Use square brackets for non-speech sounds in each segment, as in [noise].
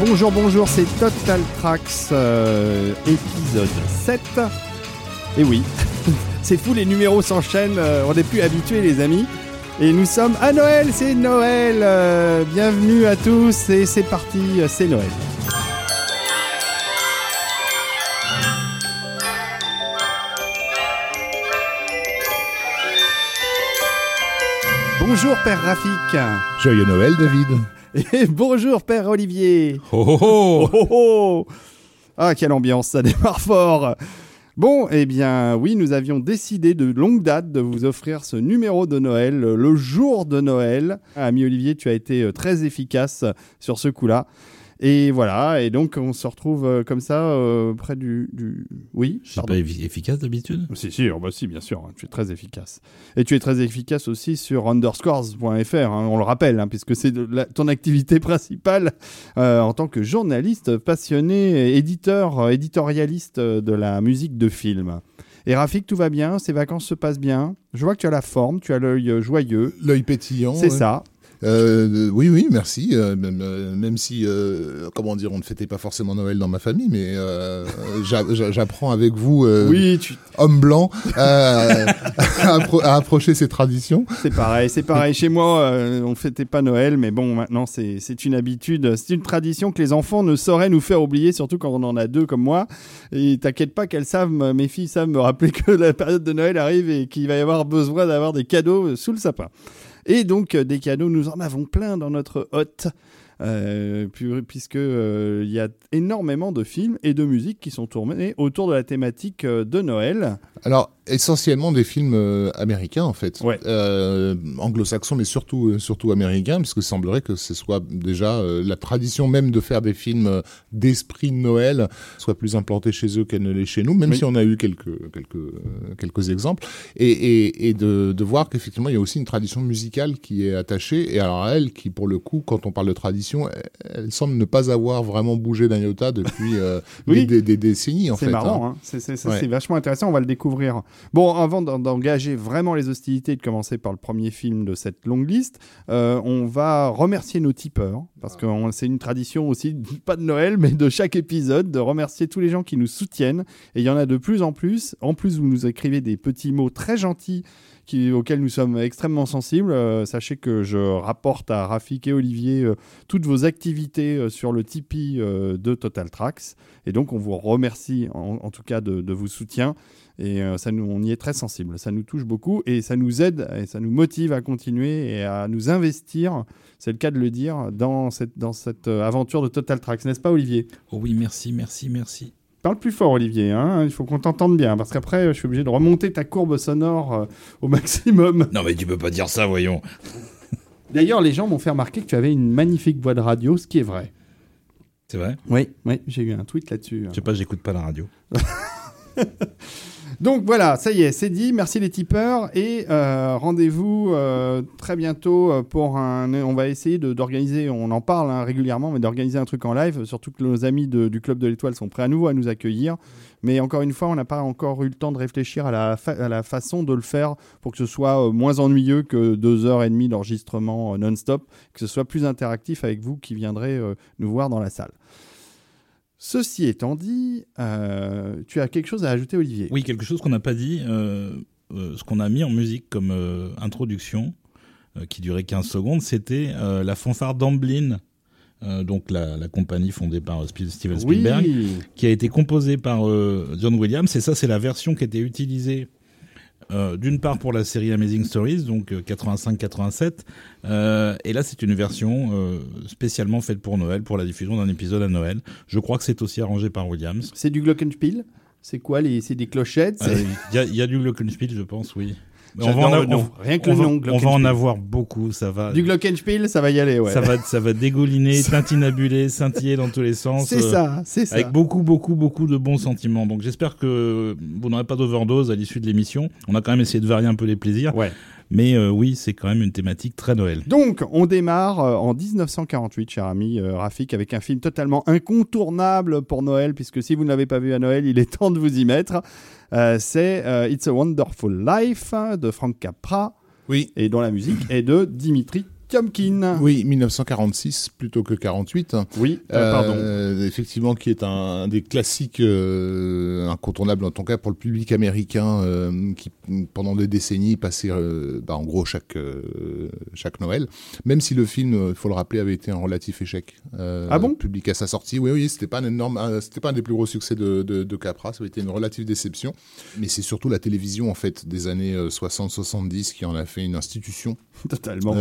Bonjour, bonjour, c'est Total Tracks euh, épisode 7. Et oui, [laughs] c'est fou, les numéros s'enchaînent, euh, on n'est plus habitués les amis. Et nous sommes à Noël, c'est Noël. euh, bienvenue à tous et c'est parti, euh, c'est Noël. Bonjour Père Rafik. Joyeux Noël, David. Et bonjour Père Olivier. Oh, oh, oh. Oh, oh, oh. Ah, quelle ambiance, ça démarre fort. Bon, eh bien, oui, nous avions décidé de longue date de vous offrir ce numéro de Noël, le jour de Noël. Ami Olivier, tu as été euh, très efficace sur ce coup-là. Et voilà, et donc on se retrouve euh, comme ça euh, près du, du... Oui, Je suis pas effi- efficace d'habitude? Si, si, oh bah si, bien sûr, hein, tu es très efficace. Et tu es très efficace aussi sur underscores.fr, hein, on le rappelle, hein, puisque c'est ton activité principale euh, en tant que journaliste passionné, éditeur, euh, éditorialiste de la musique de film. Et Rafik, tout va bien, ces vacances se passent bien? Je vois que tu as la forme, tu as l'œil joyeux. L'œil pétillant. C'est ouais. ça. Euh, oui, oui, merci. euh, même, euh, même si, euh, comment dire, on ne fêtait pas forcément Noël dans ma famille, mais [laughs] j'a- j'a- j'apprends avec vous, Oui, tu- homme blanc, [laughs] à, appro- à approcher ces traditions. c'est pareil, c'est pareil. Chez moi, on fêtait pas Noël, mais bon, maintenant c'est une habitude, c'est une tradition que les enfants ne sauraient nous faire oublier, surtout quand on en a deux comme moi. Et t'inquiète pas qu'elles savent, me- mes filles savent me rappeler [laughs] que la période de Noël arrive et qu'il va y avoir besoin d'avoir des cadeaux sous le sapin. Et donc euh, des cadeaux, nous en avons plein dans notre hôte. euh, pu- puisque euh, il y a énormément de films et de musiques qui sont tournés autour de la thématique euh, de Noël. Alors, essentiellement des films euh, américains, en fait. Ouais. Euh, anglo-saxons, mais surtout, euh, surtout américains, puisque il semblerait que ce soit déjà euh, la tradition même de faire des films d'esprit de Noël soit plus implantée chez eux qu'elle ne l'est chez nous, même Oui. si on a eu quelques, quelques, quelques exemples. Et, et, et de, de voir qu'effectivement, il y a aussi une tradition musicale qui est attachée. Et alors, elle, qui, pour le coup, quand on parle de tradition, elle, elle semble ne pas avoir vraiment bougé d'un iota depuis [laughs] Oui. des, des- des décennies, en C'est fait. marrant, hein. hein. c'est c'est- Ouais. c'est vachement intéressant, on va le découvrir. Bon, avant d'en- d'engager vraiment les hostilités et de commencer par le premier film de cette longue liste, euh, on va remercier nos tipeurs, parce que c'est une tradition aussi, [laughs] pas de Noël, mais de chaque épisode, de remercier tous les gens qui nous soutiennent. Et il y en a de plus en plus. En plus, vous nous écrivez des petits mots très gentils auxquels nous sommes extrêmement sensibles. Euh, sachez que je rapporte à Rafik et Olivier euh, toutes vos activités sur le Tipeee de Total Tracks. Et donc, on vous remercie en, en tout cas de, de vos soutiens. Et euh, ça nous, on y est très sensible. Ça nous touche beaucoup et ça nous aide et ça nous motive à continuer et à nous investir, c'est le cas de le dire, dans cette, dans cette euh, aventure de Total Tracks. N'est-ce pas, Olivier? Oh oui, merci, merci, merci. Parle plus fort, Olivier. hein. Il faut qu'on t'entende bien parce qu'après, je suis obligé de remonter ta courbe sonore euh, au maximum. Non mais tu peux pas dire ça, voyons. D'ailleurs, les gens m'ont fait remarquer que tu avais une magnifique voix de radio, ce qui est vrai. C'est vrai? Oui, oui, j'ai eu un tweet là-dessus. Je sais pas, j'écoute pas la radio. [laughs] Donc voilà, ça y est, c'est dit. Merci les tipeurs et euh, rendez-vous euh, très bientôt euh, pour un. On va essayer d'organiser, on en parle hein, régulièrement, mais d'organiser un truc en live. Surtout que nos amis du club de l'étoile sont prêts à nouveau à nous accueillir. Mais encore une fois, on n'a pas encore eu le temps de réfléchir à la, à la façon de le faire pour que ce soit moins ennuyeux que deux heures et demie d'enregistrement non-stop, que ce soit plus interactif avec vous qui viendrez nous voir dans la salle. Ceci étant dit, euh, tu as quelque chose à ajouter, Olivier? Oui, quelque chose qu'on n'a pas dit, euh, euh, ce qu'on a mis en musique comme introduction, qui durait 15 secondes, c'était la fanfare d'Amblin, donc la, la compagnie fondée par Steven Spielberg, Oui, qui a été composée par John Williams, et ça c'est la version qui a été utilisée euh, d'une part pour la série Amazing Stories, donc euh, 85-87, euh, et là c'est une version euh, spécialement faite pour Noël, pour la diffusion d'un épisode à Noël. Je crois que c'est aussi arrangé par Williams. c'est du glockenspiel? C'est quoi les C'est des clochettes? Euh, c'est- Il y, a- il y a du Glockenspiel, je pense, oui. Mais J'adore en le. Rien que on le va- nom, On va en avoir beaucoup, ça va. Du glockenspiel, ça va y aller, ouais. Ça va, ça va dégouliner, [laughs] tintinabuler, scintiller dans tous les sens. C'est euh, ça, c'est ça. Avec beaucoup, beaucoup, beaucoup de bons sentiments. Donc j'espère que vous n'aurez pas d'overdose à l'issue de l'émission. On a quand même essayé de varier un peu les plaisirs. Ouais. Mais euh, oui, c'est quand même une thématique très Noël. Donc, on démarre euh, en 1948, cher ami euh, Rafik, avec un film totalement incontournable pour Noël, puisque si vous ne l'avez pas vu à Noël, il est [laughs] temps de vous y mettre. Euh, c'est euh, It's a Wonderful Life de Frank Capra, Oui. et dont la musique est de Dimitri Tiomkin. Oui, 1946 plutôt que 48. Oui, euh, pardon. Euh, effectivement, qui est un, des classiques euh, incontournables en tout cas pour le public américain, euh, qui pendant des décennies passait euh, bah, en gros chaque chaque Noël. Même si le film, il faut le rappeler, avait été un relatif échec. ah bon? Public à sa sortie, oui, oui, c'était pas un énorme, c'était pas un des plus gros succès de, de, de Capra, ça avait été une relative déception. Mais c'est surtout la télévision en fait des années 60-70 qui en a fait une institution. Totalement.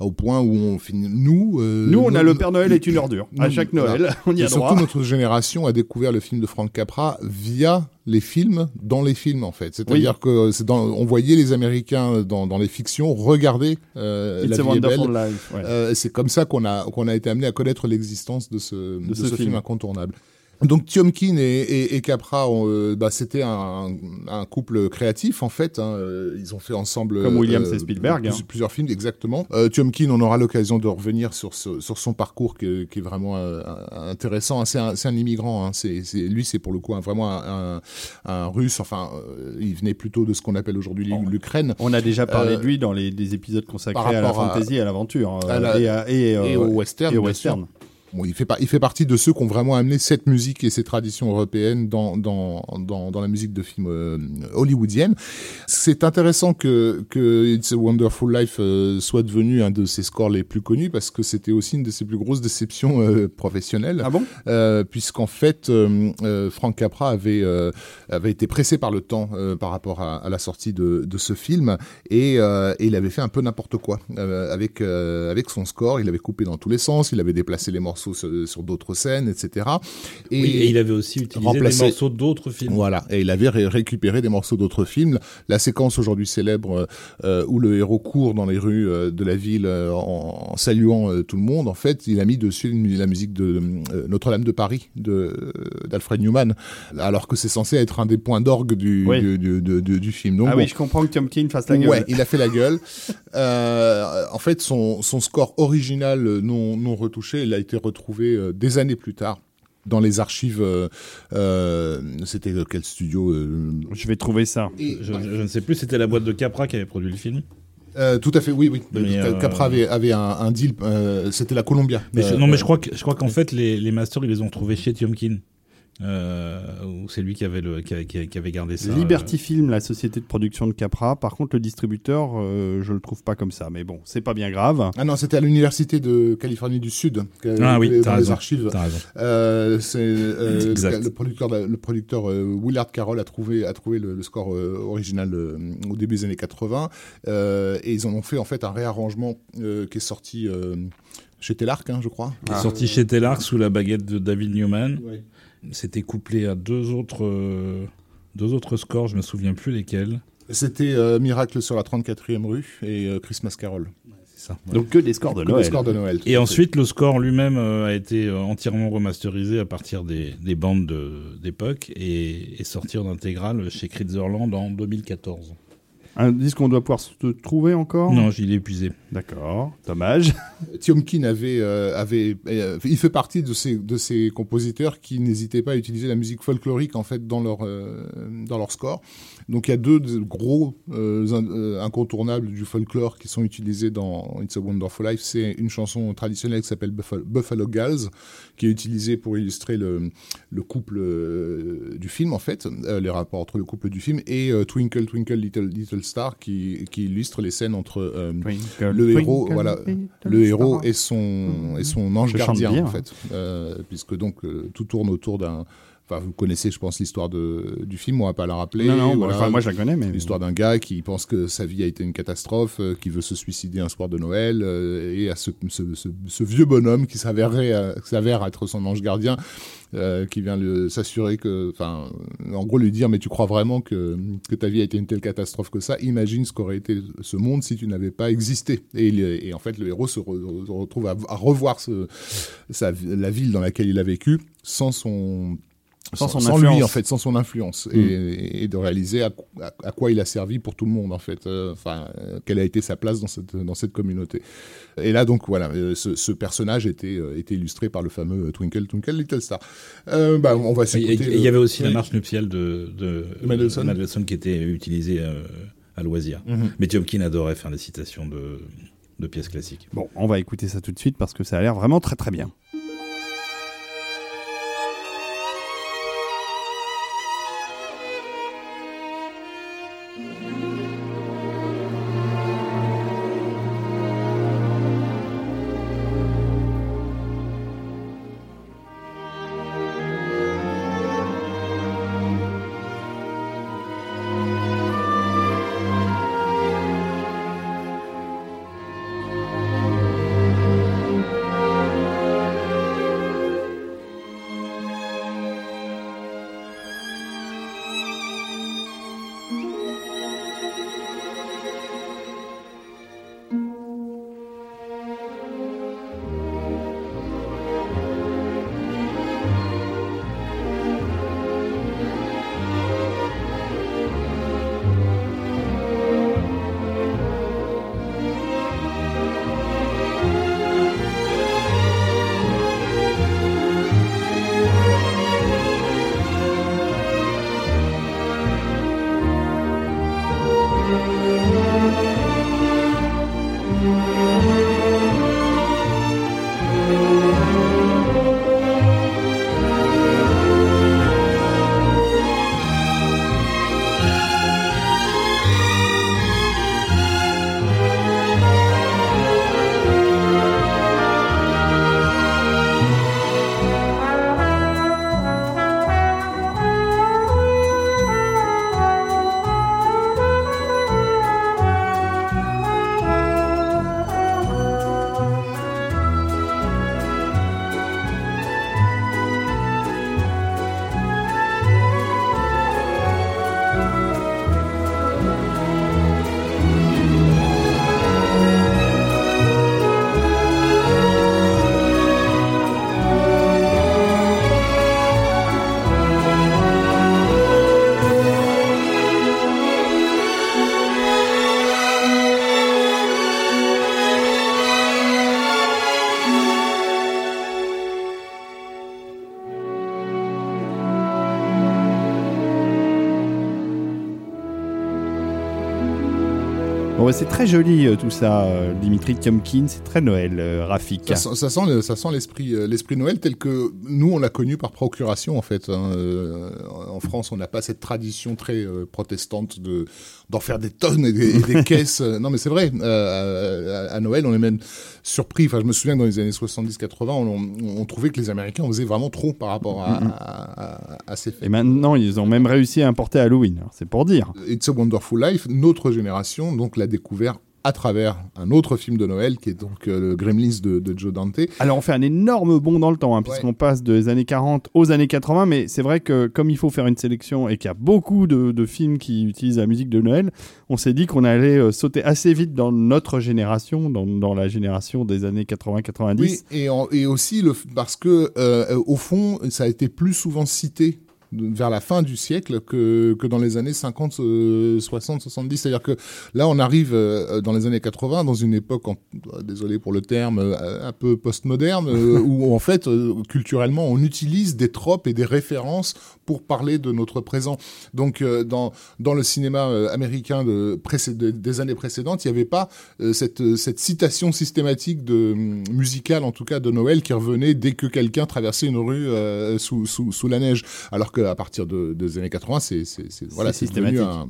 Euh, au point où on finit. Nous, euh, nous, on a le Père Noël est une ordure. à chaque Noël, on y a et droit. Surtout, notre génération a découvert le film de Frank Capra via les films dans les films en fait. C'est-à-dire que c'est dans, on voyait les Américains dans, dans les fictions regarder euh, It's la a vie est belle. Life, ouais. Euh, c'est comme ça qu'on a qu'on a été amené à connaître l'existence de ce de, ce ce, film. film incontournable. Donc Tiomkin et, et, et Capra, euh, bah, c'était un, un, couple créatif en fait. Hein. Ils ont fait ensemble comme Williams et Spielberg, plus, hein. plusieurs films exactement. Euh, Tiomkin, on aura l'occasion de revenir sur ce, sur son parcours qui, qui est vraiment euh, intéressant. C'est un, un, immigrant. Hein. C'est, lui, c'est pour le coup vraiment un, un, russe. Enfin, euh, il venait plutôt de ce qu'on appelle aujourd'hui l'Ukraine. On a déjà parlé de lui dans les des épisodes consacrés à la fantasy, à, à l'aventure la, et, au western. Et au western. Bon, il, fait il fait partie de ceux qui ont vraiment amené cette musique et ces traditions européennes dans, dans, dans, dans la musique de films euh, hollywoodiennes. C'est intéressant que, que It's a Wonderful Life euh, soit devenu un de ses scores les plus connus parce que c'était aussi une de ses plus grosses déceptions euh, professionnelles. Ah bon? Puisqu'en fait, euh, Frank Capra avait, avait été pressé par le temps par rapport à, à, la sortie de, de ce film et, et, il avait fait un peu n'importe quoi avec, avec son score. Il avait coupé dans tous les sens, il avait déplacé les morceaux sur, sur d'autres scènes, etc. Et, oui, et, il avait aussi utilisé remplacé... des morceaux d'autres films. Voilà, et il avait ré récupéré des morceaux d'autres films. La séquence aujourd'hui célèbre euh, où le héros court dans les rues euh, de la ville euh, en, en, saluant euh, tout le monde, en fait, il a mis dessus la musique de euh, Notre-Dame de Paris de d'Alfred Newman, alors que c'est censé être un des points d'orgue du, oui. du, du, du, du, film. Donc, ah bon, oui, je comprends que Tiomkin fasse la gueule. Ouais, il a fait la gueule. en fait, son, son score original non, non retouché, il a été retrouvé euh, des années plus tard dans les archives. Euh, euh, c'était quel studio euh... Je vais trouver ça. Et, je, je, ne sais plus. C'était la boîte de Capra qui avait produit le film. Euh, tout à fait, oui, oui. Mais Capra avait, avait un, un deal. c'était la Columbia. Mais non, mais je crois que je crois qu'en fait les, les masters ils les ont trouvés chez Tiomkin. Euh, c'est lui qui avait, le, qui, avait, qui avait gardé ça. Liberty euh... Film, la société de production de Capra. Par contre, le distributeur, euh, je le trouve pas comme ça. Mais bon, c'est pas bien grave. Ah non, c'était à l'université de Californie du Sud. Ah oui, dans raison, les archives. Euh, c'est le producteur, le producteur euh, Willard Carroll a trouvé, a trouvé le, le score euh, original au début des années 80 et ils en ont fait en fait un réarrangement qui est sorti chez Telarc, hein, je crois. Qui est ah. sorti chez Telarc sous la baguette de David Newman. Ouais c'était couplé à deux autres, euh, deux autres scores, je me souviens plus lesquels. C'était euh, Miracle sur la 34e rue et euh, Christmas Carol. C'est ça. Ouais. Donc que des scores de Noël. Des scores de Noël et ensuite, le score lui-même a été entièrement remasterisé à partir des, des bandes d'époque et est sorti en intégrale chez Kritzerland en 2014. Un disque qu'on doit pouvoir se trouver encore? Non, j'y l'ai épuisé. D'accord, dommage. [laughs] Tiomkin avait, euh, avait euh, il fait partie de ces, de ces compositeurs qui n'hésitaient pas à utiliser la musique folklorique en fait dans leur, euh, dans leur score. Donc il y a deux gros euh, incontournables du folklore qui sont utilisés dans It's a Wonderful Life. C'est une chanson traditionnelle qui s'appelle Buffalo, Gals, qui est utilisée pour illustrer le, le couple du film en fait, les rapports entre le couple du film, et Twinkle Twinkle Little Little Star qui, qui illustre les scènes entre euh, twinkle, le twinkle, héros, voilà, le héros et son et son ange gardien bien, en fait, euh, puisque donc euh, tout tourne autour d'un Enfin, vous connaissez, je pense, l'histoire du film, on va pas la rappeler. Non, non, voilà. enfin, moi je la connais, mais. L'histoire d'un gars qui pense que sa vie a été une catastrophe, euh, qui veut se suicider un soir de Noël, euh, et à ce, ce, ce, ce, vieux bonhomme qui euh, s'avère être son ange gardien, euh, qui vient s'assurer que. Enfin, en gros, lui dire Mais tu crois vraiment que, que ta vie a été une telle catastrophe que ça? Imagine ce qu'aurait été ce monde si tu n'avais pas existé. Et, il, et, en fait, le héros se, re, se retrouve à, à revoir sa, la ville dans laquelle il a vécu sans son sans, son sans lui en fait, sans son influence, et, et, de réaliser à, à, à, quoi il a servi pour tout le monde en fait, euh, enfin euh, quelle a été sa place dans cette dans cette communauté. Et là donc voilà, euh, ce, ce personnage était euh, était illustré par le fameux Twinkle Twinkle Little Star. Euh, bah on va s'écouter. Il y avait aussi la marche nuptiale de de, de Mendelssohn. Mendelssohn qui était utilisée à loisir. Mm -hmm. Mais adorait faire des citations de de pièces classiques. Bon, on va écouter ça tout de suite parce que ça a l'air vraiment très très bien. C'est très joli euh, tout ça, euh, Dimitri Tiomkin, c'est très Noël, euh, Rafik. Ça, sent, ça sent l'esprit, l'esprit Noël tel que nous on l'a connu par procuration en fait. Hein. En France, on n'a pas cette tradition très protestante de d'en faire des tonnes et des, [laughs] caisses. Non, mais c'est vrai. à, Noël, on est même surpris. Enfin, je me souviens dans les années 70-80, on, trouvait que les Américains en faisaient vraiment trop par rapport à, mm-hmm. à, ces faits. Et maintenant, ils ont même réussi à importer Halloween. C'est pour dire. It's a Wonderful Life, notre génération, donc la découvert à travers un autre film de Noël qui est donc euh, le Gremlins de, Joe Dante. Alors on fait un énorme bond dans le temps, hein, puisqu'on passe des années 40 aux années 80, mais c'est vrai que comme il faut faire une sélection et qu'il y a beaucoup de, films qui utilisent la musique de Noël, on s'est dit qu'on allait euh, sauter assez vite dans notre génération, dans, la génération des années 80-90. Oui, et, et, aussi le, parce que euh, au fond, ça a été plus souvent cité vers la fin du siècle que, que dans les années 50, 60, 70. C'est-à-dire que là, on arrive euh, dans les années 80, dans une époque, en, euh, désolé pour le terme, euh, un peu postmoderne, [laughs] où en fait, culturellement, on utilise des tropes et des références pour parler de notre présent. Donc, dans, dans le cinéma américain de, des années précédentes, il n'y avait pas cette, cette citation systématique de musicale, en tout cas de Noël, qui revenait dès que quelqu'un traversait une rue sous, sous, sous la neige. Alors à partir de, des années 80, c'est voilà, c'est devenu un,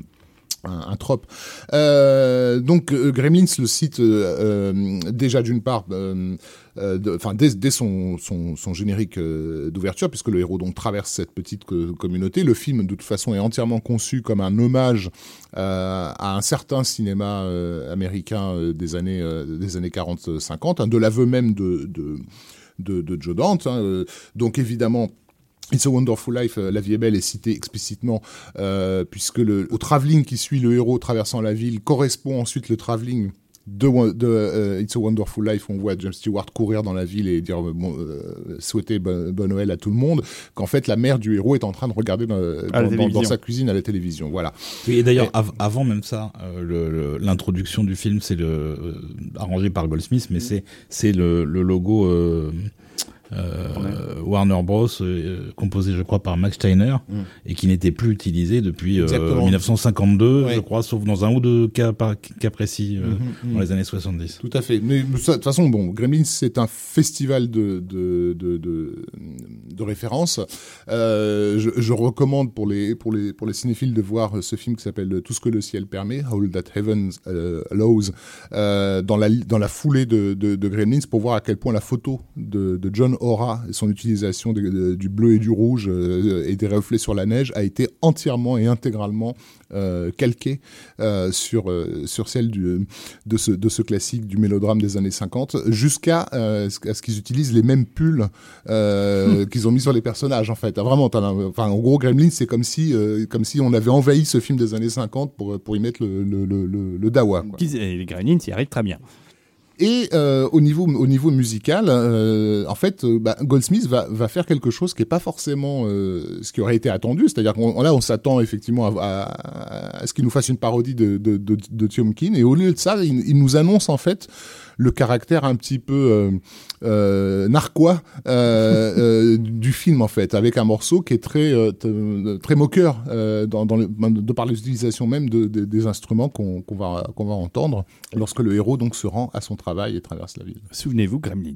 un, trope. Euh, donc euh, Gremlins le cite euh, déjà d'une part, enfin dès, son, son, générique d'ouverture, puisque le héros donc traverse cette petite communauté. Le film de toute façon est entièrement conçu comme un hommage à un certain cinéma américain des années des années 40-50, hein, de l'aveu même de de, de Joe Dante. Hein, donc évidemment It's a Wonderful Life, euh, La vie est belle est citée explicitement euh, puisque le au travelling qui suit le héros traversant la ville correspond ensuite le travelling de, de uh, It's a Wonderful Life, on voit James Stewart courir dans la ville et dire bon, euh, souhaiter bon, Noël à tout le monde, qu'en fait la mère du héros est en train de regarder dans, dans, dans, sa cuisine à la télévision. Voilà. Oui, et d'ailleurs, avant même ça, l'introduction du film, c'est le arrangé par Goldsmith, mais c'est c'est le, le, logo euh, Warner Bros, euh, composé je crois par Max Steiner, Mm. et qui n'était plus utilisé depuis euh, Exactement. 1952, Ouais. je crois, sauf dans un ou deux cas, par- cas précis euh, Mhm, dans les années 70. Tout à fait. Mais de toute façon, bon, Gremlins, c'est un festival de, de, de, de, de référence. Euh, je, je recommande pour les, pour, les, pour les cinéphiles de voir ce film qui s'appelle Tout ce que le ciel permet, All That Heaven euh, Allows, euh, dans, la, dans la foulée de, de, de Gremlins pour voir à quel point la photo de, de John Et son utilisation de- de- du bleu et du rouge euh, et des reflets sur la neige a été entièrement et intégralement euh, calquée euh, sur, sur celle du, de ce, de ce classique du mélodrame des années 50, jusqu'à ce- qu'ils utilisent les mêmes pulls [laughs] qu'ils ont mis sur les personnages, en fait. Ah, Vraiment, enfin, en gros, Gremlins, c'est comme si, comme si on avait envahi ce film des années 50 pour, pour y mettre le, le, le, le, le dawa. quoi. Et Les Gremlins y arrivent très bien. Et euh, au niveau au niveau musical, euh, en fait, euh, bah, Goldsmith va va faire quelque chose qui est pas forcément euh, ce qui aurait été attendu. C'est-à-dire qu'on là, on s'attend effectivement à, à, à ce qu'il nous fasse une parodie de de de, de Tiomkin, et au lieu de ça, il, il nous annonce en fait le caractère un petit peu euh, euh, narquois euh, [laughs] du film en fait, avec un morceau qui est très très moqueur dans, dans le, de par l'utilisation même de, de- des instruments qu'on qu'on va qu'on va entendre lorsque le héros donc se rend à son travail et traverse la ville. Souvenez-vous, Gremlins.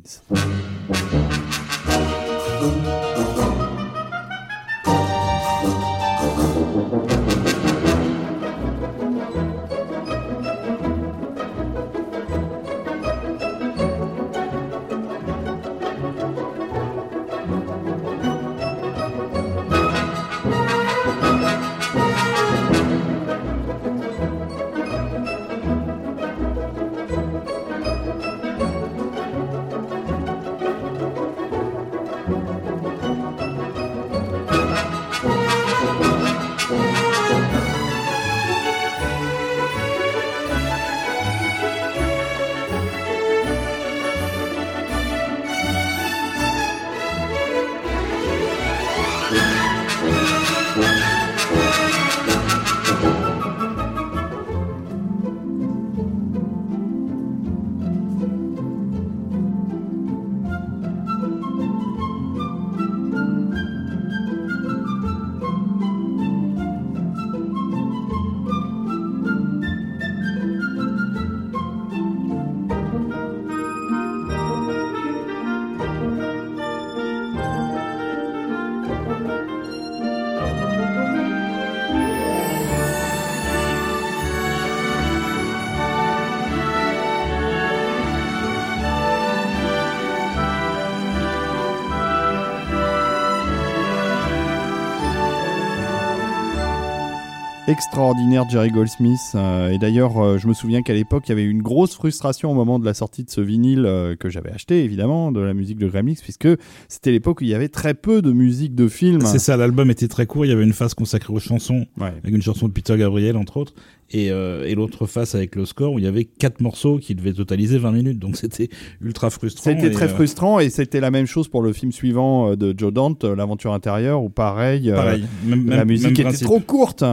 Extraordinaire Jerry Goldsmith. euh, et d'ailleurs, euh, je me souviens qu'à l'époque, il y avait eu une grosse frustration au moment de la sortie de ce vinyle euh, que j'avais acheté, évidemment, de la musique de Gremlins, puisque c'était l'époque où il y avait très peu de musique de film. C'est ça, l'album était très court. Il y avait une phase consacrée aux chansons, Ouais. avec une chanson de Peter Gabriel, entre autres, et, euh, et l'autre face avec le score où il y avait quatre morceaux qui devaient totaliser 20 minutes. Donc [laughs] c'était ultra frustrant. Et, très euh, frustrant et c'était la même chose pour le film suivant de Joe Dante, L'aventure intérieure, où pareil, euh. Même, la même- musique même était trop courte.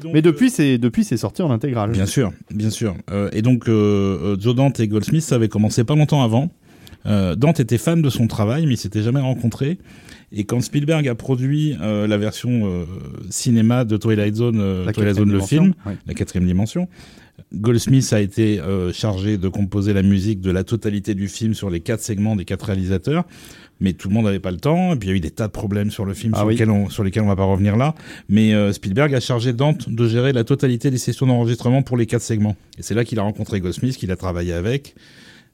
Donc, Mais euh, depuis, c'est depuis c'est sorti en intégrale. Bien sûr, bien sûr. Euh, et donc, euh, euh, Joe Dante et Goldsmith, ça avait commencé pas longtemps avant. Euh, Dante était fan de son travail, mais ils s'étaient jamais rencontrés. Et quand Spielberg a produit euh, la version euh, cinéma de Twilight Zone, euh, La Twilight quatrième Zone le dimension, film, la quatrième dimension, Goldsmith a été euh, chargé de composer la musique de la totalité du film sur les quatre segments des quatre réalisateurs. Mais tout le monde n'avait pas le temps, et puis il y a eu des tas de problèmes sur le film Ah sur, oui. lesquels on, sur lesquels on va pas revenir là. Mais euh, Spielberg a chargé Dante de gérer la totalité des sessions d'enregistrement pour les quatre segments. Et c'est là qu'il a rencontré Goldsmith, qu'il a travaillé avec.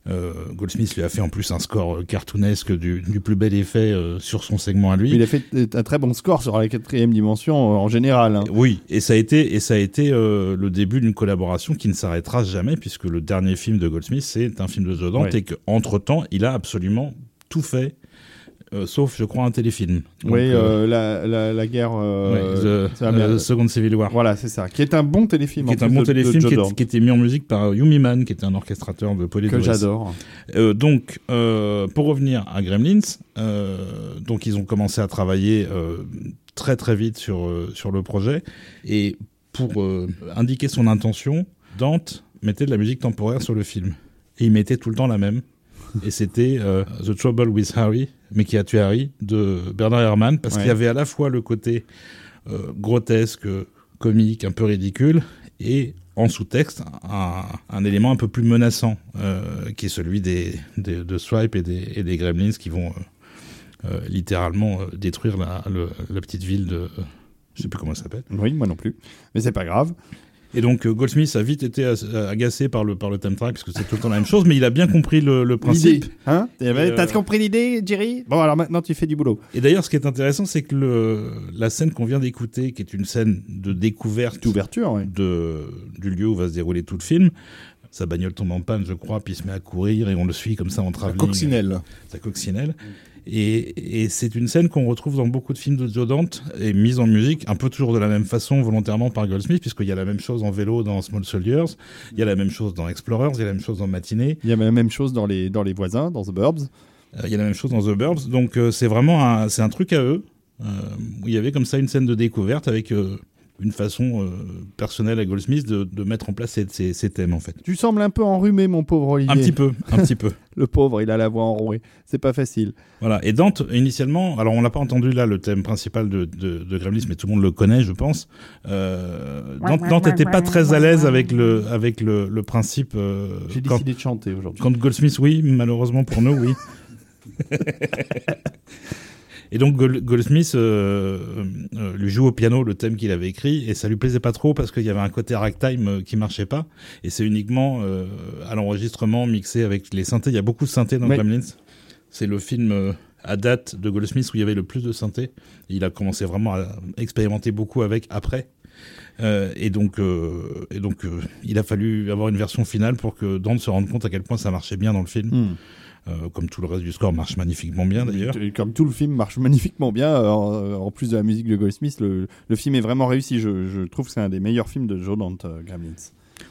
Euh, Goldsmith lui a fait en plus un score euh, cartoonesque du, du plus bel effet euh, sur son segment à lui. Il a fait un très bon score sur la quatrième dimension euh, en général. hein. Oui, et ça a été et ça a été le début d'une collaboration qui ne s'arrêtera jamais puisque le dernier film de Goldsmith c'est un film de Joe Dante Ouais. et qu'entre temps il a absolument tout fait euh, sauf je crois un téléfilm. Donc, oui, euh, euh, la, la, la guerre. euh, ouais, The, Second Civil War. Voilà, c'est ça. Qui est un bon téléfilm. Qui est un bon de- téléfilm qui, est- qui était mis en musique par Yumi Man, qui était un orchestrateur de Polydor. que j'adore. Donc, pour revenir à Gremlins, donc ils ont commencé à travailler très très vite sur sur le projet et pour indiquer son intention, Dante mettait de la musique temporaire sur le film et il mettait tout le temps la même. Et c'était The Trouble with Harry mais qui a tué Harry de Bernard Herrmann parce Ouais. qu'il y avait à la fois le côté euh, grotesque, comique, un peu ridicule et en sous-texte un, un élément un peu plus menaçant euh, qui est celui des, des- de Swipe et des, et des Gremlins qui vont euh, littéralement détruire la, le- la petite ville de je sais plus comment elle s'appelle. Oui, moi non plus. Mais c'est pas grave. Et donc euh, Goldsmith a vite été as- agacé par le par le theme track parce que c'est tout le temps la même chose, mais il a bien compris le, le principe. Hein? Et, T'as euh, compris l'idée, Jerry? Bon, alors maintenant tu fais du boulot. Et d'ailleurs, ce qui est intéressant, c'est que le, la scène qu'on vient d'écouter, qui est une scène de découverte D'ouverture, oui. de, du lieu où va se dérouler tout le film, sa bagnole tombe en panne, je crois, puis il se met à courir et on le suit comme ça en travelling. coccinelle. Sa coccinelle. Et, et c'est une scène qu'on retrouve dans beaucoup de films de Joe Dante et mise en musique, un peu toujours de la même façon, volontairement par Goldsmith, puisqu'il y a la même chose en vélo dans Small Soldiers, il y a la même chose dans Explorers, il y a la même chose dans Matinée, Il y a la même chose dans les, dans les voisins, dans The Burbs. euh, il y a la même chose dans The Burbs. Donc euh, c'est vraiment un, c'est un truc à eux, euh, où il y avait comme ça une scène de découverte avec euh, une façon euh, personnelle à Goldsmith de, de mettre en place ces, ces- ces thèmes en fait. Tu sembles un peu enrhumé, mon pauvre Olivier. Un petit peu, un petit peu. [laughs] Le pauvre, il a la voix enrouée. C'est pas facile. Voilà. Et Dante, initialement, alors on l'a pas entendu là, le thème principal de, de, de Gremlins, mais tout le monde le connaît, je pense. Euh, Dante, Dante était pas très à l'aise avec le, avec le, le principe. euh, J'ai quand, décidé de chanter aujourd'hui. quand Goldsmith, oui, malheureusement pour nous, oui. [laughs] Et donc Gol- Goldsmith euh, euh, lui joue au piano le thème qu'il avait écrit et ça lui plaisait pas trop parce qu'il y avait un côté ragtime euh, qui marchait pas et c'est uniquement euh, à l'enregistrement mixé avec les synthés. Il y a beaucoup de synthés dans Oui. Gremlins. C'est le film euh, à date de Goldsmith où il y avait le plus de synthés. Il a commencé vraiment à expérimenter beaucoup avec après. Euh, et donc, euh, et donc euh, il a fallu avoir une version finale pour que Dante se rende compte à quel point ça marchait bien dans le film. Hmm. Euh, comme tout le reste du score marche magnifiquement bien d'ailleurs. Comme tout le film marche magnifiquement bien, euh, en, en plus de la musique de Goldsmith, le, le film est vraiment réussi. Je, je trouve que c'est un des meilleurs films de Joe Dante, euh, Gremlins.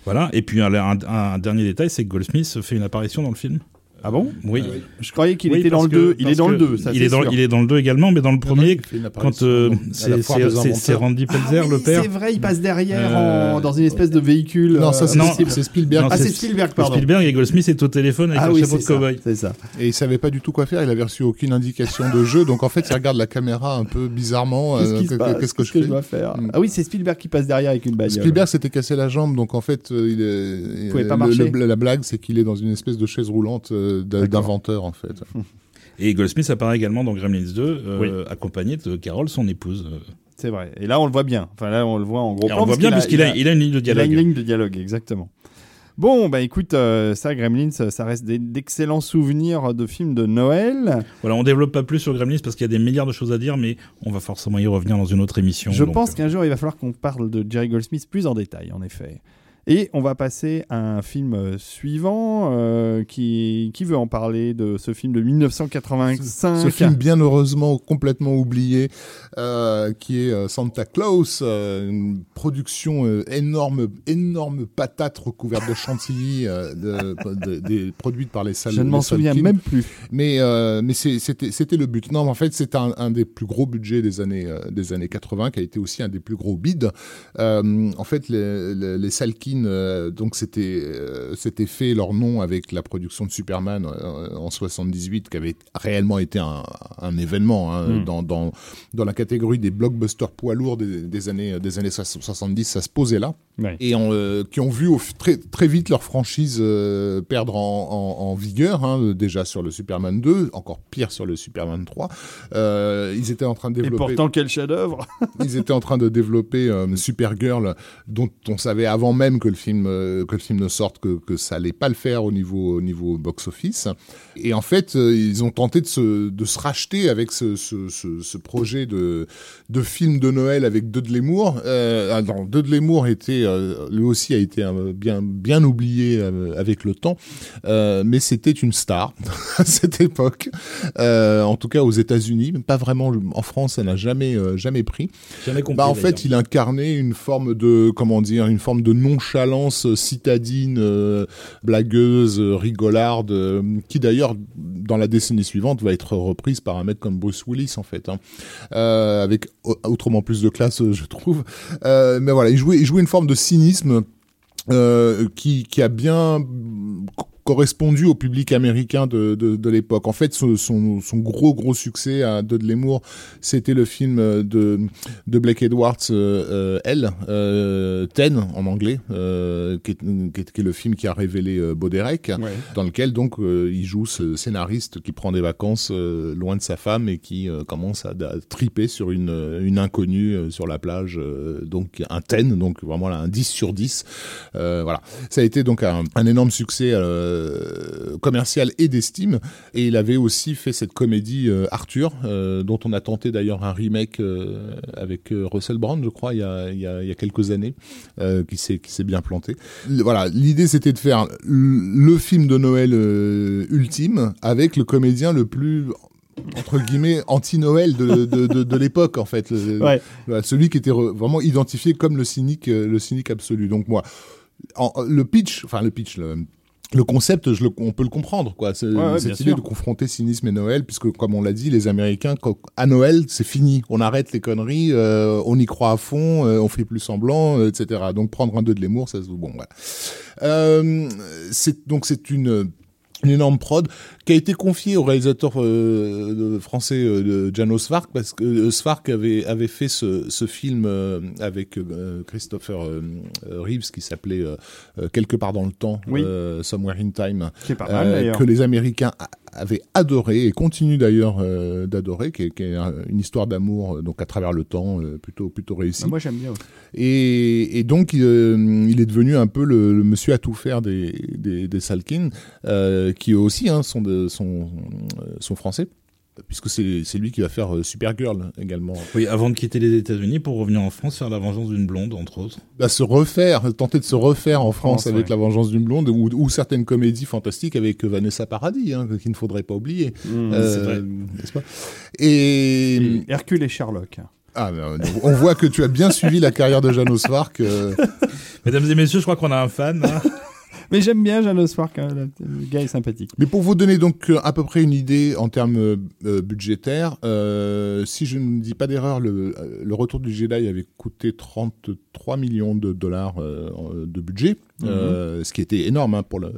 Voilà. Et puis un, un- un dernier détail, c'est que Goldsmith fait une apparition dans le film. Ah bon? Oui. Je croyais qu'il Oui, était dans le 2. que- Il est dans le que 2, ça il est dans, sûr. il est dans le 2 également, mais dans le premier, fait une quand euh, c'est. Randy Pelzer, Ah oui, le père. C'est vrai, il passe derrière Euh, en- dans une espèce de véhicule. Non, ça euh, c'est Spielberg. Non, Ah, c'est Spielberg, pardon. Spielberg et Goldsmith est au téléphone avec Ah un oui, chapeau c'est de ça. cowboy. C'est ça. Et il savait pas du tout quoi faire. Il avait reçu aucune indication de jeu. Donc en fait, il regarde la caméra un peu bizarrement. Qu'est-ce euh, que- passe Qu'est-ce que je fais dois faire Mm. Ah oui, c'est Spielberg qui passe derrière avec une bagnole. Spielberg s'était cassé la jambe, donc en fait, euh, il, pouvait pas marcher. la blague, c'est qu'il est dans une espèce de chaise roulante euh. D'inventeur, en fait. [laughs] Et Goldsmith apparaît également dans Gremlins 2, euh, accompagné de Carol, son épouse. euh. C'est vrai. Et là, on le voit bien. Enfin, là, on le voit en gros Et plan. on le voit parce bien qu'il puisqu'il a, il a une ligne de il a dialogue. une ligne de dialogue, exactement. Bon, bah écoute, euh, ça, Gremlins, ça reste d'excellents souvenirs de films de Noël. Voilà, on développe pas plus sur Gremlins parce qu'il y a des milliards de choses à dire, mais on va forcément y revenir dans une autre émission. Je donc, pense qu'un jour, il va falloir qu'on parle de Jerry Goldsmith plus en détail, en effet. Et on va passer à un film euh, suivant. euh, qui, qui veut en parler de ce film de 1985 Ce film, bien heureusement, complètement oublié, euh, qui est Santa Claus, une production énorme, énorme patate recouverte de chantilly, de, de- des- produite par les salles. Je ne m'en souviens même plus. Mais, mais c'était c'était le but. Non, mais en fait, c'est un, un des plus gros budgets des années, des années 80, qui a été aussi un des plus gros bids. En fait, les, les, les Salkin, euh, donc c'était euh, c'était fait leur nom avec la production de Superman euh, en 78, qui avait réellement été un, un événement hein, Mm. dans, dans, dans la catégorie des blockbusters poids lourds des, des années, des années 70. Ça se posait là Ouais. et en, euh, qui ont vu au très, très vite leur franchise euh, perdre en, en- en vigueur, hein, déjà sur le Superman 2, encore pire sur le Superman 3. Euh, ils étaient en train de Et développer, pourtant, quel chef-d'œuvre? [laughs] Ils étaient en train de développer Supergirl, dont on savait avant même que le film, euh, que le film ne sorte que, que ça allait pas le faire au niveau, au niveau box-office. Et en fait, euh, ils ont tenté de se, de se racheter avec ce, ce, ce, ce projet de, de film de Noël avec Dudley Moore. Euh, ah non, Dudley Moore était, euh, lui aussi a été euh, bien, bien oublié avec le temps, mais c'était une star [laughs] à cette époque. En tout cas aux États-Unis, pas vraiment en France, ça n'a jamais, jamais pris. Jamais compris. Bah, en fait, il incarnait une forme de, comment dire, une forme de nonchalance citadine, euh, blagueuse, euh, rigolarde, euh, qui d'ailleurs, dans la décennie suivante, va être reprise par un mec comme Bruce Willis, en fait, hein. Euh, avec au- autrement plus de classe, euh, je trouve. Euh, mais voilà, il jouait, il jouait une forme de cynisme euh, qui, qui a bien correspondu au public américain de, de, de l'époque. En fait, son, son, son, gros gros succès à Dudley c'était le film de, de Blake Edwards, euh, Elle, euh, Ten en anglais, euh, qui, est, qui, est, qui, est, le film qui a révélé euh, ouais. dans lequel donc il joue ce scénariste qui prend des vacances loin de sa femme et qui commence à, à, triper sur une, une inconnue sur la plage, donc un Ten, donc vraiment là, un 10 sur 10. voilà, ça a été donc un, un énorme succès euh, commercial et d'estime. Et il avait aussi fait cette comédie euh, Arthur, euh, dont on a tenté d'ailleurs un remake avec Russell Brand, je crois, il y a, il y a, il y a quelques années, qui s'est qui s'est bien planté. Voilà, l'idée c'était de faire le film de Noël ultime avec le comédien le plus entre guillemets anti-Noël de, de, de, de l'époque en fait, ouais. celui qui était vraiment identifié comme le cynique, le cynique absolu. Donc moi, en, le pitch, enfin le pitch, le, le concept, je le, on peut le comprendre, quoi. Ouais, ouais, cette idée sûr. de confronter cynisme et Noël, puisque comme on l'a dit, les Américains, à Noël, c'est fini. On arrête les conneries, euh, on y croit à fond, euh, on fait plus semblant, euh, etc. Donc prendre un deux de l'humour, ça se bon. Voilà. Euh, c'est donc c'est une une énorme prod qui a été confiée au réalisateur euh, français euh, Janos Svark parce que euh, Svark avait avait fait ce, ce film euh, avec euh, Christopher Reeves qui s'appelait quelque part dans le temps oui. Somewhere in Time qui est pas mal, que les Américains avaient adoré et continuent d'ailleurs d'adorer qui, qui, est une histoire d'amour donc à travers le temps plutôt plutôt réussi moi j'aime bien aussi. et, et donc il, il, est devenu un peu le, le monsieur à tout faire des des, des Salkin qui aussi hein, sont, de, sont, sont français puisque c'est lui qui va faire euh, Supergirl également. Oui, avant de quitter les États-Unis pour revenir en France faire La Vengeance d'une blonde, entre autres. Bah, se refaire, tenter de se refaire en France, France avec ouais. La Vengeance d'une blonde ou, ou, certaines comédies fantastiques avec Vanessa Paradis, hein, qu'il ne faudrait pas oublier. Mmh, euh, c'est vrai. Pas? Et... et... Hercule et Sherlock. Ah, on voit que tu as bien suivi la carrière de Janos Vark. Euh... [laughs] Mesdames et messieurs, je crois qu'on a un fan. Hein. [laughs] Mais j'aime bien Janos Fark, hein, le gars est sympathique. Mais pour vous donner donc à peu près une idée en termes euh, budgétaires, euh, si je ne dis pas d'erreur, le, le, Retour du Jedi avait coûté 33 millions de dollars euh, de budget, mm -hmm. ce qui était énorme hein, pour le,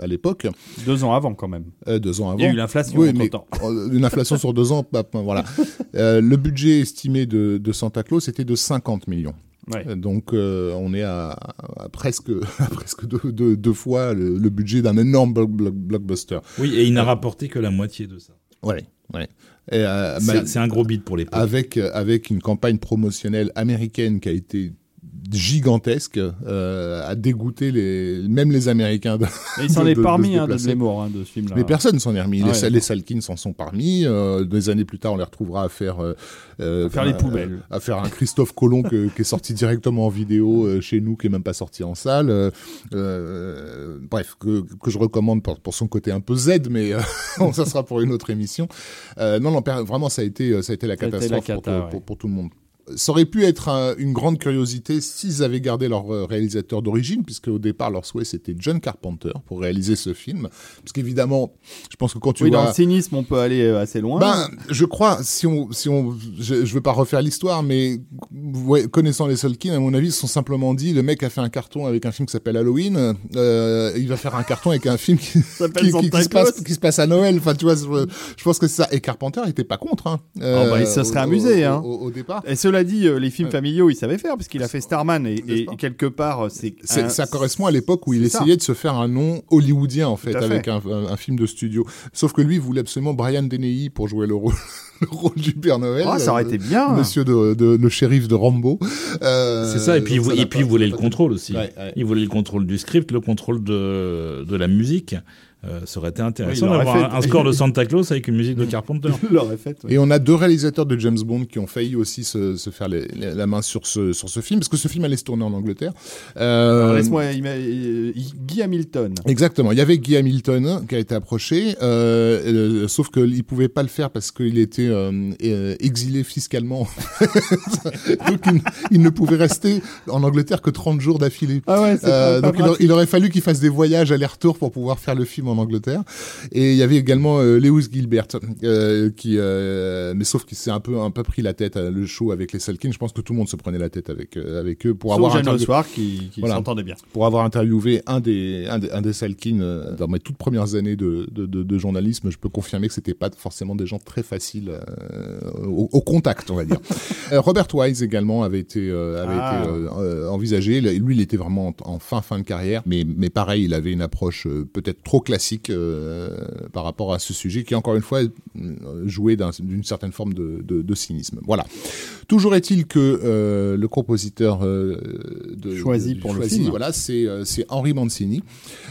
à l'époque. Deux ans avant quand même. deux ans avant. Il y a eu l'inflation oui, entre temps. [laughs] Une inflation sur deux ans, bah, voilà. le budget estimé de, de Santa Claus était de 50 millions. Ouais. Donc euh, on est à, à presque, [laughs] à presque deux, deux, deux fois le, le budget d'un énorme blockbuster. Oui, et il n'a euh, rapporté que la moitié de ça. Ouais, ouais. Euh, c'est un gros bid pour les avec avec une campagne promotionnelle américaine qui a été gigantesque euh, à dégoûter les, même les Américains. De, Et il s'en est parmi de, hein, de hein, de ce film-là. Mais personne s'en est remis. Ah, les, ouais. les Salkins s'en sont parmi. Euh, des années plus tard, on les retrouvera à faire euh, à faire les poubelles, à, à faire un Christophe Colomb que, qui est sorti directement en vidéo euh, chez nous, qui est même pas sorti en salle. Euh, bref, que, que je recommande pour, pour son côté un peu Z, mais [laughs] ça sera pour une autre émission. non, non, vraiment, ça a été, ça a été la catastrophe la cata, pour, ouais. pour, pour, tout le monde ça aurait pu être un, une grande curiosité s'ils avaient gardé leur euh, réalisateur d'origine, puisque au départ leur souhait c'était John Carpenter pour réaliser ce film. Parce qu'évidemment, je pense que quand tu oui, vois, dans le cynisme, on peut aller euh, assez loin. Ben, je crois, si on, si on, je, je veux pas refaire l'histoire, mais ouais, connaissant les Solkin, à mon avis, ils se sont simplement dit, le mec a fait un carton avec un film qui s'appelle Halloween, euh, il va faire un carton avec un film qui, qui, qui, qui, se passe, qui se passe à Noël. Enfin, tu vois, je pense que c'est ça. Et Carpenter était pas contre. Hein, euh, oh, bah, il se serait au, amusé, au, hein. Au, au, départ. Et cela dit, les films familiaux, il savait faire, parce qu'il a fait Starman, et, et quelque part, c'est. Ça correspond à l'époque où il essayait ça. de se faire un nom hollywoodien, en fait, avec fait. Un, un, un, film de studio. Sauf que lui, il voulait absolument Brian Deney pour jouer le rôle. [laughs] le rôle du Père Noël. Oh, ça aurait été bien. Monsieur de, de, le shérif de Rambo. Euh, c'est ça. Et puis, il, et puis il voulait le contrôle aussi. Ouais, ouais. Il voulait le contrôle du script, le contrôle de, de la musique. Euh, ça aurait été intéressant oui, d'avoir un, un, score de Santa Claus avec une musique de [laughs] Carpenter. fait, ouais. Et on a deux réalisateurs de James Bond qui ont failli aussi se, se faire les, les, la main sur ce, sur ce film, parce que ce film allait se tourner en Angleterre. Euh... Laisse-moi, Guy Hamilton. Exactement, il y avait Guy Hamilton qui a été approché, euh, euh, sauf qu'il ne pouvait pas le faire parce qu'il était euh, exilé fiscalement. [laughs] Donc il, il, ne pouvait rester en Angleterre que 30 jours d'affilée. Ah ouais, donc il, il, aurait fallu qu'il fasse des voyages aller-retour pour pouvoir faire le film en Angleterre. Et il y avait également Lewis Gilbert, qui, mais sauf qu'il s'est un peu un peu pris la tête le show avec les Salkins. Je pense que tout le monde se prenait la tête avec avec eux pour avoir un soir qui, qui s'entendait bien. Pour avoir interviewé un des un des, un des dans mes toutes premières années de, de, de, de journalisme, je peux confirmer que c'était pas forcément des gens très faciles au, contact, on va dire. [laughs] Robert Wise également avait été avait ah. été envisagé. Lui, il était vraiment en, fin fin de carrière, mais mais pareil, il avait une approche peut-être trop classique par rapport à ce sujet qui encore une fois jouait d'une certaine forme de, de, de, cynisme. Voilà. Toujours est-il que euh, le compositeur euh, de, choisi pour le film, voilà, c'est euh, c'est Henri Mancini,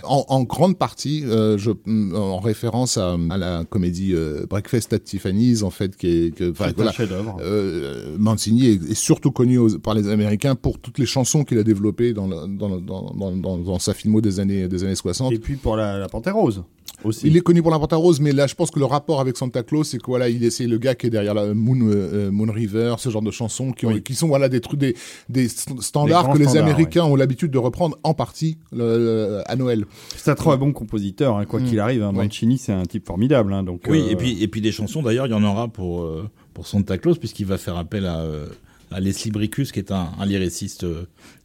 en, en grande partie, euh, je, en référence à, à la comédie Breakfast at Tiffany's, en fait, qui est, que, enfin, voilà, un Mancini est, est, surtout connu par les Américains pour toutes les chansons qu'il a développées dans, dans, dans, dans, dans, sa filmo des années des années 60. Et puis pour la, la Panthère Rose. Aussi. Il est connu pour la Panthère Rose, mais là, je pense que le rapport avec Santa Claus, c'est que voilà, il est le gars qui est derrière la Moon, Moon River, ce genre de chansons qui, ont, qui sont voilà des trucs des, des standards que les Américains ont l'habitude de reprendre en partie à Noël. C'est un très bon compositeur, hein, quoi mm. qu'il arrive. Hein. Mancini, c'est un type formidable. Hein, donc, oui, et euh, puis et puis des chansons d'ailleurs, il y en aura pour euh, pour Santa Claus puisqu'il va faire appel à, euh, à Leslie Bricus, qui est un, un lyriciste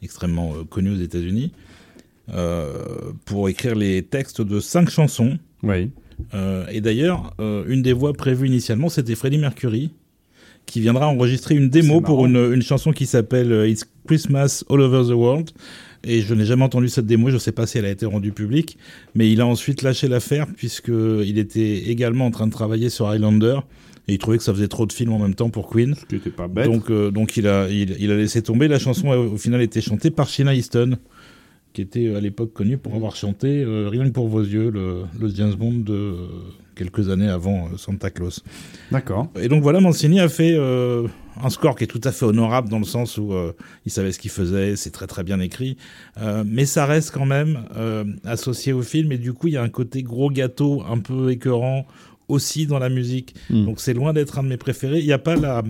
extrêmement connu aux États-Unis, pour écrire les textes de cinq chansons. Oui. et d'ailleurs, une des voix prévues initialement, c'était Freddie Mercury qui viendra enregistrer une démo pour une, une, chanson qui s'appelle euh, It's Christmas All Over the World. Et je n'ai jamais entendu cette démo, je ne sais pas si elle a été rendue publique, mais il a ensuite lâché l'affaire puisqu'il était également en train de travailler sur Highlander. Et il trouvait que ça faisait trop de films en même temps pour Queen. Ce qui était pas bête. Donc, euh, donc il, a, il, il, a laissé tomber. La chanson, au final, était chantée par Sheena Easton, qui était à l'époque connue pour avoir chanté euh, Rien que pour vos yeux, le, le James Bond de quelques années avant euh, Santa Claus. D'accord. Et donc voilà, Mancini a fait euh, un score qui est tout à fait honorable dans le sens où euh, il savait ce qu'il faisait, c'est très très bien écrit, euh, mais ça reste quand même euh, associé au film et du coup il y a un côté gros gâteau un peu écœurant aussi dans la musique. Mm. Donc c'est loin d'être un de mes préférés. Il n'y a pas la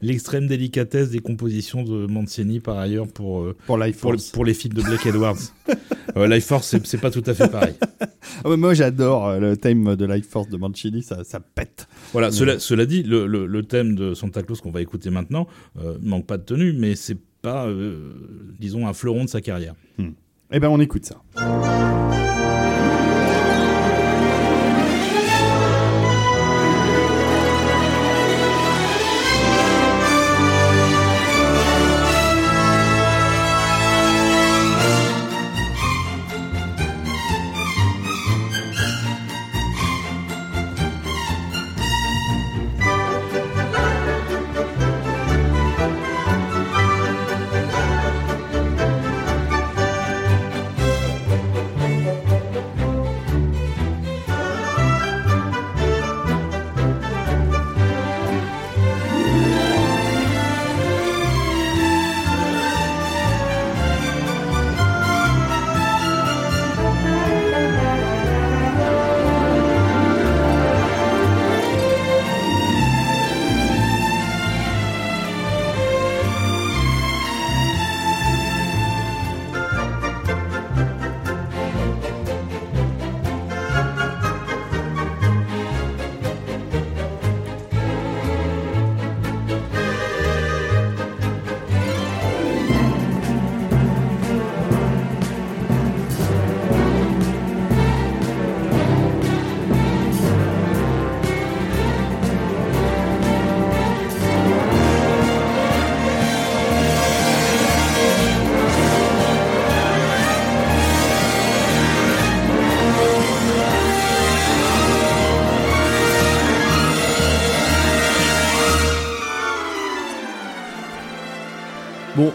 l'extrême délicatesse des compositions de Mancini par ailleurs pour euh, pour, Life pour, pour, les films de Blake Edwards. [laughs] euh, Life Force c'est pas tout à fait pareil. ah, moi j'adore euh, le thème de Life Force de Mancini, ça, ça pète. Voilà, cela, cela dit, le, le, le, thème de Santa Claus qu'on va écouter maintenant euh, manque pas de tenue, mais c'est pas, euh, disons, un fleuron de sa carrière. Hmm. Eh ben on écoute ça.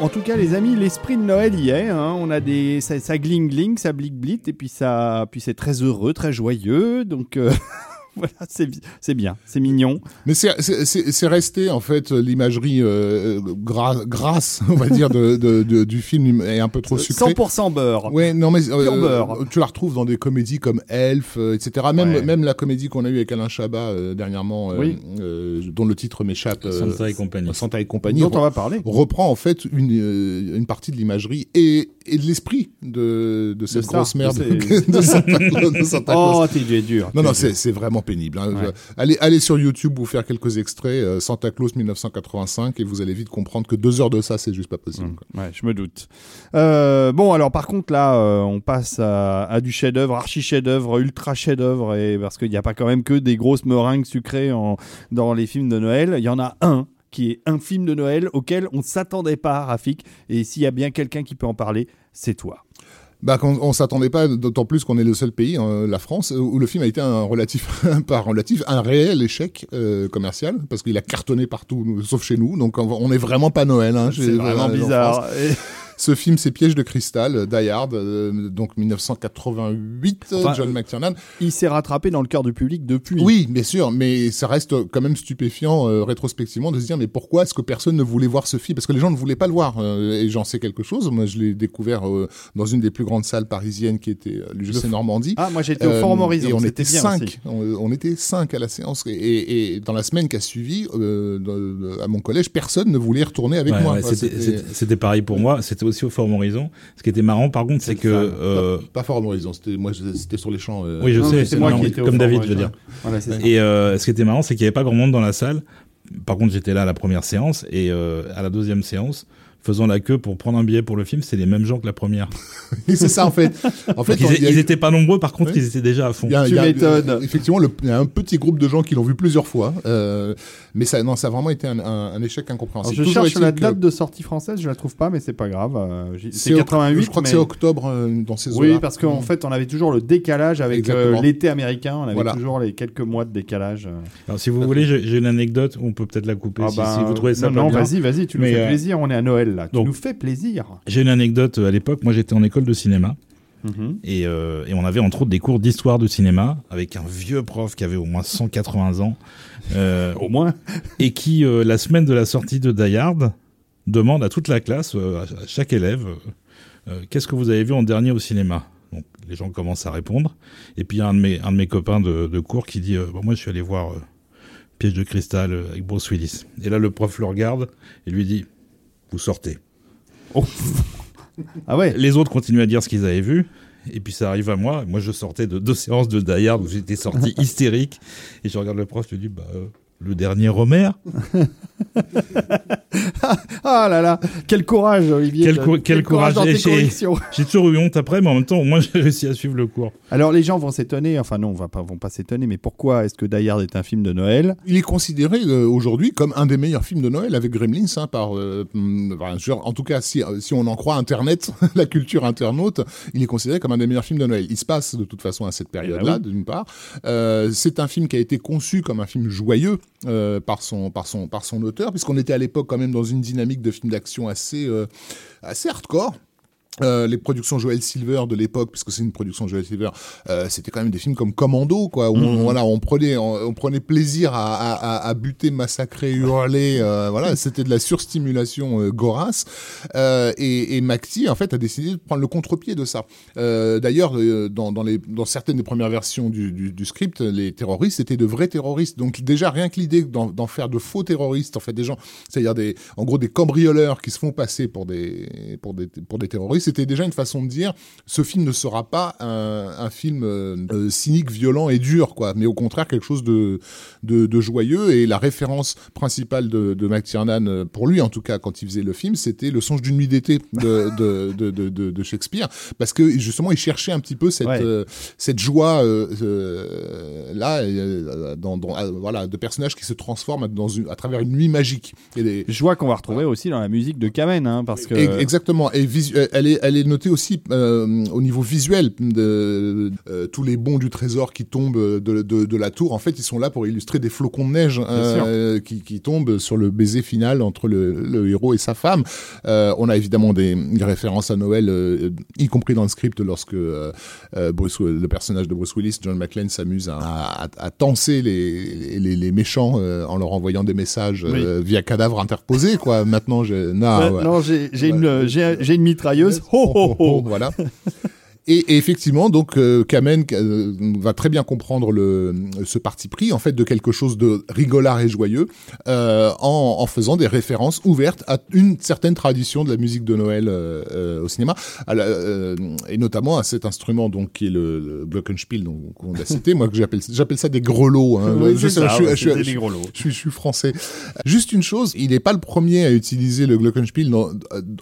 En tout cas, les amis, l'esprit de Noël y est. Hein. On a des, ça, ça gling gling, ça blic blit, et puis ça, puis c'est très heureux, très joyeux. Donc. Euh... [laughs] [laughs] voilà, c'est bien, c'est mignon. Mais c'est resté en fait l'imagerie euh, grasse, on va dire, de, de, de, du film est un peu trop sucré. 100% beurre. Ouais, non mais euh, beurre. tu la retrouves dans des comédies comme Elf, euh, etc. Même ouais. même la comédie qu'on a eue avec Alain Chabat euh, dernièrement, oui. dont le titre m'échappe. Santa et compagnie. Santa et compagnie. Dont on va parler. Reprend en fait une une partie de l'imagerie et et de l'esprit de, de cette grosse merde [laughs] de Santa Claus. de Santa Claus. Oh, t'es dur. Non, non, c'est vraiment pénible. hein. Ouais. Allez, allez sur YouTube vous faire quelques extraits, euh, Santa Claus 1985, et vous allez vite comprendre que deux heures de ça, c'est juste pas possible. Mm. quoi. Ouais, je me doute. Euh, bon, alors par contre, là, euh, on passe à, à du chef-d'œuvre, archi-chef-d'œuvre, ultra chef-d'œuvre, et parce qu'il n'y a pas quand même que des grosses meringues sucrées en, dans les films de Noël. Il y en a un qui est un film de Noël auquel on ne s'attendait pas, Rafik. Et s'il y a bien quelqu'un qui peut en parler, c'est toi. Bah, qu'on- on s'attendait pas, d'autant plus qu'on est le seul pays, hein, la France, où le film a été un relatif, [laughs] pas relatif, un réel échec euh, commercial, parce qu'il a cartonné partout, sauf chez nous. Donc on on est vraiment pas Noël. Hein, C'est vraiment en bizarre. Ce film, c'est Piège de cristal, euh, Die Hard, euh, donc 1988, euh, Enfin, John McTiernan. Il s'est rattrapé dans le cœur du public depuis. Oui, bien sûr, mais ça reste quand même stupéfiant euh, rétrospectivement de se dire mais pourquoi est-ce que personne ne voulait voir ce film? Parce que les gens ne voulaient pas le voir. euh, et j'en sais quelque chose. Moi, je l'ai découvert euh, dans une des plus grandes salles parisiennes qui était euh, l'UGC Normandie. Ah, moi j'étais au Forum Horizon. et on était bien cinq. aussi. On, on était cinq à la séance. Et, et- et dans la semaine qui a suivi, euh, dans- à mon collège, personne ne voulait y retourner avec Ouais, moi. ouais, c'était pareil pour moi. C'était aussi au Forum Horizon. Ce qui était marrant, par contre, c'est que euh, Pas Forum Horizon, c'était moi, c'était sur les champs. euh, oui, je Non, sais, c'est moi non, qui au comme Forum David, je veux dire. Voilà, c'est ça. Et euh, ce qui était marrant, c'est qu'il n'y avait pas grand monde dans la salle. Par contre, j'étais là à la première séance et euh, à la deuxième séance, faisant la queue pour prendre un billet pour le film, c'est les mêmes gens que la première. [laughs] C'est ça en fait. En fait, ils, eu- étaient pas nombreux, par contre, Oui. ils étaient déjà à fond. Il y a- Tu y a- m'étonnes. Effectivement, le- il y a un petit groupe de gens qui l'ont vu plusieurs fois, euh, mais ça, non, ça a vraiment été un, un- un échec Alors, incompréhensible. je Toujours cherche la que date de sortie française, je la trouve pas, mais c'est pas grave. euh, c'est au- 88. Je crois que mais- c'est octobre euh, dans ces Oui, eaux-là. parce qu'en fait, on avait toujours le décalage avec euh, l'été américain. On avait Voilà. toujours les quelques mois de décalage. euh. Alors, si vous voulez, j'ai une anecdote, on peut peut-être la couper Ah si, bah, si vous trouvez ça non, non, vas-y, vas-y, tu nous Mais, fais euh, plaisir. On est à Noël là. Tu donc- nous fais plaisir. J'ai une anecdote à l'époque. Moi, j'étais en école de cinéma. Mhm. Et, euh, et on avait entre autres des cours d'histoire de cinéma avec un vieux prof qui avait au moins 180 ans euh, Au moins. et qui, euh, la semaine de la sortie de Die Hard, demande à toute la classe, euh, à chaque élève, euh, euh, qu'est-ce que vous avez vu en dernier au cinéma? Donc les gens commencent à répondre. Et puis il y a un de mes, un de mes copains de, de cours qui dit, euh, Bon, moi je suis allé voir euh, Piège de cristal avec Bruce Willis. Et là le prof le regarde et lui dit, vous sortez. Oh. [laughs] ah ouais. Les autres continuent à dire ce qu'ils avaient vu. Et puis ça arrive à moi. Moi, je sortais de deux séances de Die Hard où j'étais sorti [laughs] hystérique. Et je regarde le prof, je lui dis, bah, euh, le dernier Romer. [laughs] Ah là là. Quel courage, Olivier. Quel cou- quel courage. dans Et tes [laughs] j'ai- toujours eu honte après, mais en même temps, au moins, j'ai réussi à suivre le cours. Alors les gens vont s'étonner. Enfin non, on va pas, vont pas s'étonner. Mais pourquoi est-ce que Die Hard est un film de Noël? Il est considéré euh, aujourd'hui comme un des meilleurs films de Noël avec Gremlins, hein, par, euh, genre, en tout cas si, euh, si on en croit Internet, [laughs] la culture internaute, il est considéré comme un des meilleurs films de Noël. Il se passe de toute façon à cette période-là, Eh ben d'une part. Euh, c'est un film qui a été conçu comme un film joyeux euh, par son par son par son auteur, puisqu'on était à l'époque quand même dans une dynamique de film d'action assez euh, assez hardcore. Euh, les productions Joel Silver de l'époque, puisque c'est une production Joel Silver, euh, c'était quand même des films comme Commando, quoi. Où on, Mhm. voilà, on prenait, on, on prenait plaisir à, à, à, buter, massacrer, hurler. euh, voilà, c'était de la surstimulation euh, gorasse. Euh, et, et Macti, en fait, a décidé de prendre le contre-pied de ça. Euh, D'ailleurs, euh, dans, dans, les, dans certaines des premières versions du, du, du script, les terroristes étaient de vrais terroristes. Donc déjà, rien que l'idée d'en d'en faire de faux terroristes, en fait, des gens, c'est-à-dire des, en gros, des cambrioleurs qui se font passer pour des, pour des, pour des terroristes, c'était déjà une façon de dire, ce film ne sera pas un, un film euh, euh, cynique, violent et dur, quoi, mais au contraire quelque chose de, de, de joyeux. Et la référence principale de, de McTiernan, euh, pour lui en tout cas, quand il faisait le film, c'était Le songe d'une nuit d'été de, [laughs] de, Shakespeare, parce que justement, il cherchait un petit peu cette, Ouais. euh, cette joie euh, là, dans, dans- voilà, de personnages qui se transforment dans une, à travers une nuit magique. Et les- Je vois qu'on va retrouver aussi dans la musique de Kamen, hein, parce que. Ex- Exactement. Et elle est, elle est notée aussi euh, au niveau visuel de euh, tous les bons du trésor qui tombent de, de, de la tour. En fait, ils sont là pour illustrer des flocons de neige euh, qui, qui tombent sur le baiser final entre le, le héros et sa femme. On a évidemment des, des références à Noël, y compris dans le script lorsque Bruce, le personnage de Bruce Willis, John McClane, s'amuse à, à, à tenser les, les, les méchants en leur envoyant des messages via cadavre interposé. Quoi. Maintenant, je... non, Ouais, ouais. Non, j'ai j'ai Ouais. une, j'ai j'ai une mitrailleuse. Ho, ho, ho. voilà. [laughs] Et, et effectivement, donc euh, Kamen euh, va très bien comprendre le, ce parti pris en fait de quelque chose de rigolard et joyeux euh, en, en faisant des références ouvertes à une certaine tradition de la musique de Noël euh, euh, au cinéma, à la- euh, et notamment à cet instrument donc qui est le, le glockenspiel donc qu'on a cité, moi que j'appelle j'appelle ça des grelots. Hein. Oui, je ça, je suis- ouais, je des je suis, je suis français. Juste une chose, il n'est pas le premier à utiliser le glockenspiel dans-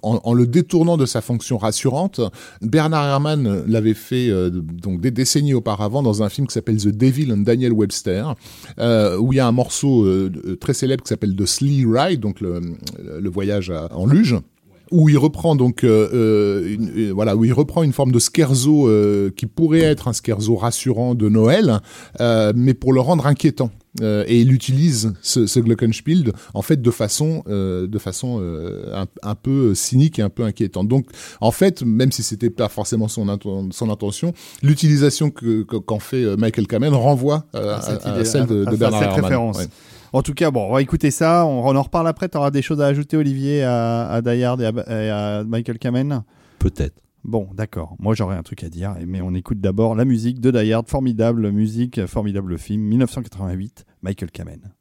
en, en le détournant de sa fonction rassurante. Bernard Herrmann l'avait fait euh, donc des décennies auparavant dans un film qui s'appelle The Devil and Daniel Webster, euh, où il y a un morceau euh, très célèbre qui s'appelle The Sleigh Ride, donc le, voyage à- en luge où il reprend donc euh, euh, une, euh, voilà où il reprend une forme de scherzo euh, qui pourrait être un scherzo rassurant de Noël, euh, mais pour le rendre inquiétant. Euh, et il utilise ce, ce glockenspiel en fait de façon euh, de façon euh, un, un peu cynique et un peu inquiétante. Donc en fait, même si c'était pas forcément son, inten- son intention, l'utilisation que que- qu'en fait Michael Kamen renvoie euh, À cette à, à idée- celle de, à- de à Bernard cette Herrmann. référence. Ouais. En tout cas, bon, on va écouter ça. On, on en reparle après. Tu auras des choses à ajouter, Olivier, à, à Die Hard et à, et à Michael Kamen? Peut-être. Bon, d'accord. Moi, j'aurais un truc à dire. Mais on écoute d'abord la musique de Die Hard. Formidable musique, formidable film. 1988, Michael Kamen.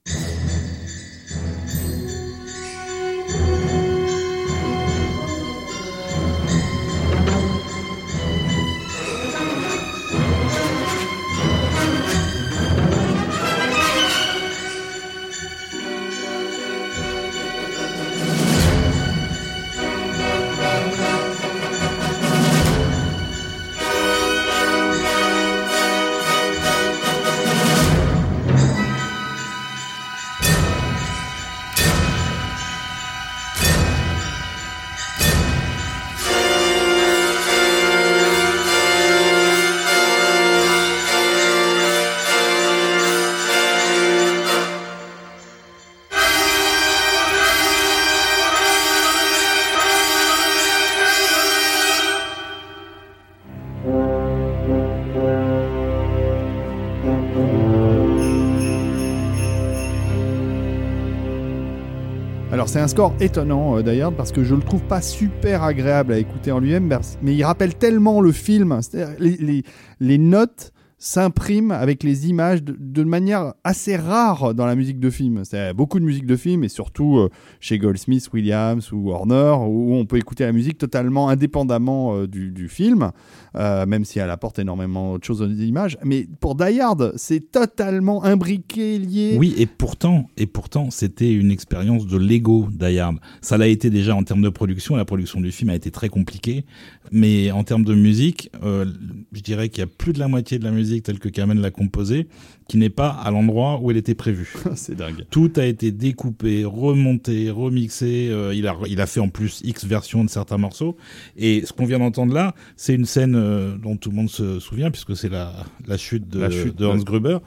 C'est un score étonnant euh, d'ailleurs parce que je le trouve pas super agréable à écouter en lui-même, mais il rappelle tellement le film. Les- les notes s'impriment avec les images de, manière assez rare dans la musique de film. C'est beaucoup de musique de film et surtout euh, chez Goldsmith, Williams ou Horner où on peut écouter la musique totalement indépendamment euh, du, film, euh, même si elle apporte énormément de choses aux images. Mais pour Die Hard, c'est totalement imbriqué, lié. Oui, et pourtant, et pourtant, c'était une expérience de Lego Die Hard. Ça l'a été déjà en termes de production. La production du film a été très compliquée, mais en termes de musique, je dirais qu'il y a plus de la moitié de la musique telle que Kamen l'a composée qui n'est pas à l'endroit où elle était prévue. [laughs] c'est dingue. Tout a été découpé, remonté, remixé. euh, il, a, il a fait en plus X versions de certains morceaux. Et ce qu'on vient d'entendre là, c'est une scène euh, dont tout le monde se souvient, puisque c'est la, la chute de, La chute de Hans Gruber.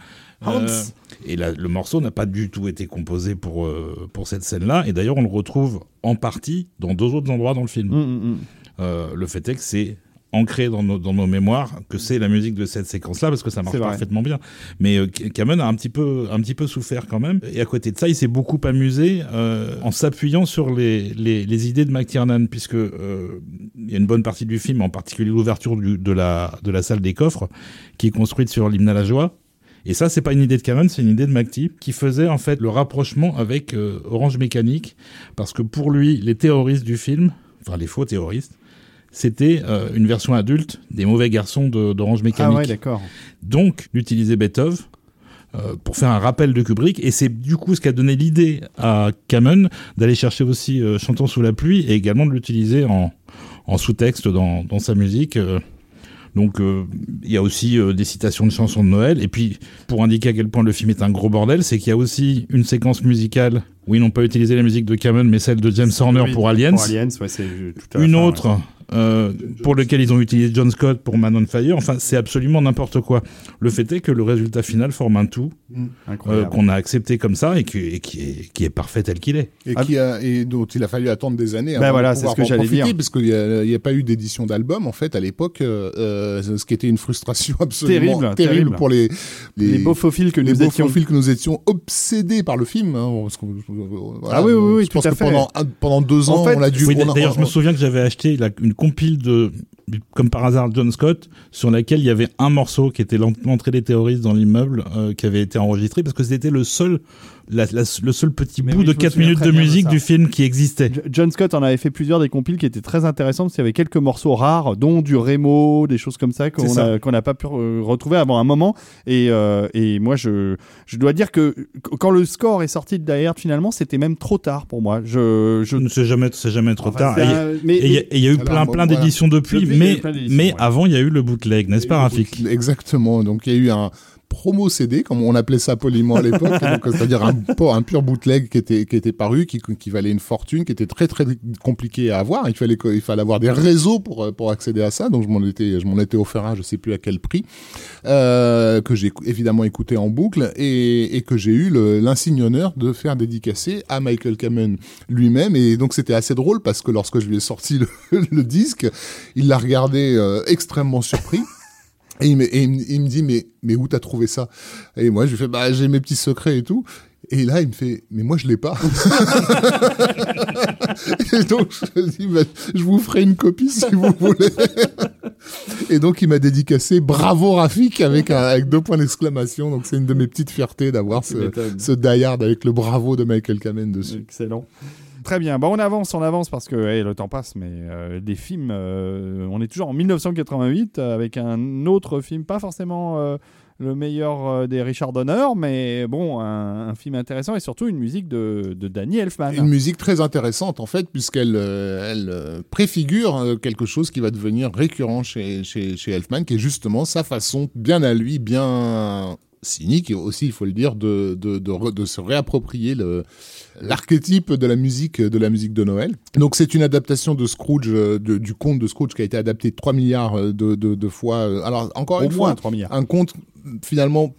Hans Euh, et la- le morceau n'a pas du tout été composé pour, euh, pour cette scène-là. Et d'ailleurs, on le retrouve en partie dans deux autres endroits dans le film. Hum, hum, hum. Euh, le fait est que c'est ancré dans nos, dans nos mémoires que c'est la musique de cette séquence-là parce que ça marche parfaitement bien. Mais euh, Kamen a un petit peu un petit peu souffert quand même. Et à côté de ça, il s'est beaucoup amusé euh, en s'appuyant sur les, les, les idées de McTiernan puisque euh, il y a une bonne partie du film, en particulier l'ouverture du- de la de la salle des coffres, qui est construite sur l'hymne à la joie. Et ça, c'est pas une idée de Cameron, c'est une idée de McTee qui faisait en fait le rapprochement avec euh, Orange Mécanique, parce que pour lui, les terroristes du film, enfin les faux terroristes, c'était euh, une version adulte des mauvais garçons d'Orange Ah Mécanique. ouais, d'accord. Donc, d'utiliser Beethoven euh, pour faire un rappel de Kubrick, et c'est du coup ce qui a donné l'idée à Kamen d'aller chercher aussi euh, Chantons sous la pluie et également de l'utiliser en, en sous-texte dans, dans sa musique. euh. donc, euh, il y a aussi euh, des citations de chansons de Noël. Et puis, pour indiquer à quel point le film est un gros bordel, c'est qu'il y a aussi une séquence musicale où ils n'ont pas utilisé la musique de Kamen, mais celle de James Horner pour Aliens Pour Aliens, ouais, c'est tout à une fin, ouais. Euh, pour lequel ils ont utilisé John Scott pour Man on Fire. Enfin, c'est absolument n'importe quoi. Le fait est que le résultat final forme un tout euh, Incroyable. qu'on a accepté comme ça et, que- et qui, est, qui est parfait tel qu'il est. Et, Ah. qui a, et dont il a fallu attendre des années Ben voilà, c'est ce que j'allais dire. parce qu'il n'y a, il y a pas eu d'édition d'album en fait à l'époque, euh, euh, ce qui était une frustration [laughs] absolument Terrible, terrible, terrible. pour les Les bofophiles que les nous étions. que nous étions obsédés par le film. hein, parce qu'on- voilà, Ah oui, oui, oui, je pense tout à que fait. pendant pendant deux En ans, fait, on a dû. Oui, D'ailleurs, je me souviens que j'avais acheté la- une compile de comme par hasard John Scott, sur laquelle il y avait un morceau qui était l'entrée des terroristes dans l'immeuble, euh, qui avait été enregistré, parce que c'était le seul la, la, le seul petit Mais bout oui, de je me 4 souviens minutes de musique du film qui existait. John Scott en avait fait plusieurs des compiles qui étaient très intéressants parce qu'il y avait quelques morceaux rares, dont du Remo, des choses comme ça qu'on n'a pas pu euh, retrouver avant un moment. Et, euh, et moi, je, je dois dire que qu- quand le score est sorti de Die Hard, finalement, c'était même trop tard pour moi. Je, je... C'est jamais, c'est jamais trop Enfin, tard. Et il y a- un- mais- et il y, a- et il y a eu Alors, plein, bon, plein voilà. d'éditions depuis, mais, mais ouais. avant, il y a eu le bootleg, n'est-ce pas, Rafik Exactement. Donc il y a eu un promo CD, comme on appelait ça poliment à l'époque, [laughs] c'est-à-dire un, un pur bootleg qui était, qui était paru, qui, qui valait une fortune, qui était très très compliqué à avoir. Il fallait, il fallait avoir des réseaux pour, pour accéder à ça, donc je m'en étais, je m'en étais offert un, je sais plus à quel prix, euh, que j'ai évidemment écouté en boucle et, et que j'ai eu l'insigne honneur de faire dédicacer à Michael Kamen lui-même. Et donc c'était assez drôle parce que lorsque je lui ai sorti le, [laughs] le disque, il l'a regardé euh, extrêmement surpris. Et il me, et il me- il me dit, mais, mais où t'as trouvé ça? Et moi, je lui fais, bah, j'ai mes petits secrets et tout. Et là, il me fait, mais moi, je l'ai pas. [laughs] et donc, je lui dis, bah, je vous ferai une copie si vous voulez. et donc, il m'a dédicacé Bravo Rafik avec, un- avec deux points d'exclamation. Donc, c'est une de mes petites fiertés d'avoir ce, ce Die Hard avec le bravo de Michael Kamen dessus. Excellent. Très bien. Bon, on avance, on avance parce que le temps passe, mais euh, des films, euh, on est toujours en 1988 euh, avec un autre film, pas forcément le meilleur des Richard Donner, mais bon, un, film intéressant et surtout une musique de, Danny Elfman. Une musique très intéressante en fait, puisqu'elle elle préfigure quelque chose qui va devenir récurrent chez, chez, chez Elfman, qui est justement sa façon bien à lui, bien cynique et aussi, il faut le dire, de, de, de, se réapproprier le l'archétype de la musique de la musique de Noël. Donc c'est une adaptation de Scrooge, euh, de- du conte de Scrooge qui a été adapté 3 milliards euh, de, de, de fois. euh, Alors encore Au une moins fois, 3 milliards. un conte finalement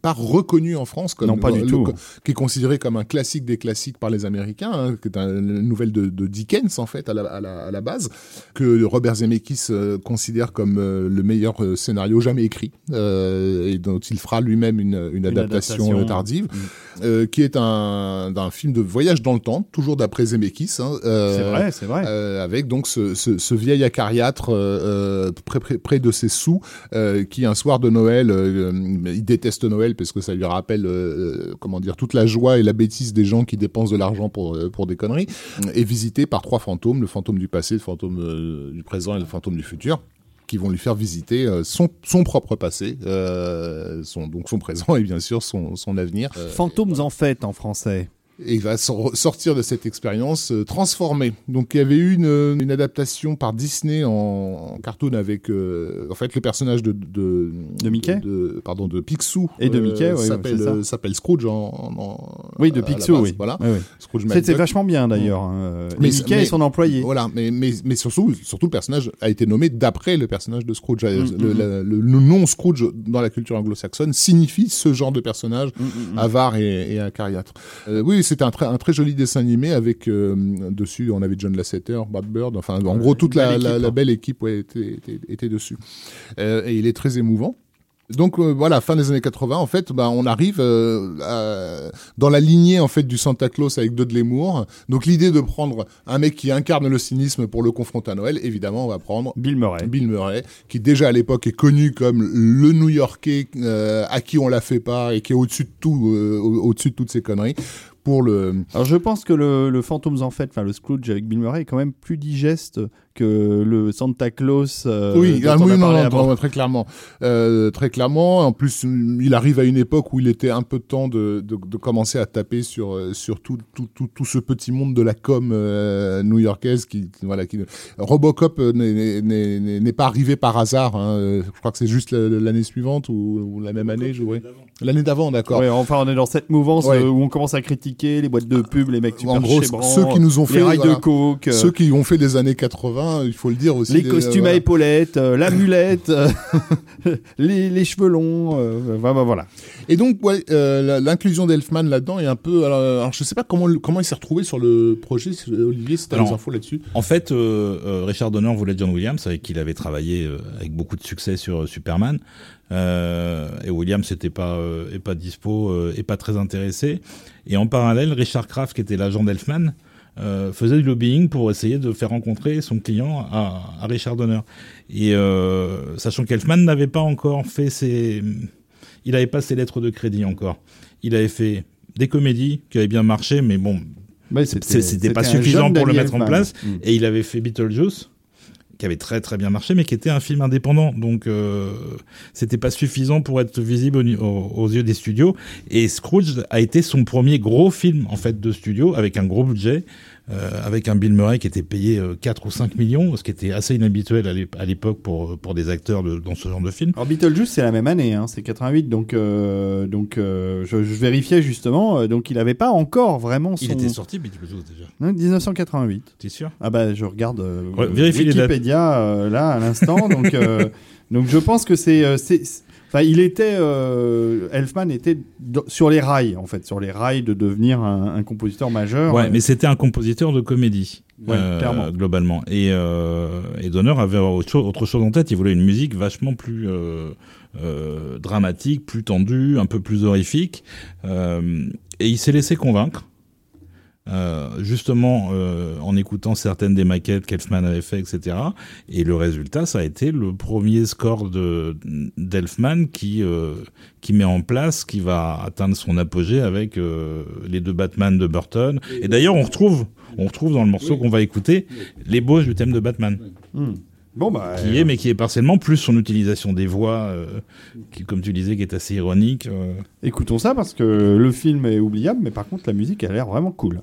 pas reconnu en France comme Non, pas du le- tout. qui est considéré comme un classique des classiques par les Américains, hein, qui est un- une nouvelle de, de Dickens en fait à la, à la, à la base, que Robert Zemeckis euh, considère comme euh, le meilleur euh, scénario jamais écrit euh, et dont il fera lui-même une, une adaptation, adaptation. tardive, Mm. qui est un film de voyage dans le temps, toujours d'après Zemeckis. Hein, C'est vrai, c'est vrai. avec donc ce, ce, ce vieil acariâtre près, près, près de ses sous, qui un soir de Noël, euh, il déteste Noël parce que ça lui rappelle, euh, comment dire, toute la joie et la bêtise des gens qui dépensent de l'argent pour, euh, pour des conneries, est visité par trois fantômes, le fantôme du passé, le fantôme euh, du présent et le fantôme du futur qui vont lui faire visiter euh, son, son propre passé, euh, son, donc son présent et bien sûr son, son avenir. Euh, Fantômes en fête en français. Et il va sor- sortir de cette expérience euh, transformé. Donc il y avait eu une, une adaptation par Disney en, en cartoon avec euh, en fait le personnage de de, De Mickey de, pardon de Picsou Et de Mickey, oui, s'appelle ça. euh, s'appelle Scrooge en, Oui, de Picsou, base, oui. Voilà, Oui, oui. McDuck. vachement bien d'ailleurs. hein. Mais- Et Mickey mais- et son employé. Voilà, mais, mais, mais surtout, surtout, le personnage a été nommé d'après le personnage de Scrooge. Euh, Mm, le, mm, la- le- le nom Scrooge dans la culture anglo-saxonne signifie ce genre de personnage Mm, mm, mm. avare et, et acariâtre. Euh, oui, c'était un très, un très joli dessin animé avec euh, dessus, on avait John Lasseter, Bad Bird, enfin en gros toute la, hein. belle équipe ouais, était, était, était dessus. Euh, et il est très émouvant. Donc euh, voilà, fin des années 80, en fait, bah, on arrive euh, à- dans la lignée en fait du Santa Claus avec Dudley Moore. Donc l'idée de prendre un mec qui incarne le cynisme pour le confronter à Noël, évidemment, on va prendre Bill Murray. Bill Murray, qui déjà à l'époque est connu comme le New-Yorkais euh, à qui on la fait pas et qui est au-dessus de tout, au- au-dessus de toutes ces conneries. Pour le, Alors je pense que le, le en fête, enfin le Scrooge avec Bill Murray est quand même plus digeste que le Santa Claus. euh, oui, ah, non, non, très clairement, euh, très clairement. En plus, il arrive à une époque où il était un peu temps de, de, de commencer à taper sur euh, sur tout, tout, tout, tout ce petit monde de la com euh, new-yorkaise qui, qui- voilà qui Robocop euh, n'est- pas arrivé par hasard. hein. Je crois que c'est juste la- l'année suivante ou, ou la même année, je. L'année d'avant, d'accord. Ouais, enfin, on est dans cette mouvance Ouais. où on commence à critiquer les boîtes de pub, les mecs super En gros, chébrants, ceux qui nous ont les fait, rails voilà, de coke, Ceux qui ont fait des années 80, il faut le dire aussi. les des- costumes voilà. à épaulettes, euh, la mulette, euh, [laughs] les, les cheveux longs, euh, bah, bah, voilà. Et donc, ouais, euh, l'inclusion d'Elfman là-dedans est un peu. Alors, alors, je sais pas comment comment il s'est retrouvé sur le projet. Olivier, si t'as Alors, des infos là-dessus. En fait, euh, euh, Richard Donner voulait John Williams, avec qui il avait travaillé euh, avec beaucoup de succès sur euh, Superman. Euh, et Williams n'était pas, euh, pas dispo euh, et pas très intéressé. Et en parallèle, Richard Kraft, qui était l'agent d'Elfman, euh, faisait du lobbying pour essayer de faire rencontrer son client à, à Richard Donner. Et euh, sachant qu'Elfman n'avait pas encore fait ses, il n'avait pas ses lettres de crédit encore. Il avait fait des comédies qui avaient bien marché, mais bon, c'était pas suffisant pour le mettre en place. Mm. Et il avait fait Beetlejuice qui avait très très bien marché, mais qui était un film indépendant, donc euh, c'était pas suffisant pour être visible au, au- aux yeux des studios. Et Scrooge a été son premier gros film en fait de studio avec un gros budget, avec un Bill Murray qui était payé euh, 4 ou 5 millions, ce qui était assez inhabituel à l'ép- à l'époque pour pour des acteurs de, dans ce genre de film. Alors Beetlejuice, c'est la même année, hein, c'est 88, donc, euh, donc euh, je, je vérifiais justement, euh, donc il n'avait pas encore vraiment son... Il était sorti Beetlejuice déjà. Non, 1988. T'es sûr? Ah bah je regarde euh, Ouais, les. Wikipédia euh, là à l'instant, donc, euh, [laughs] donc je pense que c'est... Enfin, il était, euh, Elfman était sur les rails, en fait, sur les rails de devenir un, un compositeur majeur. Ouais, mais c'était un compositeur de comédie. Ouais, euh, clairement. globalement. Et, euh, et Donner avait autre chose, autre chose en tête. Il voulait une musique vachement plus euh, euh, dramatique, plus tendue, un peu plus horrifique. Euh, et il s'est laissé convaincre. Euh, justement euh, en écoutant certaines des maquettes qu'Elfman avait fait, etc. Et le résultat, ça a été le premier score de d'Elfman qui euh, qui met en place, qui va atteindre son apogée avec les deux Batman de Burton. Et d'ailleurs, on retrouve on retrouve dans le morceau qu'on va écouter l'ébauche du thème de Batman, Hmm. Bon bah... qui est mais qui est partiellement plus son utilisation des voix, euh, qui, comme tu disais, qui est assez ironique. euh. Écoutons ça parce que le film est oubliable, mais par contre la musique a l'air vraiment cool.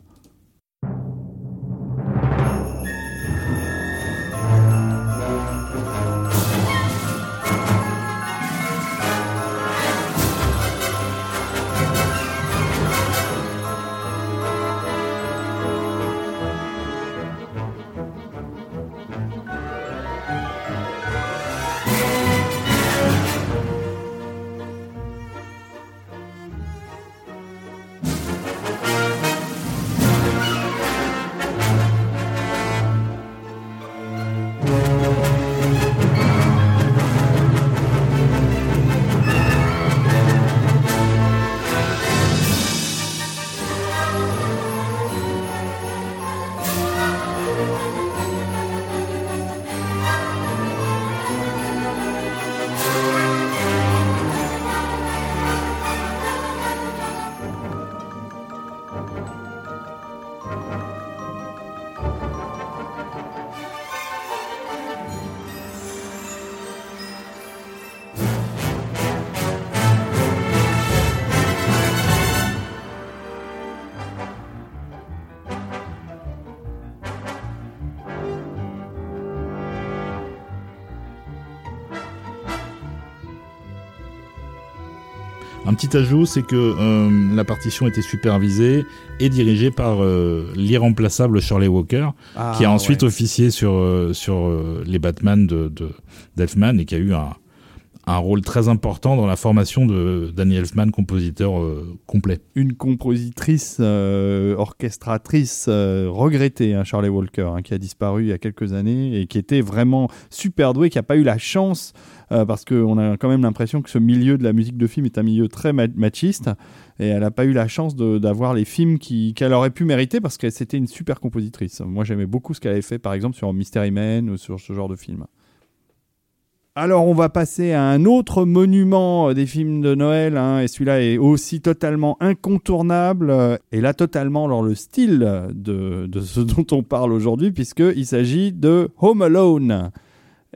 Petit ajout, c'est que euh, la partition était supervisée et dirigée par euh, l'irremplaçable Shirley Walker, Ah, qui a ensuite ouais. officié sur, euh, sur les Batman de, de, d'Elfman et qui a eu un, un rôle très important dans la formation de Danny Elfman, compositeur euh, complet. une compositrice, euh, orchestratrice euh, regrettée, hein, Charlie Walker, hein, qui a disparu il y a quelques années et qui était vraiment super douée, qui n'a pas eu la chance, euh, parce qu'on a quand même l'impression que ce milieu de la musique de film est un milieu très ma- machiste, et elle n'a pas eu la chance d'avoir les films qu'elle aurait pu mériter, parce que c'était une super compositrice. Moi j'aimais beaucoup ce qu'elle avait fait, par exemple, sur Mystery Man ou sur ce genre de film. Alors on va passer à un autre monument euh, des films de Noël, hein, et celui-là est aussi totalement incontournable, euh, et là totalement dans le style de, de ce [laughs] dont on parle aujourd'hui, puisqu'il s'agit de Home Alone.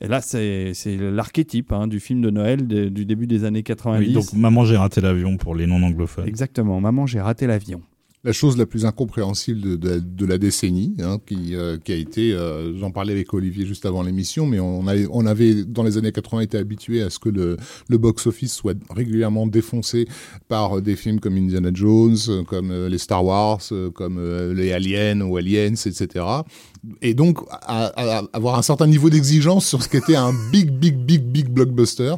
Et là c'est c'est l'archétype hein, du film de Noël de- du début des années 90. Oui, donc Maman, j'ai raté l'avion pour les non-anglophones. Exactement, maman j'ai raté l'avion. La chose la plus incompréhensible de, de- de la décennie, hein, qui, euh, qui a été, euh, j'en parlais avec Olivier juste avant l'émission, mais on, a- on avait dans les années 80 été habitué à ce que le, le box-office soit régulièrement défoncé par euh, des films comme Indiana Jones, euh, comme euh, les Star Wars, comme les Aliens ou Aliens, etc. Et donc à- à avoir un certain niveau d'exigence sur ce qu'était un big, big, big, big blockbuster.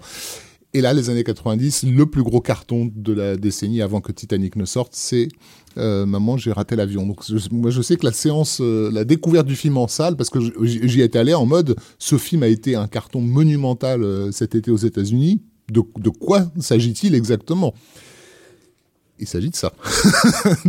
Et là, les années 90, le plus gros carton de la décennie avant que Titanic ne sorte, c'est euh, Maman, j'ai raté l'avion. Donc je- moi, je sais que la séance, euh, la découverte du film en salle, parce que j'y étais allé en mode, ce film a été un carton monumental euh, cet été aux États-Unis. De, quoi s'agit-il exactement? Il s'agit de ça. [laughs]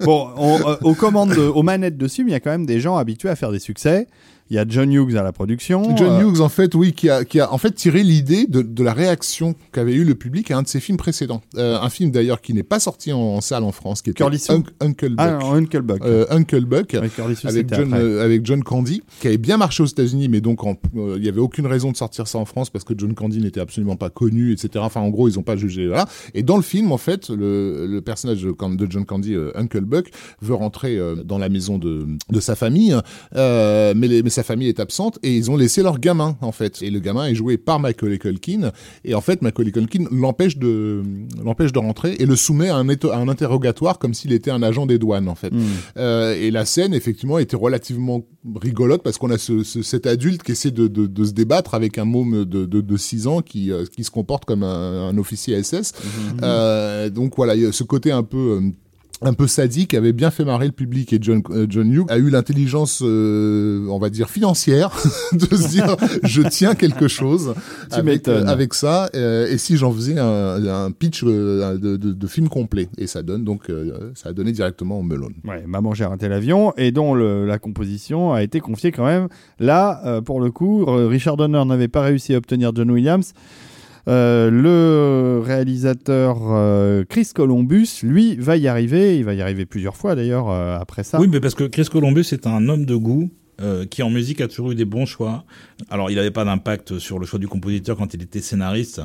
Bon, on- aux commandes, de- aux manettes dessus, il y a quand même des gens habitués à faire des succès. Il y a John Hughes à la production. John euh, Hughes, en fait, oui, qui a, qui a en fait tiré l'idée de, de la réaction qu'avait eu le public à un de ses films précédents. Euh, un film d'ailleurs qui n'est pas sorti en, en salle en France, qui était Curly Uncle Buck. Ah, non, Uncle Buck. Euh, Uncle Buck. Avec John, euh, avec John Candy, qui avait bien marché aux États-Unis, mais donc il n'y avait aucune raison de sortir ça en France parce que John Candy n'était absolument pas connu, etc. Enfin, en gros, ils n'ont pas jugé. Voilà. Et dans le film, en fait, le, le personnage de, John Candy, Uncle Buck, veut rentrer dans la maison de, de sa famille, mais, les- mais sa famille est absente et ils ont laissé leur gamin, en fait. Et le gamin est joué par Macaulay Culkin. Et en fait, Macaulay Culkin l'empêche de, l'empêche de rentrer et le soumet à un, éto- à un interrogatoire comme s'il était un agent des douanes, en fait. Hmm. Euh, et la scène, effectivement, était relativement rigolote parce qu'on a ce, ce- cet adulte qui essaie de, de, de se débattre avec un môme de, de, de 6 ans qui, euh, qui se comporte comme un, un officier SS. Euh, donc voilà, il y a ce côté un peu... un peu sadique avait bien fait marrer le public et John, euh, John Hughes a eu l'intelligence, euh, on va dire financière, [laughs] de se dire [laughs] je tiens quelque chose Tu avec, m'étonnes. euh, avec ça euh, et si j'en faisais un, un pitch de, de, de film complet et ça donne donc ça a donné directement au melon. Ouais, Maman j'ai raté l'avion et dont le- la composition a été confiée quand même. Là, pour le coup, Richard Donner n'avait pas réussi à obtenir John Williams. Euh, le réalisateur euh, Chris Columbus, lui, va y arriver. Il va y arriver plusieurs fois d'ailleurs euh, après ça. Oui, mais parce que Chris Columbus est un homme de goût. euh, qui en musique a toujours eu des bons choix. Alors il n'avait pas d'impact sur le choix du compositeur quand il était scénariste,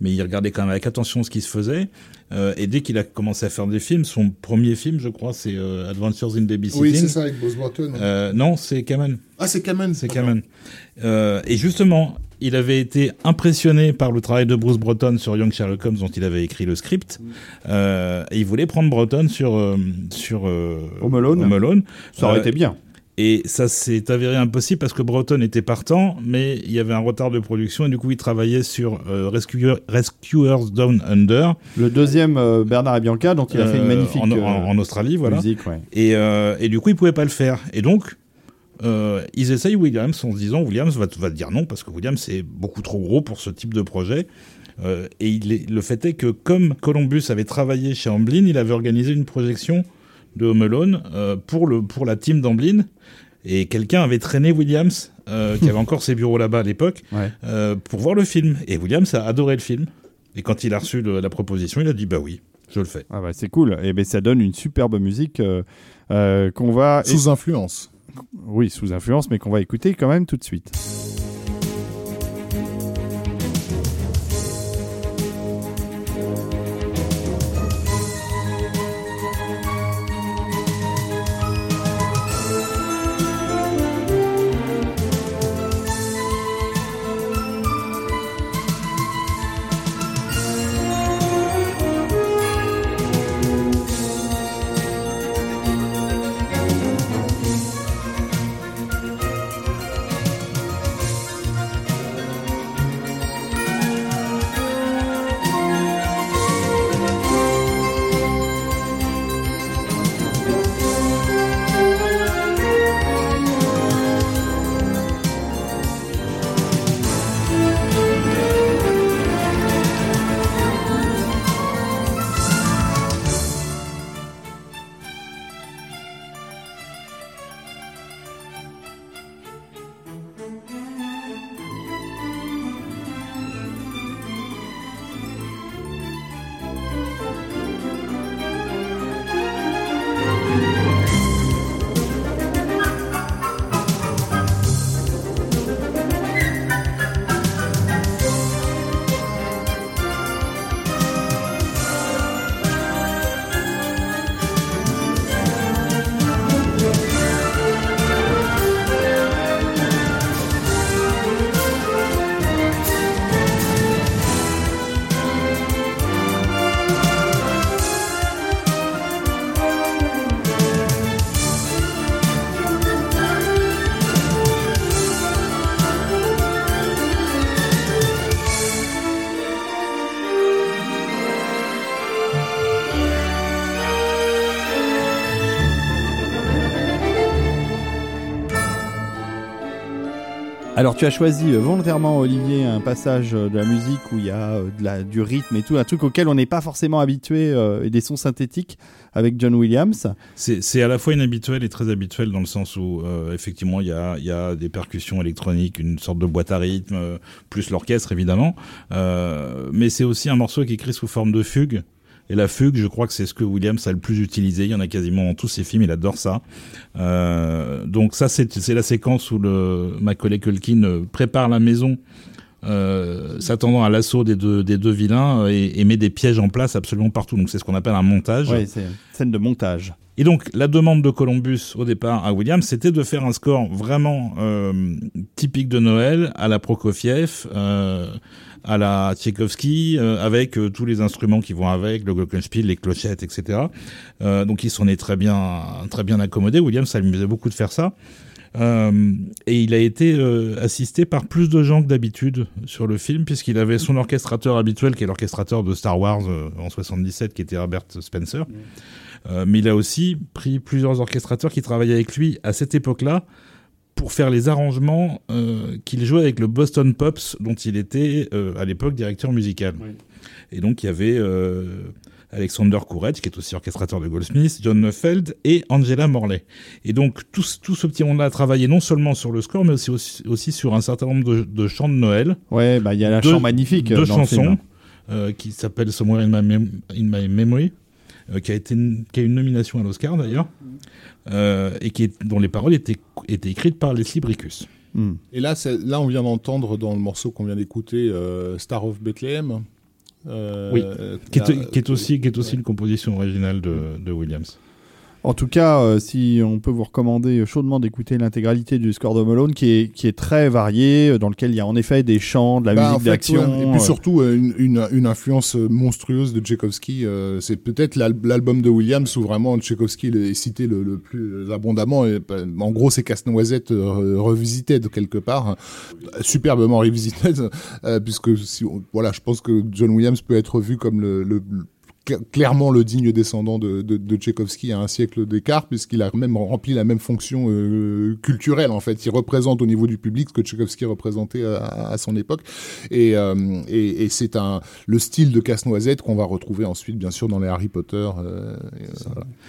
mais il regardait quand même avec attention ce qui se faisait. Euh, et dès qu'il a commencé à faire des films, son premier film, je crois, c'est euh, Adventures in Babysitting. ça avec Bose Broughton. Euh, non, c'est Kamen. Ah, c'est Kamen. C'est Kamen. Euh, et justement, il avait été impressionné par le travail de Bruce Broughton sur Young Sherlock Holmes, dont il avait écrit le script. Euh, et il voulait prendre Broughton sur euh, sur euh, Home Alone. Home Alone. ça aurait Euh, été bien. Et ça s'est avéré impossible parce que Broughton était partant, mais il y avait un retard de production et du coup il travaillait sur euh, Rescuer- Rescuers Down Under Le deuxième, euh, Bernard et Bianca, dont il a fait une euh, magnifique en, euh, en- en Australie, voilà. musique. Ouais. Et, euh, et du coup, ils pouvaient pas le faire. Et donc, euh, ils essayent Williams en se disant Williams va, va dire non parce que Williams est beaucoup trop gros pour ce type de projet. Euh, et il est- le fait est que comme Columbus avait travaillé chez Amblin, il avait organisé une projection de Home Alone euh, pour, le, pour la team d'Amblin. Et quelqu'un avait traîné Williams, euh, qui [laughs] avait encore ses bureaux là-bas à l'époque, Ouais. euh, pour voir le film. Et Williams a adoré le film. Et quand il a reçu le- la proposition, il a dit bah oui, je le fais. Ah bah, c'est cool. Et ben ça donne une superbe musique euh, euh, qu'on va, Sous influence. Oui, sous influence, mais qu'on va écouter quand même tout de suite. Alors tu as choisi euh, volontairement Olivier un passage euh, de la musique où il y a euh, du rythme et tout, un truc auquel on n'est pas forcément habitué et des sons synthétiques avec John Williams. C'est à la fois inhabituel et très habituel dans le sens où effectivement il y a, y a, des percussions électroniques, une sorte de boîte à rythme, plus l'orchestre évidemment, mais c'est aussi un morceau qui est écrit sous forme de fugue et la fugue, je crois que c'est ce que Williams a le plus utilisé. Il y en a quasiment dans tous ses films. Il adore ça. Euh, donc ça, c'est la séquence où le Macaulay Culkin euh, prépare la maison. Euh, s'attendant à l'assaut des deux, des deux vilains et, met des pièges en place absolument partout. Donc c'est ce qu'on appelle un montage. Oui, c'est une scène de montage. Et donc la demande de Columbus au départ à Williams, c'était de faire un score vraiment typique de Noël à la Prokofiev à la Tchaïkovski euh, avec euh, tous les instruments qui vont avec, le glockenspiel, les clochettes, etc. Euh, donc il s'en est très bien, très bien accommodé. Williams, ça lui faisait beaucoup de faire ça. Euh, et il a été assisté par plus de gens que d'habitude sur le film, puisqu'il avait son orchestrateur habituel, qui est l'orchestrateur de Star Wars en 77, qui était Herbert Spencer. mais il a aussi pris plusieurs orchestrateurs qui travaillaient avec lui à cette époque-là, pour faire les arrangements euh, qu'il jouait avec le Boston Pops, dont il était euh, à l'époque directeur musical. Et donc il y avait euh, Alexander Courage, qui est aussi orchestrateur de Goldsmith, John Neufeld et Angela Morley. Et donc tout, tout ce petit monde-là a travaillé non seulement sur le score, mais aussi, aussi, sur un certain nombre de, de chants de Noël. Ouais, bah il y a la chant magnifique. Deux chansons qui s'appellent Somewhere in My, in my Memory, qui a été qui a une nomination à l'Oscar d'ailleurs. Euh, et qui est, dont les paroles étaient, étaient écrites par Leslie Bricus. Hmm. Et là, là, on vient d'entendre dans le morceau qu'on vient d'écouter, euh, Star of Bethlehem. Euh, oui, qui est, qui est, aussi, qui est aussi une composition originale de, de Williams. En tout cas, euh, si on peut vous recommander chaudement d'écouter l'intégralité du score de Malone, qui est, qui est très varié, euh, dans lequel il y a en effet des chants, de la bah, musique d'action. et puis euh. surtout une, une, une, influence monstrueuse de Tchaïkovski. c'est peut-être l'album de Williams où vraiment Tchaïkovski est cité le, le plus abondamment. Et, bah, en gros, c'est Casse-Noisette revisité de quelque part, superbement revisité, [laughs] puisque si, voilà, je pense que John Williams peut être vu comme le, le clairement le digne descendant de, de, de Tchaïkovski à un siècle d'écart, puisqu'il a même rempli la même fonction euh, culturelle. En fait, il représente au niveau du public ce que Tchaïkovski représentait à, à son époque, et, euh, et, et c'est un le style de casse-noisette qu'on va retrouver ensuite, bien sûr, dans les Harry Potter. Euh,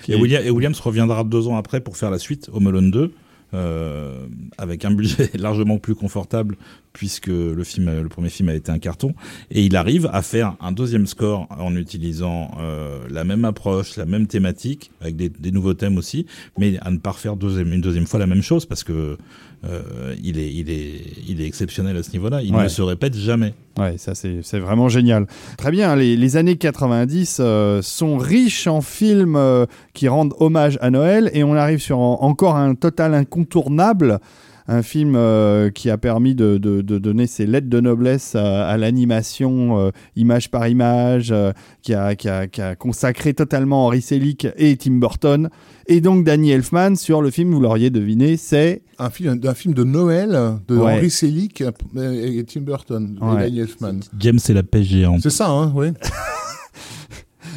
et, William, et, Williams reviendra deux ans après pour faire la suite, Home Alone 2. Euh, avec un budget [laughs] largement plus confortable puisque le film, le premier film a été un carton, et il arrive à faire un deuxième score en utilisant euh, la même approche, la même thématique, avec des, des, nouveaux thèmes aussi, mais à ne pas refaire deuxième, une deuxième fois la même chose parce que euh, il est, il est, il est exceptionnel à ce niveau-là. Il ne se répète jamais. Ouais, ça c'est vraiment génial. Très bien, les, années 90 euh, sont riches en films euh, qui rendent hommage à Noël, et on arrive sur encore un total incontournable un film euh, qui a permis de, de, de, donner ses lettres de noblesse à, l'animation euh, image par image, euh, qui, a, qui, a, qui, a, consacré totalement Henry Selick et Tim Burton. Et donc Danny Elfman sur le film, vous l'auriez deviné, c'est un film, un film de Noël de Henry Selick et Tim Burton, et Danny Elfman. James c'est la pêche géante. C'est ça, hein, oui. [laughs]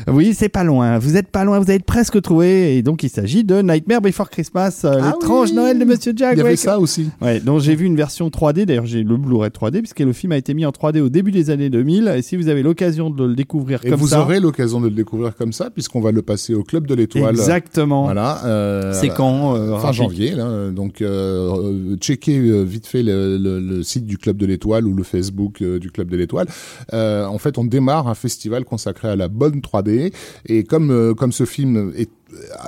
Oui, c'est pas loin. Vous êtes pas loin, vous avez presque trouvé. Et donc, il s'agit de Nightmare Before Christmas, euh, ah l'étrange Noël de Monsieur Jack. Il y avait ça aussi. Ouais, donc j'ai vu une version 3D. D'ailleurs, j'ai le Blu-ray 3D, puisque le film a été mis en 3D au début des années 2000. Et si vous avez l'occasion de le découvrir et comme vous ça. vous aurez l'occasion de le découvrir comme ça, puisqu'on va le passer au Club de l'Étoile. Exactement. Voilà. Euh, c'est quand euh, Fin janvier. Là, donc, euh, checkez euh, vite fait le, le, le, site du Club de l'Étoile ou le Facebook euh, du Club de l'Étoile. en fait, on démarre un festival consacré à la bonne 3D. Et comme, euh, comme ce film est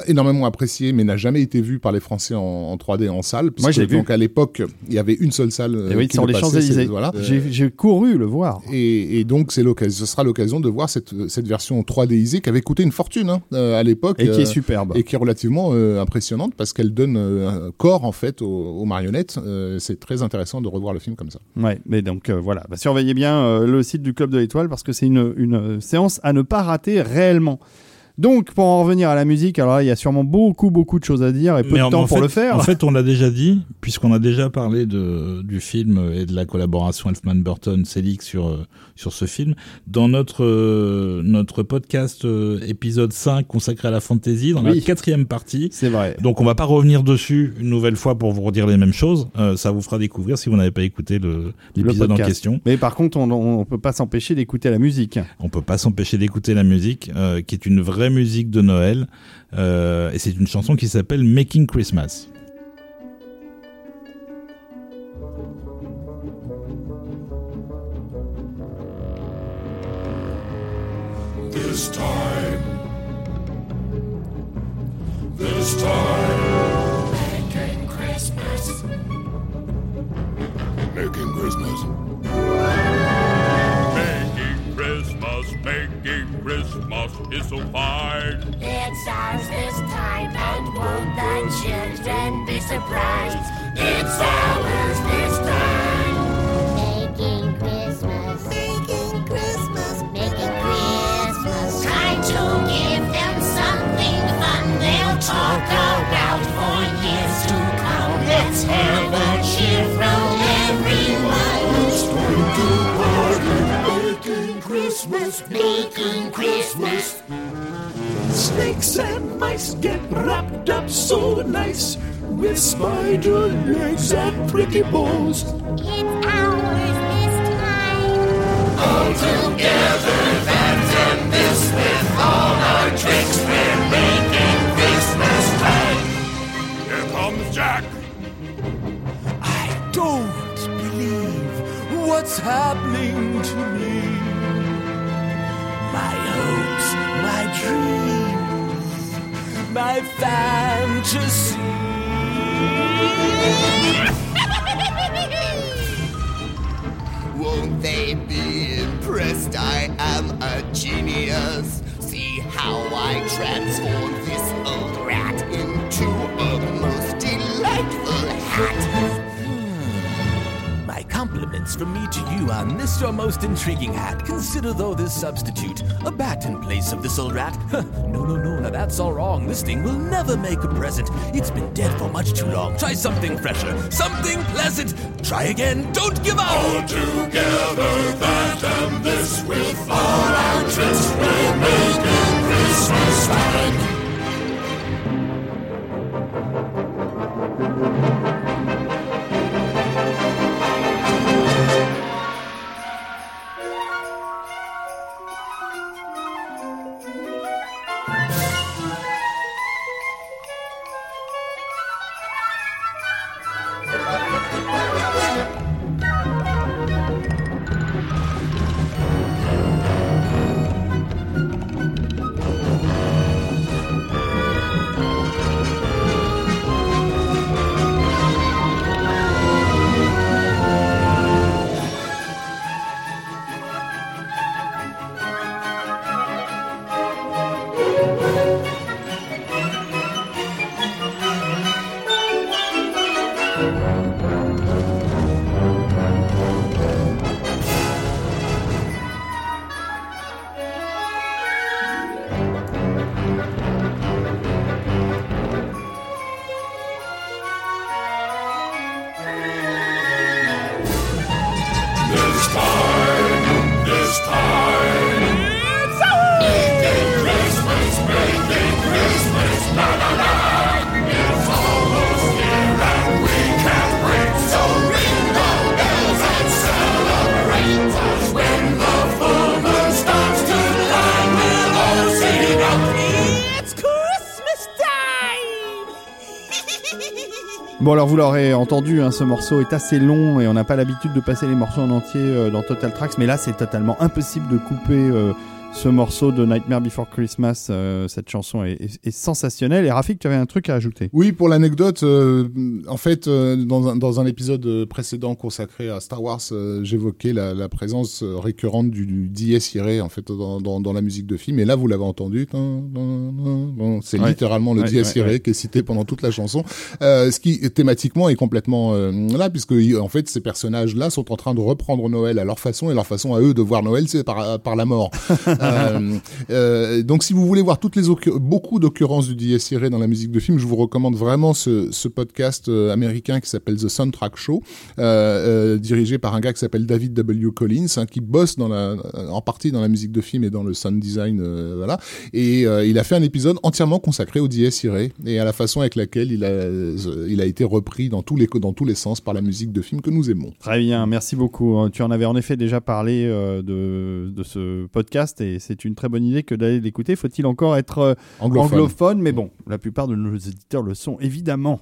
énormément apprécié, mais n'a jamais été vu par les Français en, en 3D en salle. Moi, j'ai vu. Donc à l'époque, il y avait une seule salle. Et oui, qui sur le les Champs-Élysées. Voilà. J'ai couru le voir. Et, et donc c'est l'occasion, ce sera l'occasion de voir cette, cette version 3Disée qui avait coûté une fortune hein, euh, à l'époque Et qui est euh, superbe. et qui est relativement euh, impressionnante parce qu'elle donne euh, un corps en fait aux, aux marionnettes. Euh, c'est très intéressant de revoir le film comme ça. Ouais, mais donc euh, voilà, Bah, surveillez bien euh, le site du Club de l'Étoile parce que c'est une, une euh, séance à ne pas rater réellement. Donc, pour en revenir à la musique, alors là, il y a sûrement beaucoup, beaucoup de choses à dire et peu Mais de temps pour fait- le faire. En fait, on l'a déjà dit, puisqu'on a déjà parlé de, du film et de la collaboration Elfman-Burton-Selig sur, euh, sur ce film. Dans notre, euh, notre podcast euh, épisode 5 consacré à la fantasy, dans Oui. la quatrième partie. C'est vrai. Donc on va pas revenir dessus une nouvelle fois pour vous redire les mêmes choses. Euh, ça vous fera découvrir si vous n'avez pas écouté l'épisode en question. Mais par contre, on, on peut pas s'empêcher d'écouter la musique. On peut pas s'empêcher d'écouter la musique, euh, qui est une vraie musique de Noël. Euh, et c'est une chanson qui s'appelle Making Christmas. This time. This time. Making Christmas. Making Christmas. Making Christmas, making Christmas is so fine. It's ours this time, and won't the children be surprised? It's ours this time. Talk about for years to come. Let's have a cheer from everyone who's going to party. Making Christmas. Making Christmas. Snakes and mice get wrapped up so nice with spider legs and pretty bows. It's ours this time. All together, that and this with all our tricks, we're making don't believe what's happening to me. My hopes, my dreams, my fantasy. Won't they be impressed? I am a genius. See how I transform this old from me to you on this your most intriguing hat. Consider though this substitute a bat in place of this old rat. [laughs] No, no, no, now that's all wrong. This thing will never make a present. It's been dead for much too long. Try something fresher, something pleasant. Try again, don't give up. All together, that and this with all our tricks, we're making Christmas time. Bon alors vous l'aurez entendu, hein, ce morceau est assez long et on n'a pas l'habitude de passer les morceaux en entier euh, dans Total Tracks, mais là c'est totalement impossible de couper euh, ce morceau de Nightmare Before Christmas. euh, cette chanson est, est- est sensationnelle. Et Rafik, tu avais un truc à ajouter Oui, pour l'anecdote, euh, en fait, euh, dans, un, dans un épisode euh, précédent consacré à Star Wars, euh, j'évoquais la, la présence euh, récurrente du, du dies irae en fait dans, dans, dans la musique de film. Et là, vous l'avez entendu, c'est Ouais. littéralement le Ouais, dies ouais, irae ouais. qui est cité pendant toute la chanson. Euh, ce qui thématiquement est complètement là, puisque en fait, ces personnages-là sont en train de reprendre Noël à leur façon et leur façon à eux de voir Noël, c'est par, par la mort. [laughs] Euh, euh, donc, si vous voulez voir toutes les beaucoup d'occurrences du Irae dans la musique de film, je vous recommande vraiment ce, podcast euh, américain qui s'appelle The Soundtrack Show, dirigé par un gars qui s'appelle David W. Collins, hein, qui bosse en partie dans la musique de film et dans le sound design. Et il a fait un épisode entièrement consacré au Irae et à la façon avec laquelle il a, été repris dans tous les dans tous les sens par la musique de film que nous aimons. Très bien, merci beaucoup. Tu en avais en effet déjà parlé de, de ce podcast et c'est une très bonne idée que d'aller l'écouter. Faut-il encore être euh, Anglophone. anglophone? Mais bon, la plupart de nos éditeurs le sont évidemment.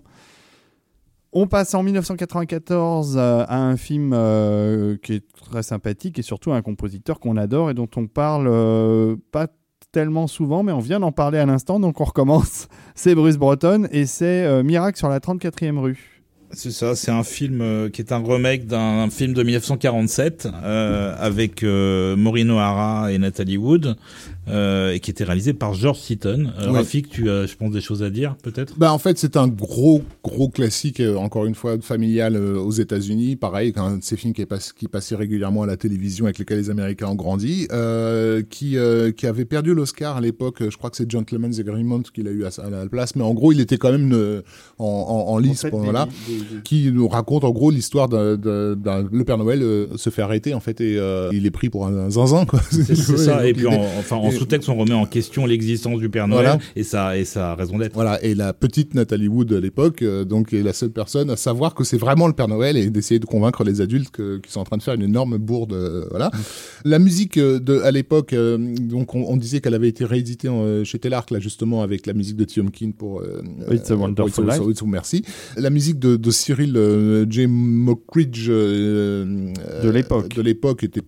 On passe en 1994 euh, à un film euh, qui est très sympathique et surtout un compositeur qu'on adore et dont on parle euh, pas tellement souvent, mais on vient d'en parler à l'instant, donc on recommence. [laughs] C'est Bruce Breton et c'est Miracle sur la 34e rue. C'est ça, c'est un film euh, qui est un remake d'un film de 1947 euh, avec euh, Maureen O'Hara et Natalie Wood euh, et qui était réalisé par George Seaton. Euh, Ouais. Rafik, tu as, je pense, des choses à dire peut-être? Bah en fait c'est un gros gros classique euh, encore une fois familial euh, aux États-Unis pareil un de ces films qui, est pass- qui passait régulièrement à la télévision avec lesquels les Américains ont grandi euh, qui euh, qui avait perdu l'Oscar à l'époque je crois que c'est Gentleman's Agreement qu'il a eu à, sa- à la place mais en gros il était quand même euh, en, en, en lice En fait, des- des- des- qui nous raconte en gros l'histoire d'un, d'un, d'un- le Père Noël euh, se fait arrêter en fait et euh, il est pris pour un, un zinzin quoi C'est ça. [laughs] Et puis, en, enfin, en et- sous-texte, on remet en question l'existence du Père Noël Voilà. et sa et sa raison d'être. Voilà, et la petite Nathalie Wood à l'époque, euh, donc est la seule personne à savoir que c'est vraiment le Père Noël et d'essayer de convaincre les adultes que- qui sont en train de faire une énorme bourde. euh, voilà. La musique euh, de à l'époque, euh, donc on, on disait qu'elle avait été rééditée en, chez Telarc là justement avec la musique de Tiomkin pour euh, It's a Wonderful pour Life. Merci. La musique de, de Cyril euh, J. Mockridge euh, De euh, l'époque. de l'époque était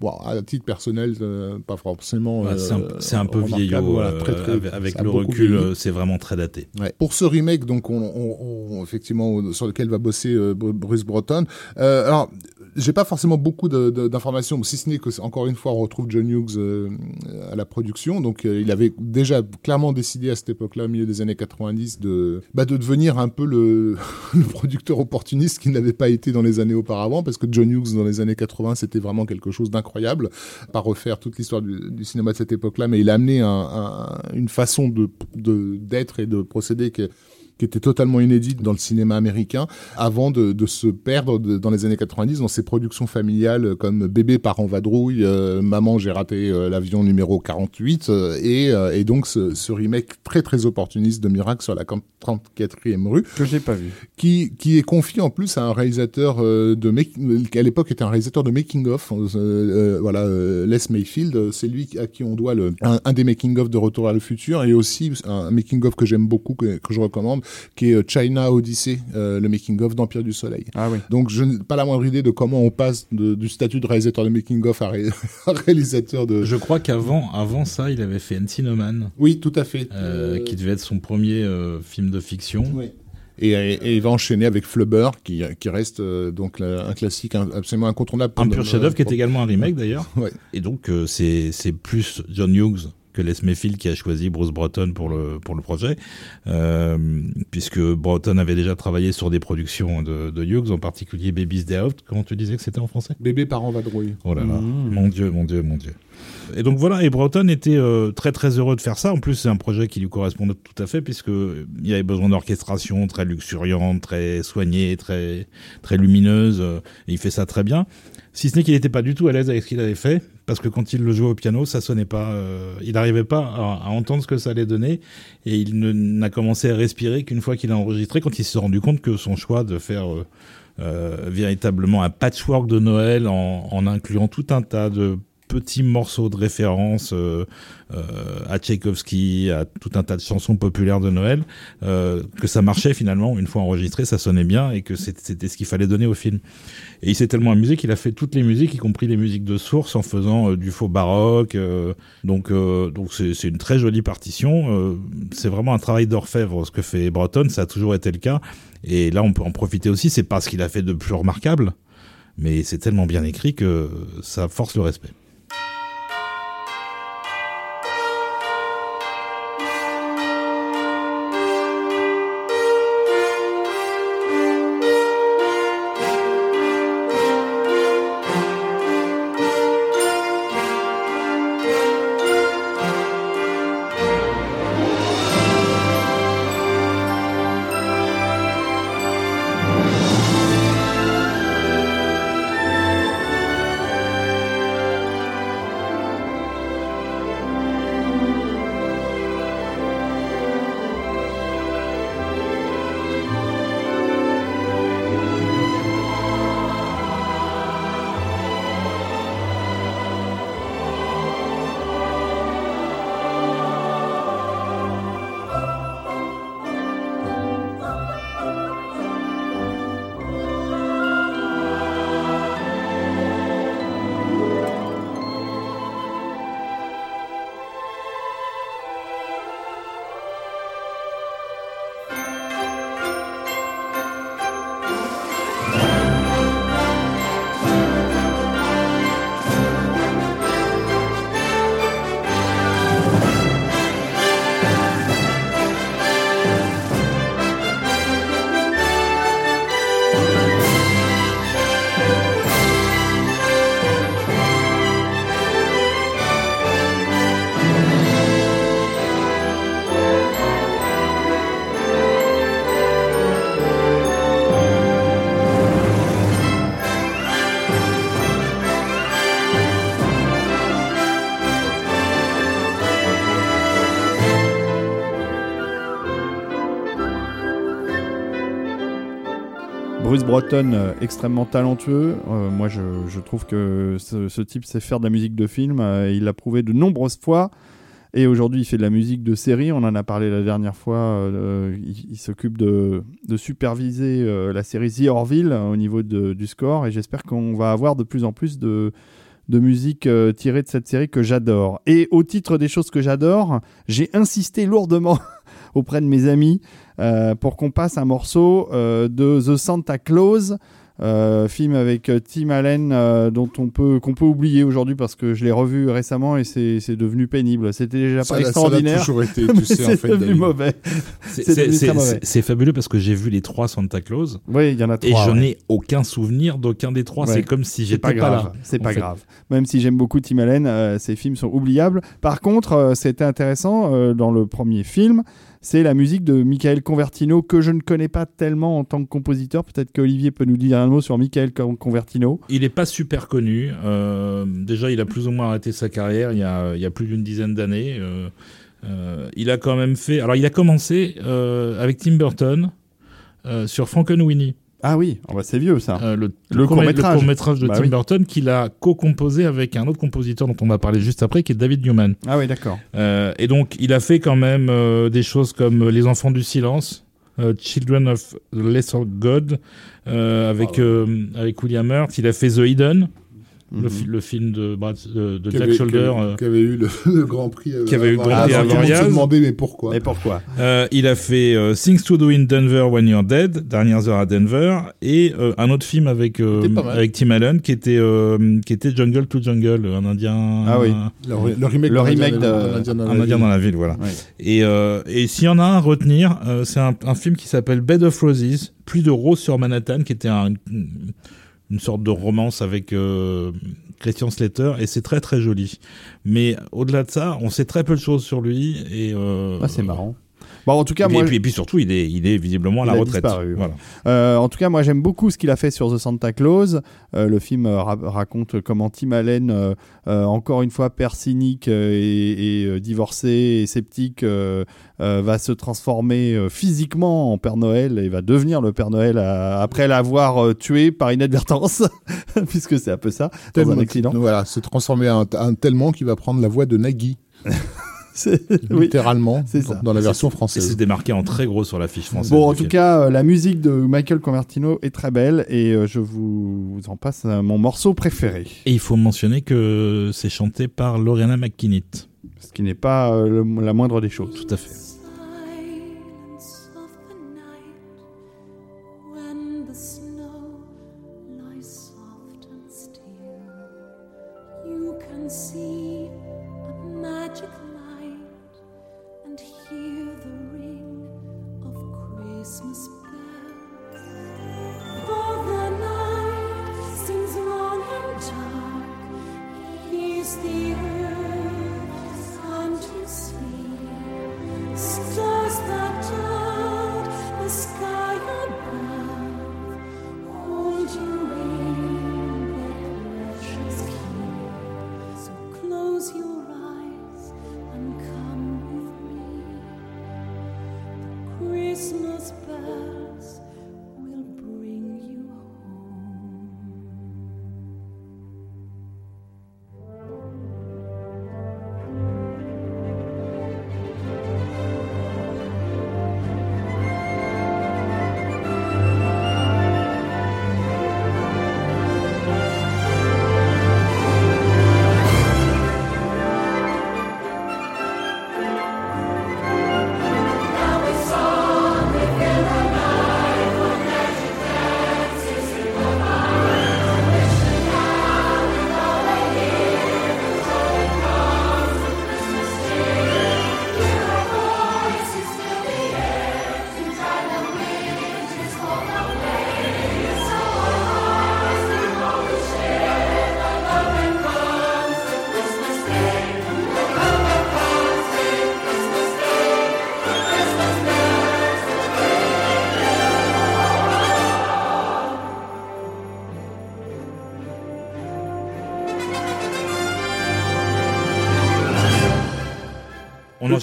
Bon, à titre personnel, euh, pas forcément. C'est un, euh, c'est un peu vieillot. voilà, euh, très, très- avec avec le recul, euh, c'est vraiment très daté. Ouais. Pour ce remake, donc, on, on- on- effectivement, sur lequel va bosser euh, Bru- Bruce Breton. Euh, alors, j'ai pas forcément beaucoup d'informations, si ce n'est que, encore une fois, on retrouve John Hughes euh, à la production. Donc, euh, il avait déjà clairement décidé à cette époque-là, au milieu des années 90, de, bah, de devenir un peu le, [laughs] le producteur opportuniste qu'il n'avait pas été dans les années auparavant, parce que John Hughes, dans les années 80, c'était vraiment quelque chose d'incroyable. Pas refaire toute l'histoire du, cinéma de cette époque-là, mais il a amené un- un- une façon de d'être et de procéder que qui était totalement inédite dans le cinéma américain, avant de, de se perdre de- dans les années 90 dans ses productions familiales comme Bébé part en vadrouille, euh, Maman j'ai raté euh, l'avion numéro 48, euh, et, et donc ce, ce remake très très opportuniste de Miracle sur la 34e rue, que j'ai pas vu. qui, qui est confié en plus à un réalisateur de qui à l'époque était un réalisateur de making of euh, voilà Les Mayfield c'est lui à qui on doit le un, un des making of de Retour vers le futur et aussi un making of que j'aime beaucoup que, que je recommande qui est euh, China Odyssey euh, le making of d'Empire du Soleil Ah oui. donc je n'ai pas la moindre idée de comment on passe de- du statut de réalisateur de making of à, ré- [laughs] à réalisateur de Je crois qu'avant avant ça, il avait fait Encino Man, oui tout à fait euh, qui devait être son premier film de fiction. Oui. Et, et- et il va enchaîner avec Flubber, qui, qui reste euh, donc la- un classique un- absolument incontournable. Un pur chef-d'œuvre qui est également un remake d'ailleurs. Ouais. Et donc euh, c'est plus John Hughes que Les Mayfield qui a choisi Bruce Breton pour le pour le projet, euh, puisque Breton avait déjà travaillé sur des productions de, de Hughes, en particulier Baby's Day Out. Comment tu disais que c'était en français? Bébé par en vadrouille. Oh là là, Mmh. mon dieu, mon dieu, mon dieu. Et donc voilà, et Breton était euh, très très heureux de faire ça. En plus, c'est un projet qui lui correspondait tout à fait puisque il y avait besoin d'orchestration très luxuriante, très soignée, très très lumineuse. euh, et il fait ça très bien. Si ce n'est qu'il n'était pas du tout à l'aise avec ce qu'il avait fait, parce que quand il le jouait au piano, ça sonnait pas. euh, il n'arrivait pas à, entendre ce que ça allait donner, et il n'a commencé à respirer qu'une fois qu'il a enregistré, quand il s'est rendu compte que son choix de faire euh, euh, véritablement un patchwork de Noël en incluant tout un tas de petits morceaux de référence euh, euh, à Tchaïkovski, à tout un tas de chansons populaires de Noël, euh, que ça marchait finalement une fois enregistré, ça sonnait bien et que c'était ce qu'il fallait donner au film. Et il s'est tellement amusé qu'il a fait toutes les musiques, y compris les musiques de source, en faisant euh, du faux baroque. euh, donc, euh, donc c'est une très jolie partition. c'est vraiment un travail d'orfèvre ce que fait Breton. Ça a toujours été le cas. Et là, on peut en profiter aussi. C'est pas ce qu'il a fait de plus remarquable, mais c'est tellement bien écrit que ça force le respect. Breton euh, extrêmement talentueux. Euh, moi, je, trouve que ce, type sait faire de la musique de film. Euh, il l'a prouvé de nombreuses fois. Et aujourd'hui, il fait de la musique de série. On en a parlé la dernière fois. il s'occupe de, superviser la série The Orville au niveau du score. Et j'espère qu'on va avoir de plus en plus de, musique tirée de cette série que j'adore. Et au titre des choses que j'adore, j'ai insisté lourdement [laughs] auprès de mes amis euh, pour qu'on passe un morceau euh, de The Santa Claus. euh, film avec Tim Allen euh, dont on peut qu'on peut oublier aujourd'hui parce que je l'ai revu récemment et c'est c'est devenu pénible. C'était déjà Ça pas ça extraordinaire. toujours été, mais tu [laughs] sais, en c'est fait, devenu mauvais. C'est- C'est C'est devenu c'est- très mauvais. c'est- c'est fabuleux parce que j'ai vu les trois Santa Claus Oui, il y en a et trois. je ouais. n'ai aucun souvenir d'aucun des trois. Ouais. C'est comme si j'étais pas pas, grave. là. C'est pas fait. grave. Même si j'aime beaucoup Tim Allen, euh, ses films sont oubliables. Par contre, euh, c'était intéressant euh, dans le premier film. C'est la musique de Michael Convertino que je ne connais pas tellement en tant que compositeur. Peut-être qu'Olivier peut nous dire un mot sur Michael Con- Convertino. Il est pas super connu. Euh, déjà, il a plus ou moins arrêté sa carrière il y a, plus d'une dizaine d'années. Euh, euh, il a quand même fait. Alors, il a commencé avec Tim Burton sur Frankenweenie, Ah oui, oh bah, c'est vieux ça. euh, le, Le court- court-métrage. de Bah Tim oui. Burton qu'il a co-composé avec un autre compositeur dont on va parler juste après, qui est David Newman. Ah oui, d'accord. Euh, et donc, il a fait quand même euh, des choses comme Les Enfants du Silence, Children of the Lesser God, avec, euh, avec William Hurt. Il a fait The Hidden, le, Mhm. fi- le film de, Brad- de, de Jack avait- Shoulder. qui avait- euh, qui avait eu le, [laughs] le Grand Prix. euh, Qui avait eu le Grand. Prix à se demandait mais pourquoi? Mais pourquoi? Euh, il a fait euh, Things to Do in Denver When You're Dead, Dernières heures à Denver, et euh, un autre film avec, euh, avec Tim Allen qui était, euh, qui était Jungle to Jungle, un Indien. Ah oui. le, le remake, Le remake Indien- de- d'un Indien dans Un la Indien ville. dans la ville, voilà. Et, euh, et s'il y en a un à retenir, euh, c'est un, un film qui s'appelle Bed of Roses, Plus de roses sur Manhattan, qui était un- une, une sorte de romance avec euh, Christian Slater, et c'est très très joli. Mais au-delà de ça, on sait très peu de choses sur lui, et euh, Ah, c'est marrant. Bon, en tout cas, Et puis, moi, et puis, et puis surtout, il est, il est visiblement à la Il a retraite. disparu. Voilà. Euh, en tout cas, moi j'aime beaucoup ce qu'il a fait sur The Santa Claus. Euh, le film euh, ra- raconte comment Tim Allen, euh, euh, encore une fois père cynique euh, et, et, euh, divorcé et sceptique, euh, euh, va se transformer euh, physiquement en Père Noël et va devenir le Père Noël à- après l'avoir tué par inadvertance, [laughs] puisque c'est un peu ça, dans un Tellement- accident. Voilà, se transformer en, en tellement qu'il va prendre la voix de Nagui, [laughs] C'est- oui. littéralement, c'est dans, ça. dans la version Et c'est française. démarqué en très gros sur l'affiche française. Bon, en tout cas, euh, la musique de Michael Convertino est très belle et euh, je vous, en passe euh, mon morceau préféré. Et il faut mentionner que c'est chanté par Lorena McKinnitt. Ce qui n'est pas euh, le- la moindre des choses. Tout à fait. silence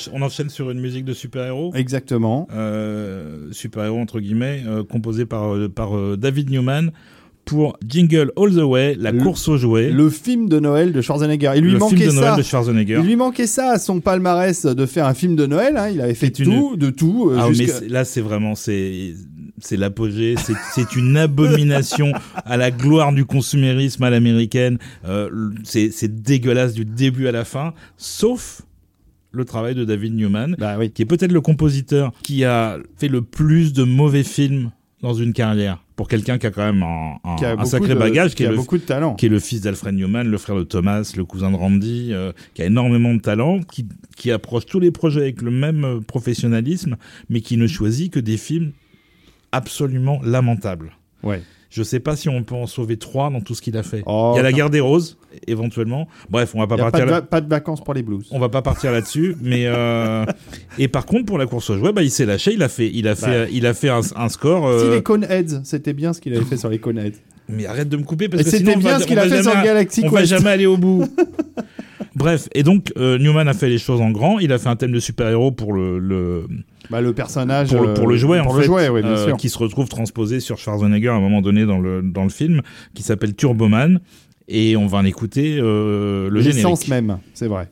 encha- on enchaîne sur une musique de super-héros. Exactement. Euh, super-héros entre guillemets, euh, composé par, euh, par euh, David Newman pour Jingle All the Way, la Le- course aux jouets. Le film de Noël de Schwarzenegger. Il lui le manquait film de Noël ça. de Schwarzenegger. Il lui manquait ça à son palmarès de faire un film de Noël. hein. Il avait fait une- tout, de tout. Ah, mais là, c'est vraiment, c'est, c'est l'apogée. C'est, une abomination [laughs] à la gloire du consumérisme à l'américaine. Euh, c'est dégueulasse du début à la fin, sauf le travail de David Newman, Bah oui. qui est peut-être le compositeur qui a fait le plus de mauvais films dans une carrière. Pour quelqu'un qui a quand même un, sacré de- bagage, qui, a le, beaucoup de talent. qui est le fils d'Alfred Newman, le frère de Thomas, le cousin de Randy, euh, qui a énormément de talent, qui, qui approche tous les projets avec le même euh, professionnalisme, mais qui ne choisit que des films absolument lamentables. Ouais. Je sais pas si on peut en sauver trois dans tout ce qu'il a fait. Oh, Il y a la guerre des roses, éventuellement. Bref, on va pas a pas partir de, là. va- pas de vacances pour les blues. On va pas partir là-dessus, mais euh... et par contre pour la course aux jouets, bah il s'est lâché, il a fait, il a fait, il a fait un, un score. Si euh, les Coneheads, c'était bien ce qu'il avait fait sur les Coneheads. Mais arrête de me couper parce Et que c'était bien va- ce qu'il a va fait sur Galactic On va Quest. jamais aller au bout. [laughs] Bref, et donc euh, Newman a fait les choses en grand. Il a fait un thème de super-héros pour le, le Bah, le personnage. pour, le, pour le euh, jouet en fait, le jouet, oui, bien euh, sûr. qui se retrouve transposé sur Schwarzenegger à un moment donné dans le dans le film, qui s'appelle Turboman. Et on va en écouter le L'essence générique. même, c'est vrai.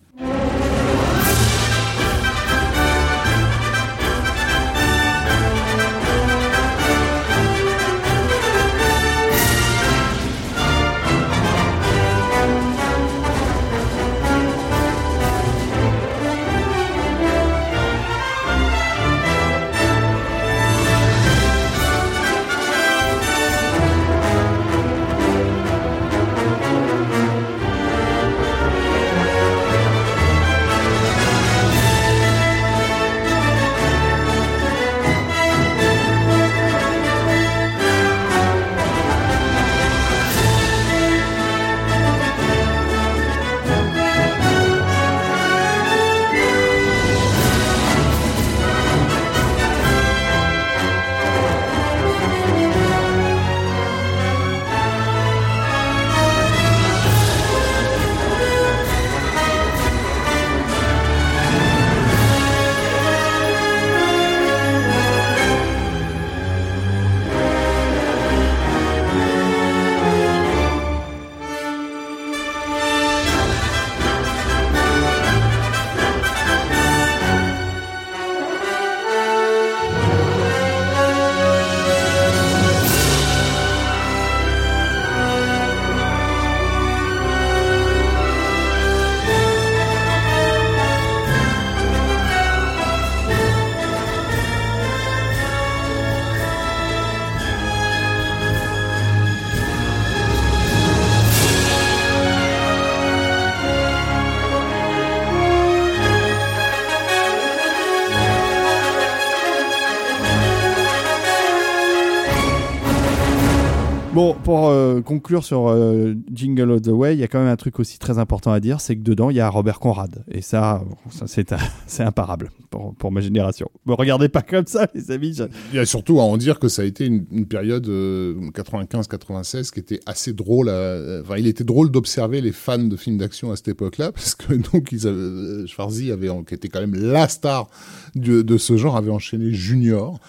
Pour euh, conclure sur euh, Jingle All the Way, il y a quand même un truc aussi très important à dire, c'est que dedans, il y a Robert Conrad. Et ça, [laughs] c'est imparable pour, pour ma génération. Me regardez pas comme ça, les amis. je- Il y a surtout à en dire que ça a été une, une période 95-96 qui était assez drôle. à- Enfin, il était drôle d'observer les fans de films d'action à cette époque-là, [laughs] parce que donc ils avaient, euh, Schwarzy avait, qui était quand même la star de, de ce genre, avait enchaîné Junior,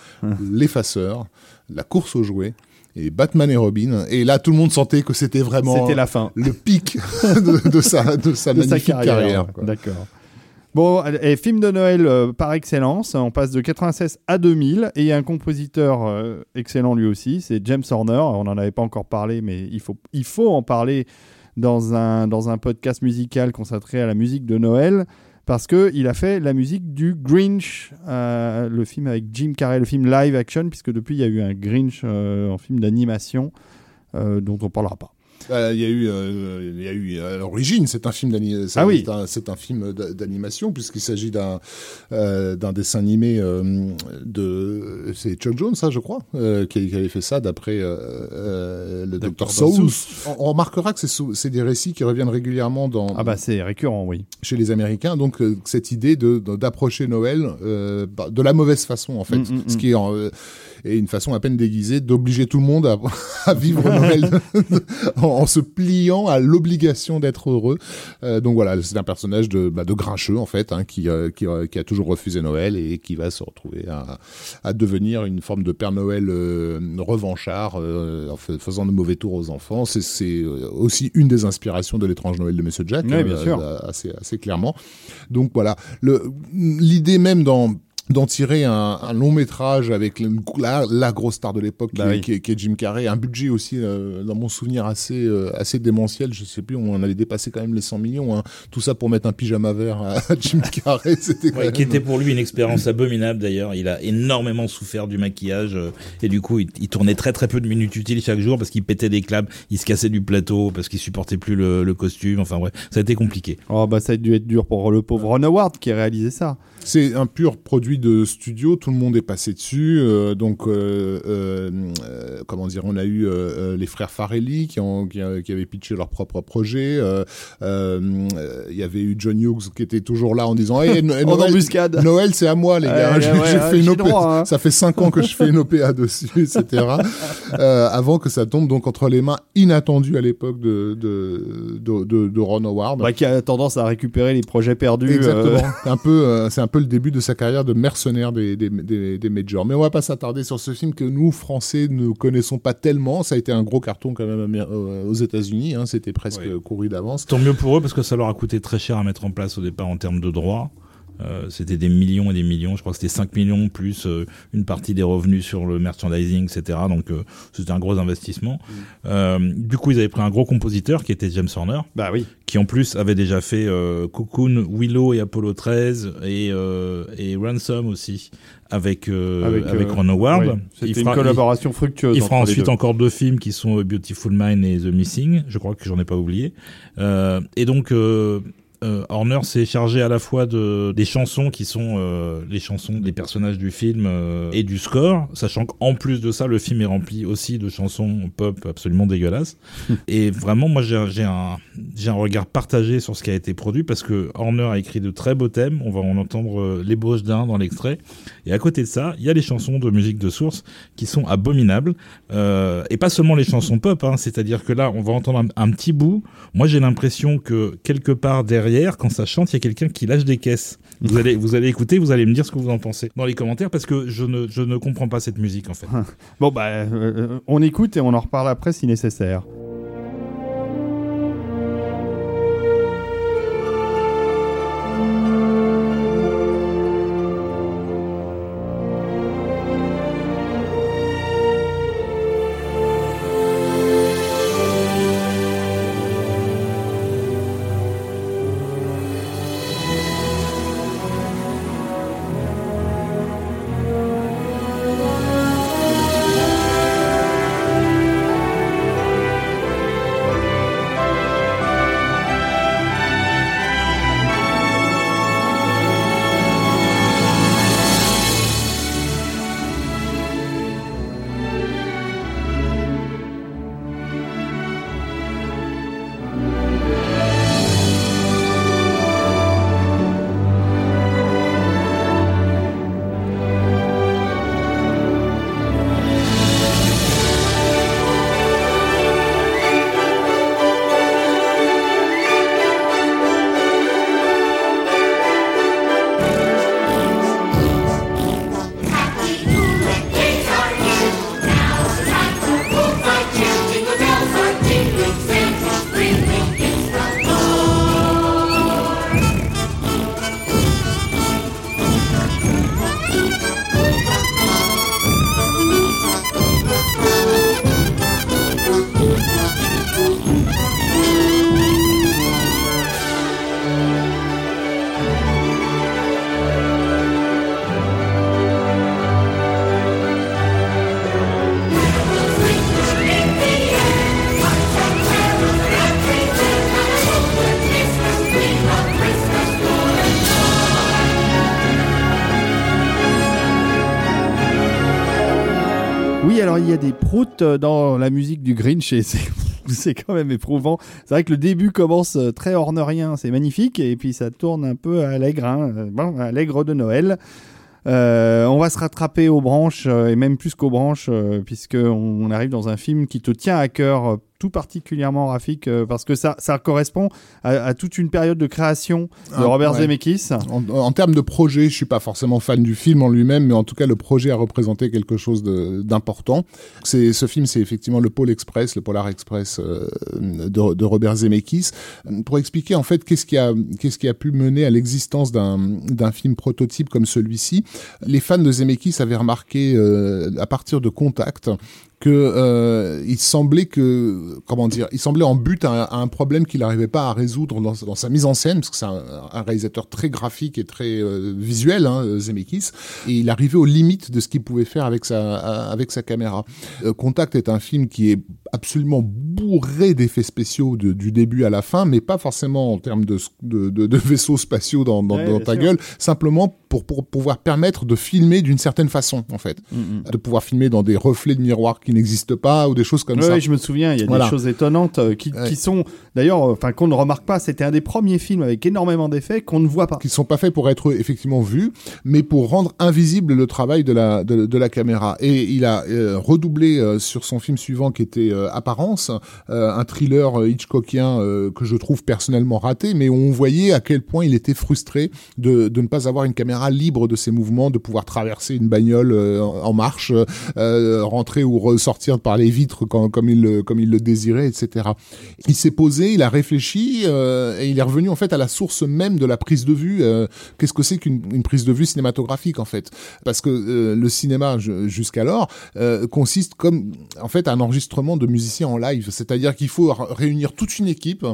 l'effaceur, la course aux jouets. Et Batman et Robin. Et là, tout le monde sentait que c'était vraiment C'était la fin. le pic [laughs] de, de sa, de sa de sa magnifique carrière. D'accord. Bon, et film de Noël euh, par excellence, on passe de 96 à 2000, et il y a un compositeur euh, excellent lui aussi, c'est James Horner, on n'en avait pas encore parlé, mais il faut, il faut en parler dans un, dans un podcast musical consacré à la musique de Noël, parce qu'il a fait la musique du Grinch, euh, le film avec Jim Carrey, le film live action, puisque depuis il y a eu un Grinch euh, en film d'animation, euh, dont on parlera pas. Euh, Il y a eu, euh, il y a eu à l'origine, c'est un film d'animation. Ah oui. c'est un, film d'a- d'animation puisqu'il s'agit d'un euh, d'un dessin animé euh, de, c'est Chuck Jones, ça, je crois, euh, qui, qui avait fait ça d'après euh, euh, le Dr. Seuss. On, on remarquera que c'est des récits qui reviennent régulièrement dans Ah bah c'est récurrent, oui. chez les Américains. Donc euh, cette idée de d'approcher Noël euh, bah, de la mauvaise façon en fait, Mm, mm, ce mm. qui est, en, euh, est une façon à peine déguisée d'obliger tout le monde à, [laughs] à vivre [laughs] Noël [laughs] en, en se pliant à l'obligation d'être heureux. Euh, donc voilà, c'est un personnage de, bah, de grincheux en fait, hein, qui, euh, qui, euh, qui a toujours refusé Noël et qui va se retrouver à, à devenir une forme de Père Noël revanchard, en fa- faisant de mauvais tours aux enfants. C'est- C'est aussi une des inspirations de l'étrange Noël de Monsieur Jack, Ouais, bien sûr. assez, assez clairement. Donc voilà, l'idée même dans d'en tirer un, un long métrage avec le- la, la grosse star de l'époque Bah qui, oui. qui est- qui est Jim Carrey, un budget aussi euh, dans mon souvenir assez euh, assez démentiel, je sais plus, on avait dépassé quand même les 100 millions, hein. tout ça pour mettre un pyjama vert à, [laughs] Jim Carrey, c'était Ouais, même- qui était pour lui une expérience abominable d'ailleurs. Il a énormément souffert du maquillage euh, et du coup il, il tournait très très peu de minutes utiles chaque jour parce qu'il pétait des claves, il se cassait du plateau parce qu'il supportait plus le, le costume. Enfin bref, ça a été compliqué. Oh, bah, ça a dû être dur pour le pauvre Ron Howard qui a réalisé ça. C'est un pur produit de studio, tout le monde est passé dessus. euh, donc, euh, euh, comment dire, on a eu euh, euh, les frères Farelli qui, ont, qui, qui avaient pitché leur propre projet. euh, euh, euh, Il y avait eu John Hughes qui était toujours là en disant hey, No- [laughs] En Noël, c'est à moi, les gars. J'ai ouais, fait une OPA. droit, hein. Ça fait cinq ans que je fais une OPA dessus, etc. [laughs] euh, avant que ça tombe donc entre les mains inattendues à l'époque de, de, de, de, Ron Howard. Bah, qui a tendance à récupérer les projets perdus. Exactement. un peu, euh, c'est un peu le début de sa carrière de mercenaire des, des, des, des majors. Mais on va pas s'attarder sur ce film que nous Français ne connaissons pas tellement. Ça a été un gros carton quand même euh, aux États-Unis. Hein. C'était presque couru d'avance. Tant mieux pour eux parce que ça leur a coûté très cher à mettre en place au départ en termes de droits. Euh, c'était des millions et des millions, je crois que c'était 5 millions plus euh, une partie des revenus sur le merchandising, etc. Donc euh, c'était un gros investissement. Euh, du coup, ils avaient pris un gros compositeur qui était James Horner, Bah oui. qui en plus avait déjà fait euh, Cocoon, Willow et Apollo 13 et, euh, et Ransom aussi avec euh, avec, Avec, Ron Howard. oui. C'était une il- collaboration fructueuse. il fera ensuite encore deux films qui sont Beautiful Mind et The Missing. Je crois que j'en ai pas oublié. Euh, et donc, euh, Horner s'est chargé à la fois de des chansons qui sont euh, les chansons des personnages du film euh, et du score, sachant qu'en plus de ça, le film est rempli aussi de chansons pop absolument dégueulasses. [laughs] et vraiment, moi, j'ai un- j'ai un regard partagé sur ce qui a été produit parce que Horner a écrit de très beaux thèmes. On va en entendre l'ébauche d'un dans l'extrait. Et à côté de ça, il y a les chansons de musique de source qui sont abominables. Et pas seulement les chansons pop, hein, c'est-à-dire que là, on va entendre un, un petit bout. Moi, j'ai l'impression que quelque part derrière, quand ça chante, il y a quelqu'un qui lâche des caisses. Vous allez, vous allez écouter, vous allez me dire ce que vous en pensez dans les commentaires parce que je ne, je ne comprends pas cette musique en fait. [laughs] Bon, bah, euh, on écoute et on en reparle après si nécessaire. Euh, dans la musique du Grinch et [laughs] c'est quand même éprouvant. C'est vrai que le début commence euh, très hornerien, c'est magnifique, et puis ça tourne un peu allègre, hein, euh, bon, allègre de Noël. On va se rattraper aux branches, et même plus qu'aux branches, euh, puisque on, on arrive dans un film qui te tient à cœur tout particulièrement, Rafik, euh, parce que ça, ça correspond à, à toute une période de création de Ah, Robert ouais. Zemeckis. En, en termes de projet, je suis pas forcément fan du film en lui-même, mais en tout cas, le projet a représenté quelque chose d'important. C'est ce film, c'est effectivement le Pôle Express, le Polar Express euh, de, de Robert Zemeckis, pour expliquer en fait qu'est-ce qui a qu'est-ce qui a pu mener à l'existence d'un d'un film prototype comme celui-ci. Les fans de Zemeckis avaient remarqué euh, à partir de Contact que euh, il semblait que comment dire, il semblait en but à, un problème qu'il n'arrivait pas à résoudre dans, sa mise en scène, parce que c'est un, un réalisateur très graphique et très euh, visuel, hein, Zemeckis, et il arrivait aux limites de ce qu'il pouvait faire avec sa avec sa caméra. Euh, Contact est un film qui est absolument bourré d'effets spéciaux de- du début à la fin, mais pas forcément en termes de, de, de- de vaisseaux spatiaux dans, dans, Ouais, dans bien ta sûr. gueule, simplement pour, pour pouvoir permettre de filmer d'une certaine façon, en fait. De pouvoir filmer dans des reflets de miroirs qui n'existent pas ou des choses comme Ouais, ça. ouais, je me souviens, il y a Voilà. des choses étonnantes euh, qui, Ouais. qui sont d'ailleurs, euh, enfin qu'on ne remarque pas. C'était un des premiers films avec énormément d'effets qu'on ne voit pas. qui sont pas faits pour être effectivement vus, mais pour rendre invisible le travail de la de, de la caméra. Et il a euh, redoublé euh, sur son film suivant qui était Apparence, euh, un thriller euh, Hitchcockien euh, que je trouve personnellement raté, mais où on voyait à quel point il était frustré de, de ne pas avoir une caméra libre de ses mouvements, de pouvoir traverser une bagnole euh, en marche, euh, rentrer ou ressortir par les vitres quand, comme il comme il le désirait, etc. Il s'est posé, il a réfléchi euh, et il est revenu en fait à la source même de la prise de vue. euh, Qu'est-ce que c'est qu'une une prise de vue cinématographique en fait? Parce que euh, le cinéma ju- jusqu'alors euh, consiste comme en fait un enregistrement de musiciens en live, c'est-à-dire qu'il faut réunir toute une équipe,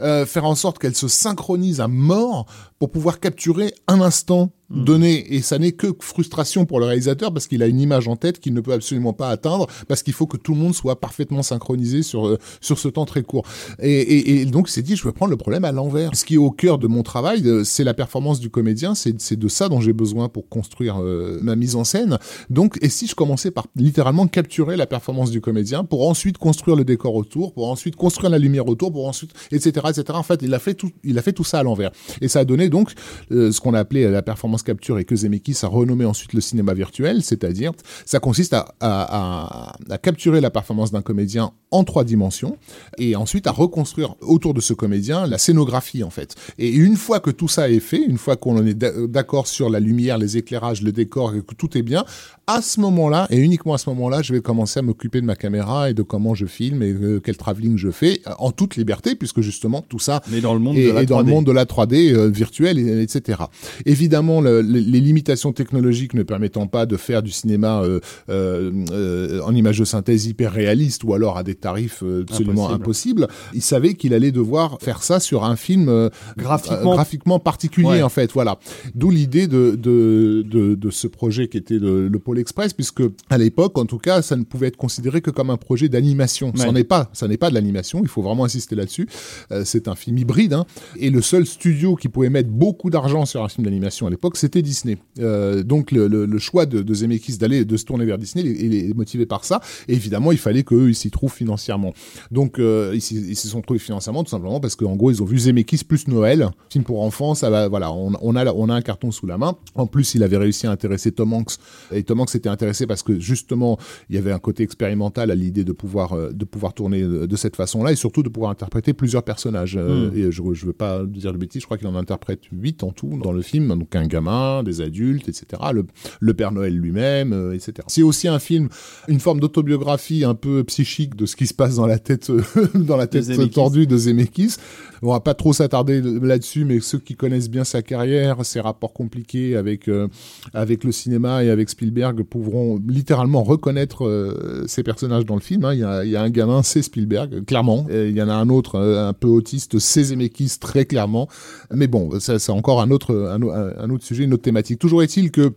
euh, faire en sorte qu'elle se synchronise à mort pour pouvoir capturer un instant donné. Et ça n'est que frustration pour le réalisateur parce qu'il a une image en tête qu'il ne peut absolument pas atteindre parce qu'il faut que tout le monde soit parfaitement synchronisé sur, euh, sur ce temps très court. Et, et, et donc, il s'est dit, je vais prendre le problème à l'envers. Ce qui est au cœur de mon travail, euh, c'est la performance du comédien. C'est c'est de ça dont j'ai besoin pour construire euh, ma mise en scène. Donc, et si je commençais par littéralement capturer la performance du comédien pour ensuite construire le décor autour, pour ensuite construire la lumière autour, pour ensuite, etc., etc. En fait, il a fait tout, il a fait tout ça à l'envers. Et ça a donné donc euh, ce qu'on a appelé la performance capture et que Zemeckis a renommé ensuite le cinéma virtuel, c'est-à-dire ça consiste à, à, à, à capturer la performance d'un comédien en trois dimensions et ensuite à reconstruire autour de ce comédien la scénographie en fait. Et une fois que tout ça est fait, une fois qu'on en est d'a- d'accord sur la lumière, les éclairages, le décor et que tout est bien, à ce moment-là et uniquement à ce moment-là, je vais commencer à m'occuper de ma caméra et de comment je filme et euh, quel travelling je fais euh, en toute liberté puisque justement tout ça Mais dans le monde et, de la et dans le 3D. monde de la 3D euh, virtuelle, et- etc. Évidemment, le- le- les limitations technologiques ne permettant pas de faire du cinéma euh, euh, euh, en image de synthèse hyper réaliste ou alors à des tarifs absolument Impossible. impossibles, il savait qu'il allait devoir faire ça sur un film Graphiquement- graphiquement particulier Ouais. en fait. Voilà. D'où l'idée de, de, de, de ce projet qui était le, le Pôle Express, puisque à l'époque, en tout cas, ça ne pouvait être considéré que comme un projet d'animation. Ça Ouais. n'est pas, ça n'est pas de l'animation. Il faut vraiment insister là-dessus. Euh, c'est un film hybride, hein. et le seul studio qui pouvait mettre beaucoup d'argent sur un film d'animation à l'époque, c'était Disney. Euh, donc le, le, le choix de, de Zemeckis d'aller de se tourner vers Disney, il est, il est motivé par ça. Et évidemment, il fallait qu'eux ils s'y trouvent financièrement. Donc euh, ils s'y ils s'y sont trouvés financièrement tout simplement parce qu'en gros ils ont vu Zemeckis plus Noël, film pour enfants, ça va, voilà, on, on a on a un carton sous la main. En plus, il avait réussi à intéresser Tom Hanks et Tom Hanks s'était intéressé parce que justement il y avait un côté expérimental à l'idée de pouvoir euh, de pouvoir tourner de, de cette façon-là et surtout de pouvoir interpréter plusieurs personnages. Euh, Et je je veux pas dire de bêtises, je crois qu'il en interprète huit en tout dans le film, donc un gamin, des adultes, etc. Le, le Père Noël lui-même, euh, etc. C'est aussi un film, une forme d'autobiographie un peu psychique de ce qui se passe dans la tête euh, [laughs] dans la tête tordue de Zemeckis. On va pas trop s'attarder là-dessus, mais ceux qui connaissent bien sa carrière, ses rapports compliqués avec euh, avec le cinéma et avec Spielberg pourront littéralement reconnaître euh, ces personnages dans le film. hein. Il, y a, il y a un gamin, c'est Spielberg, clairement. Et il y en a un autre, un peu autiste, c'est Zemeckis, très clairement. Mais bon, c'est encore un autre, un, un autre sujet, une autre thématique. Toujours est-il que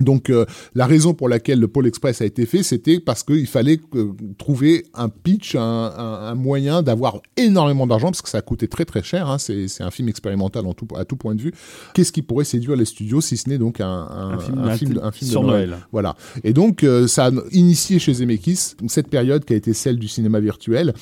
donc euh, la raison pour laquelle le Pôle Express a été fait, c'était parce qu'il fallait euh, trouver un pitch, un, un- un moyen d'avoir énormément d'argent, parce que ça a coûté très très cher. Hein, c'est c'est un film expérimental en tout, à tout point de vue. Qu'est-ce qui pourrait séduire les studios si ce n'est donc un, film, film, sur de Noël. Noël. Voilà. Et donc, euh, ça a initié chez Zemeckis cette période qui a été celle du cinéma virtuel,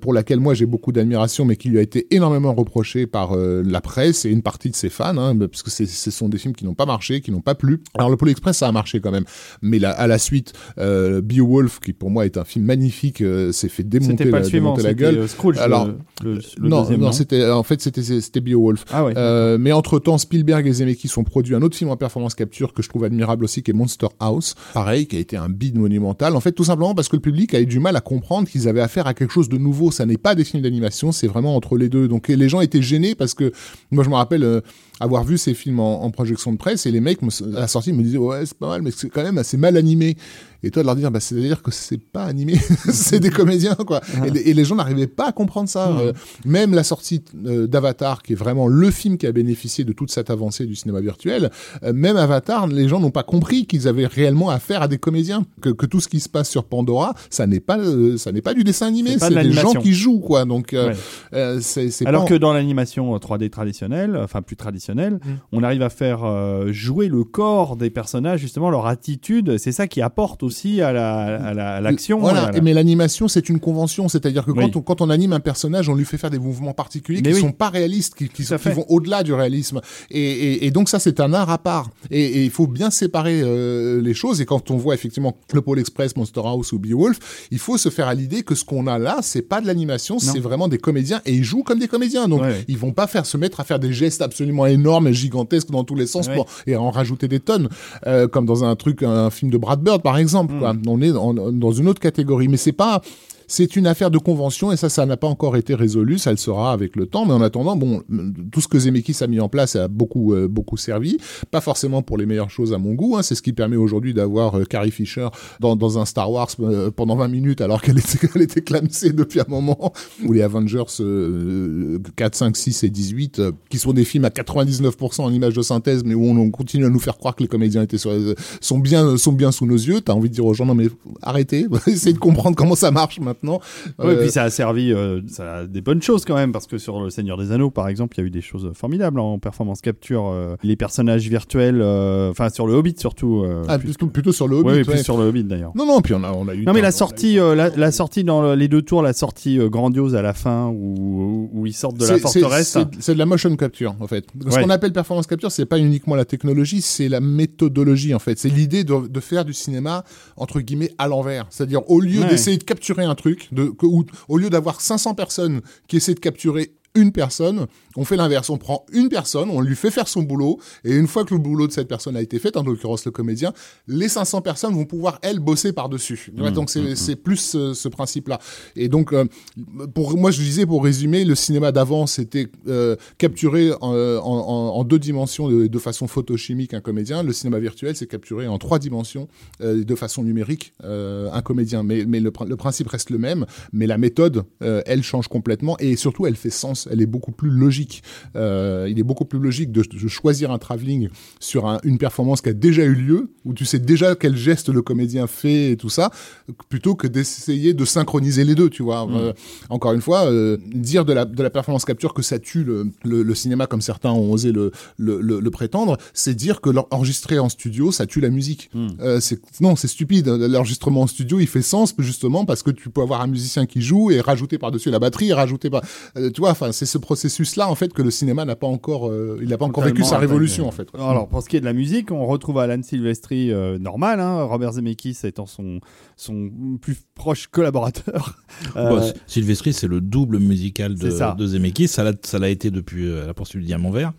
pour laquelle moi j'ai beaucoup d'admiration, mais qui lui a été énormément reproché par euh, la presse et une partie de ses fans, hein, parce que c'est- ce sont des films qui n'ont pas marché, qui n'ont pas plu. Alors, le Pôle Express, ça a marché quand même. Mais là, à la suite, euh, Beowulf, qui pour moi est un film magnifique, euh, s'est fait démonter pas la, le suivant, démonter la c'était gueule. euh, Scrooge, Alors, le, le- le non, deuxième, non, c'était en fait c'était Beowulf. Ah ouais. Euh, mais entre temps, Spielberg et Zemeckis ont produit un autre film en performance capture que je trouve admirable aussi, qui est Monster House. Pareil, qui a été un bide monumental. En fait, tout simplement parce que le public a eu du mal à comprendre qu'ils avaient affaire à quelque chose de nouveau. Ça n'est pas des films d'animation, c'est vraiment entre les deux. Donc les gens étaient gênés parce que moi, je me rappelle. Avoir vu ces films en, projection de presse et les mecs me- à la sortie me disaient ouais c'est pas mal mais c'est quand même assez mal animé et toi de leur dire bah c'est à dire que c'est pas animé [laughs] c'est des comédiens quoi et, les, et les gens n'arrivaient pas à comprendre ça Euh, même la sortie euh, d'Avatar qui est vraiment le film qui a bénéficié de toute cette avancée du cinéma virtuel euh, même Avatar les gens n'ont pas compris qu'ils avaient réellement affaire à des comédiens que, que tout ce qui se passe sur Pandora ça n'est pas ça n'est pas du dessin animé C'est de des gens qui jouent quoi donc Ouais. c'est c'est Alors pas- que dans l'animation euh, 3D traditionnelle, enfin plus traditionnelle, Mm. on arrive à faire jouer le corps des personnages, justement leur attitude. C'est ça qui apporte aussi à la- à la- à l'action. Voilà, la- mais l'animation, c'est une convention. C'est-à-dire que Oui. quand, on, quand on anime un personnage, on lui fait faire des mouvements particuliers Mais qui oui. sont pas réalistes, qui, sont- vont au-delà du réalisme. Et, et, et donc ça, c'est un art à part. Et, il faut bien séparer euh, les choses. Et quand on voit effectivement le Pôle Express, Monster House ou Beowulf, il faut se faire à l'idée que ce qu'on a là, c'est pas de l'animation, c'est vraiment des comédiens et ils jouent comme des comédiens. Donc Ouais, ils vont pas faire se mettre à faire des gestes absolument énormes et gigantesques dans tous les sens Ouais. pour, et en rajouter des tonnes, euh, comme dans un truc, un film de Brad Bird par exemple. Mm. Quoi. On est en- dans une autre catégorie, mais c'est pas. C'est une affaire de convention et ça, ça n'a pas encore été résolu. Ça le sera avec le temps. Mais en attendant, bon, tout ce que Zemeckis a mis en place a beaucoup, euh, beaucoup servi. Pas forcément pour les meilleures choses à mon goût. hein. C'est ce qui permet aujourd'hui d'avoir euh, Carrie Fisher dans, dans un Star Wars euh, pendant 20 minutes alors qu'elle était, [laughs] elle était clamsée depuis un moment. Ou les Avengers euh, 4, 5, 6 et 18, euh, qui sont des films à 99% en images de synthèse, mais où on, on continue à nous faire croire que les comédiens étaient sur, sont bien, sont bien sous nos yeux. T'as envie de dire aux gens, non mais arrêtez, [laughs] essayez de comprendre comment ça marche maintenant. Euh, puis ça a servi euh, ça a des bonnes choses quand même, parce que sur Le Seigneur des Anneaux, par exemple, il y a eu des choses formidables en performance capture. euh, les personnages virtuels, euh, enfin sur le Hobbit surtout. euh, ah, plus- plutôt, sur le Hobbit. Oui, ouais. plus sur le Hobbit d'ailleurs. Non, non, puis on a, on a eu. Non mais la sortie, euh, la, la sortie dans le- les deux tours, la sortie euh, grandiose à la fin où, ils sortent de la forteresse. C'est c'est de la motion capture en fait. Ce Ouais. qu'on appelle performance capture, c'est pas uniquement la technologie, c'est la méthodologie en fait. C'est l'idée de, de faire du cinéma entre guillemets à l'envers. C'est-à-dire au lieu Ouais. d'essayer de capturer un truc, au lieu d'avoir 500 personnes qui essaient de capturer une personne, on fait l'inverse. On prend une personne, on lui fait faire son boulot, et une fois que le boulot de cette personne a été fait, en l'occurrence le comédien, les 500 personnes vont pouvoir, elles, bosser par-dessus. Vois, Donc c'est c'est plus ce, ce principe-là. Et donc, euh, pour moi, je disais, pour résumer, le cinéma d'avant, c'était euh, capturer en, en- en- en deux dimensions de, de façon photochimique un comédien. Le cinéma virtuel, c'est capturer en trois dimensions euh, de façon numérique euh, un comédien. Mais, mais le, pr- le principe reste le même, mais la méthode, elle change complètement et surtout, elle fait sens. Elle est beaucoup plus logique. Euh, il est beaucoup plus logique de, de choisir un travelling sur un- une performance qui a déjà eu lieu, où tu sais déjà quel geste le comédien fait et tout ça, plutôt que d'essayer de synchroniser les deux, tu vois. Euh, encore une fois, euh, dire de la, de la performance capture que ça tue le, le, le cinéma comme certains ont osé le, le, le, le prétendre, c'est dire que l'enregistrer en studio, ça tue la musique. Euh, c'est non, c'est stupide. L'enregistrement en studio, il fait sens justement parce que tu peux avoir un musicien qui joue et rajouter par-dessus la batterie, et rajouter par, tu vois, enfin, c'est ce processus-là en fait que le cinéma n'a pas encore, euh, il n'a pas encore vécu sa révolution en fait. Alors pour ce qui est de la musique, on retrouve Alan Silvestri euh, normal, hein, Robert Zemeckis étant son son plus proche collaborateur. [laughs] Euh, Sylvestri, c'est le double musical de, C'est ça. de Zemeckis. Ça l'a, ça l'a été depuis euh, La poursuite du diamant vert.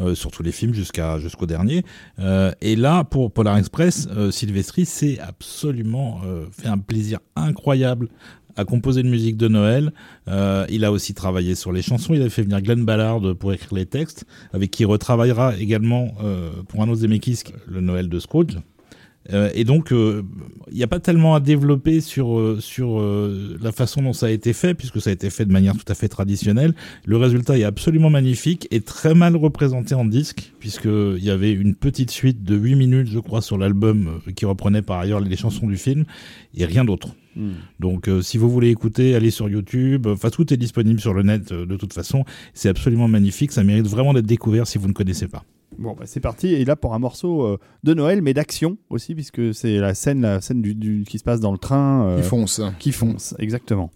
euh, sur tous les films jusqu'à jusqu'au dernier. Euh, et là, pour Polar Express, euh, Sylvestri s'est absolument euh, fait un plaisir incroyable à composer une musique de Noël. Euh, il a aussi travaillé sur les chansons. Il a fait venir Glenn Ballard pour écrire les textes, avec qui il retravaillera également euh, pour un autre Zemeckis, le Noël de Scrooge. Euh, et donc, euh, il n'y a pas tellement à développer sur euh, sur euh, la façon dont ça a été fait, puisque ça a été fait de manière tout à fait traditionnelle. Le résultat est absolument magnifique et très mal représenté en disque, puisqu'il y avait une petite suite de 8 minutes, je crois, sur l'album, euh, qui reprenait par ailleurs les chansons du film, et rien d'autre. hmm. Donc, euh, si vous voulez écouter, allez sur YouTube. Enfin, tout est disponible sur le net euh, de toute façon. C'est absolument magnifique. Ça mérite vraiment d'être découvert si vous ne connaissez pas. Bon, bah, c'est parti. Et là, pour un morceau euh, de Noël, mais d'action aussi, puisque c'est la scène, la scène du, du- qui se passe dans le train. euh, Ils foncent. Qui fonce, exactement.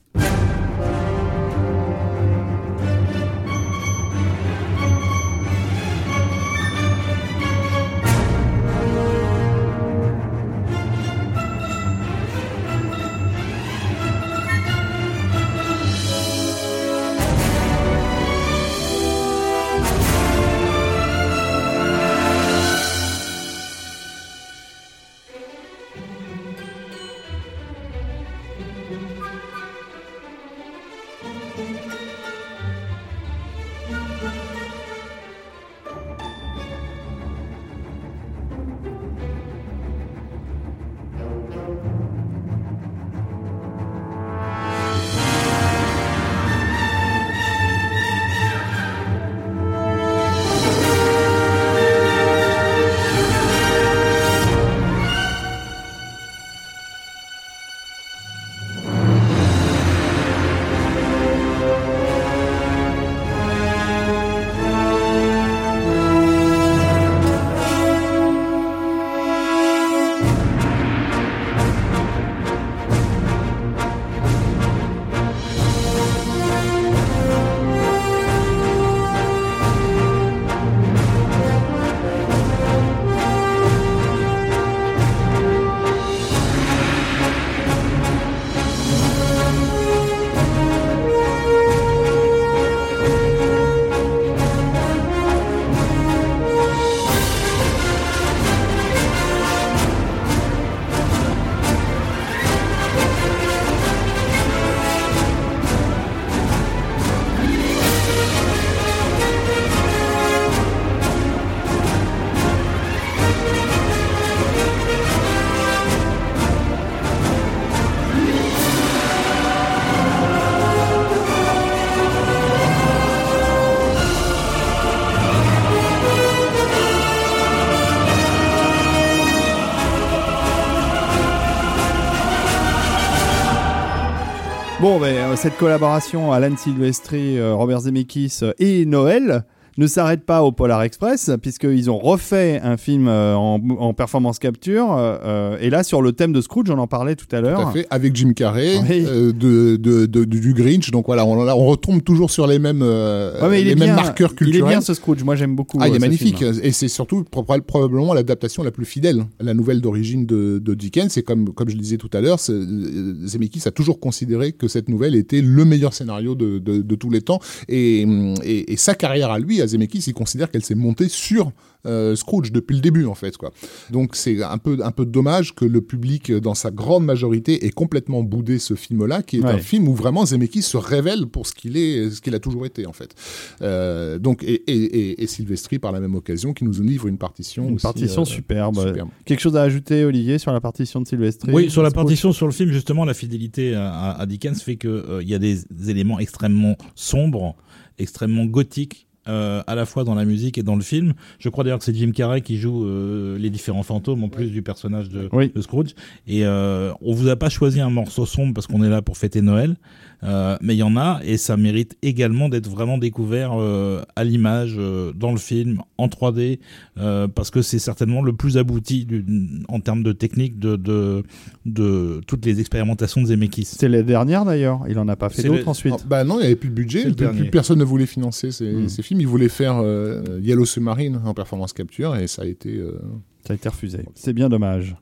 Cette collaboration Alan Silvestri, euh, Robert Zemeckis euh, et Noël ne s'arrête pas au Polar Express puisqu'ils ont refait un film euh, en, en performance capture euh, euh, et là sur le thème de Scrooge, on en parlait tout à Tout l'heure. à fait, avec Jim Carrey, Oui. de, de, de- du Grinch. Donc voilà, on, là, on retombe toujours sur les mêmes, Ouais, mais il les mêmes bien, marqueurs Il culturels. est bien ce Scrooge, moi j'aime beaucoup. Ah, il est magnifique. film. Et c'est surtout pro- probablement l'adaptation la plus fidèle. La nouvelle d'origine de, de Dickens, c'est comme, comme je le disais tout à l'heure, Zemeckis a toujours considéré que cette nouvelle était le meilleur scénario de, de, de tous les temps. Et, et, et sa carrière à lui, à Zemeckis, il considère qu'elle s'est montée sur euh, Scrooge depuis le début, en fait. Quoi. Donc c'est un peu, un peu dommage que le public, dans sa grande majorité, ait complètement boudé ce film-là, qui est Ouais. un film où vraiment Zemeckis se révèle pour ce qu'il est, ce qu'il a toujours été, en fait. Euh, donc, et, et, et, et Silvestri, par la même occasion, qui nous livre une partition. Une aussi, partition euh, superbe. superbe. Quelque chose à ajouter, Olivier, sur la partition de Sylvestri Oui, sur la partition sur le film, justement, la fidélité à, à- Dickens fait que euh, il y a des éléments extrêmement sombres, extrêmement gothiques. Euh, à la fois dans la musique et dans le film. Je crois d'ailleurs que c'est Jim Carrey qui joue euh, les différents fantômes en plus du personnage de, Oui. de Scrooge. Et euh, on vous a pas choisi un morceau sombre parce qu'on est là pour fêter Noël, euh, mais il y en a et ça mérite également d'être vraiment découvert euh, à l'image, euh, dans le film, en 3D, euh, parce que c'est certainement le plus abouti du- en termes de technique de, de, de toutes les expérimentations de Zemeckis. C'est la dernière d'ailleurs, il en a pas fait d'autres le- ensuite. Ah, bah non, il n'y avait plus de budget, plus, plus personne ne voulait financer ces, Mm. ces films. Ils voulaient faire euh, Yellow Submarine en performance capture et ça a été. euh, Ça a été refusé. C'est bien dommage.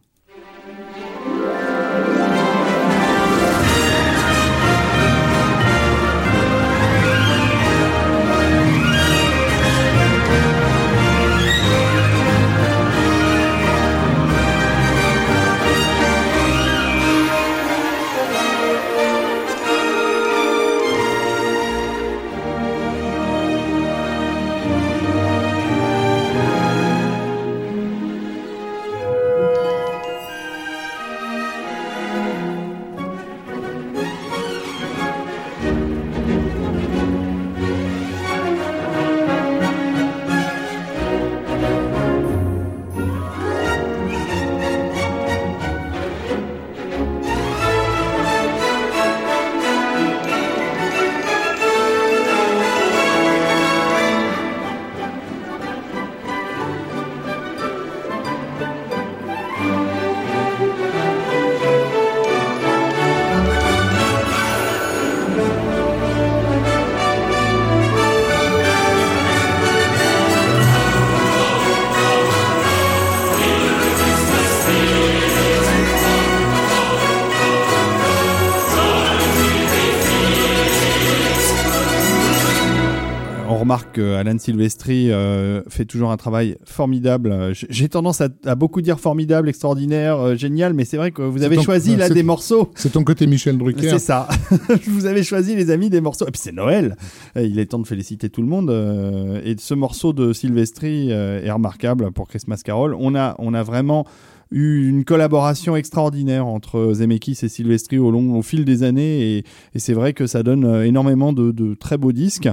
Que Alan Silvestri euh, fait toujours un travail formidable. J'ai tendance à, à beaucoup dire formidable, extraordinaire, euh, génial, mais c'est vrai que vous avez ton- choisi là des morceaux. C'est ton côté Michel Drucker. C'est ça. [laughs] vous avez choisi les amis des morceaux. Et puis c'est Noël. Et il est temps de féliciter tout le monde. euh, et ce morceau de Silvestri est remarquable pour Christmas Carol. On a, on a vraiment eu une collaboration extraordinaire entre Zemeckis et Silvestri au long, au fil des années. Et, et c'est vrai que ça donne énormément de, de très beaux disques.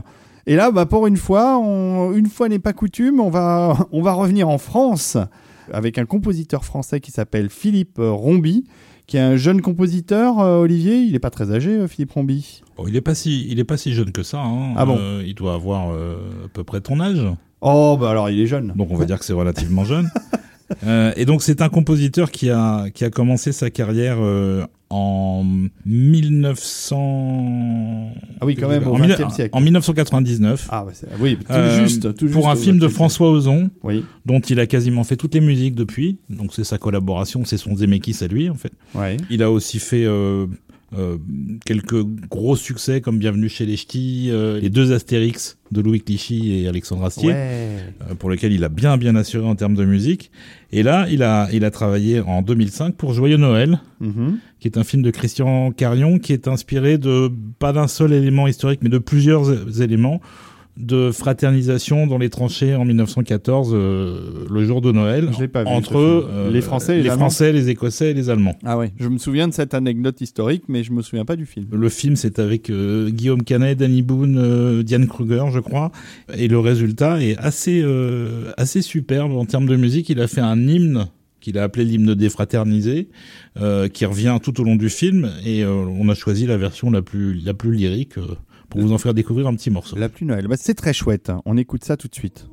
Et là, bah, pour une fois, on- une fois n'est pas coutume, on va, [laughs] on va revenir en France avec un compositeur français qui s'appelle Philippe Rombi, qui est un jeune compositeur, euh, Olivier. Il n'est pas très âgé, euh, Philippe Rombi. Bon, il est pas si, il est pas si jeune que ça. hein. Ah bon Euh, Il doit avoir à peu près ton âge. Oh, bah alors il est jeune. Donc on va dire que c'est relativement jeune. [laughs] Euh, et donc c'est un compositeur qui a qui a commencé sa carrière euh, en 1900. Ah oui, quand même, au en, mille- 20e siècle. en 1999. Ah, c'est- oui, tout Euh, juste. Tout pour juste un au film de 20e François Ozon. Oui, dont il a quasiment fait toutes les musiques depuis. Donc c'est sa collaboration, c'est son Zemeckis à lui en fait. ouais. Il a aussi fait euh, quelques gros succès comme Bienvenue chez les Ch'tis, euh, les deux Astérix de Louis Clichy et Alexandre Astier, Ouais. euh, pour lequel il a bien bien assuré en termes de musique. Et là, il a, il a travaillé en 2005 pour Joyeux Noël, Mhm. qui est un film de Christian Carion, qui est inspiré de pas d'un seul élément historique, mais de plusieurs éléments de fraternisation dans les tranchées en 1914, euh, le jour de Noël, pas vu, entre euh, Les Français et les les, Allemands. Français, les Écossais et les Allemands. Ah ouais. Je me souviens de cette anecdote historique, mais je me souviens pas du film. Le film, c'est avec euh, Guillaume Canet, Danny Boone, euh, Diane Kruger, je crois. Et le résultat est assez, euh, assez superbe en termes de musique. Il a fait un hymne qu'il a appelé l'hymne défraternisé, euh, qui revient tout au long du film, et euh, on a choisi la version la plus la plus lyrique euh, pour vous en faire découvrir un petit morceau. La plus Noël. Bah, c'est très chouette. hein. On écoute ça tout de suite.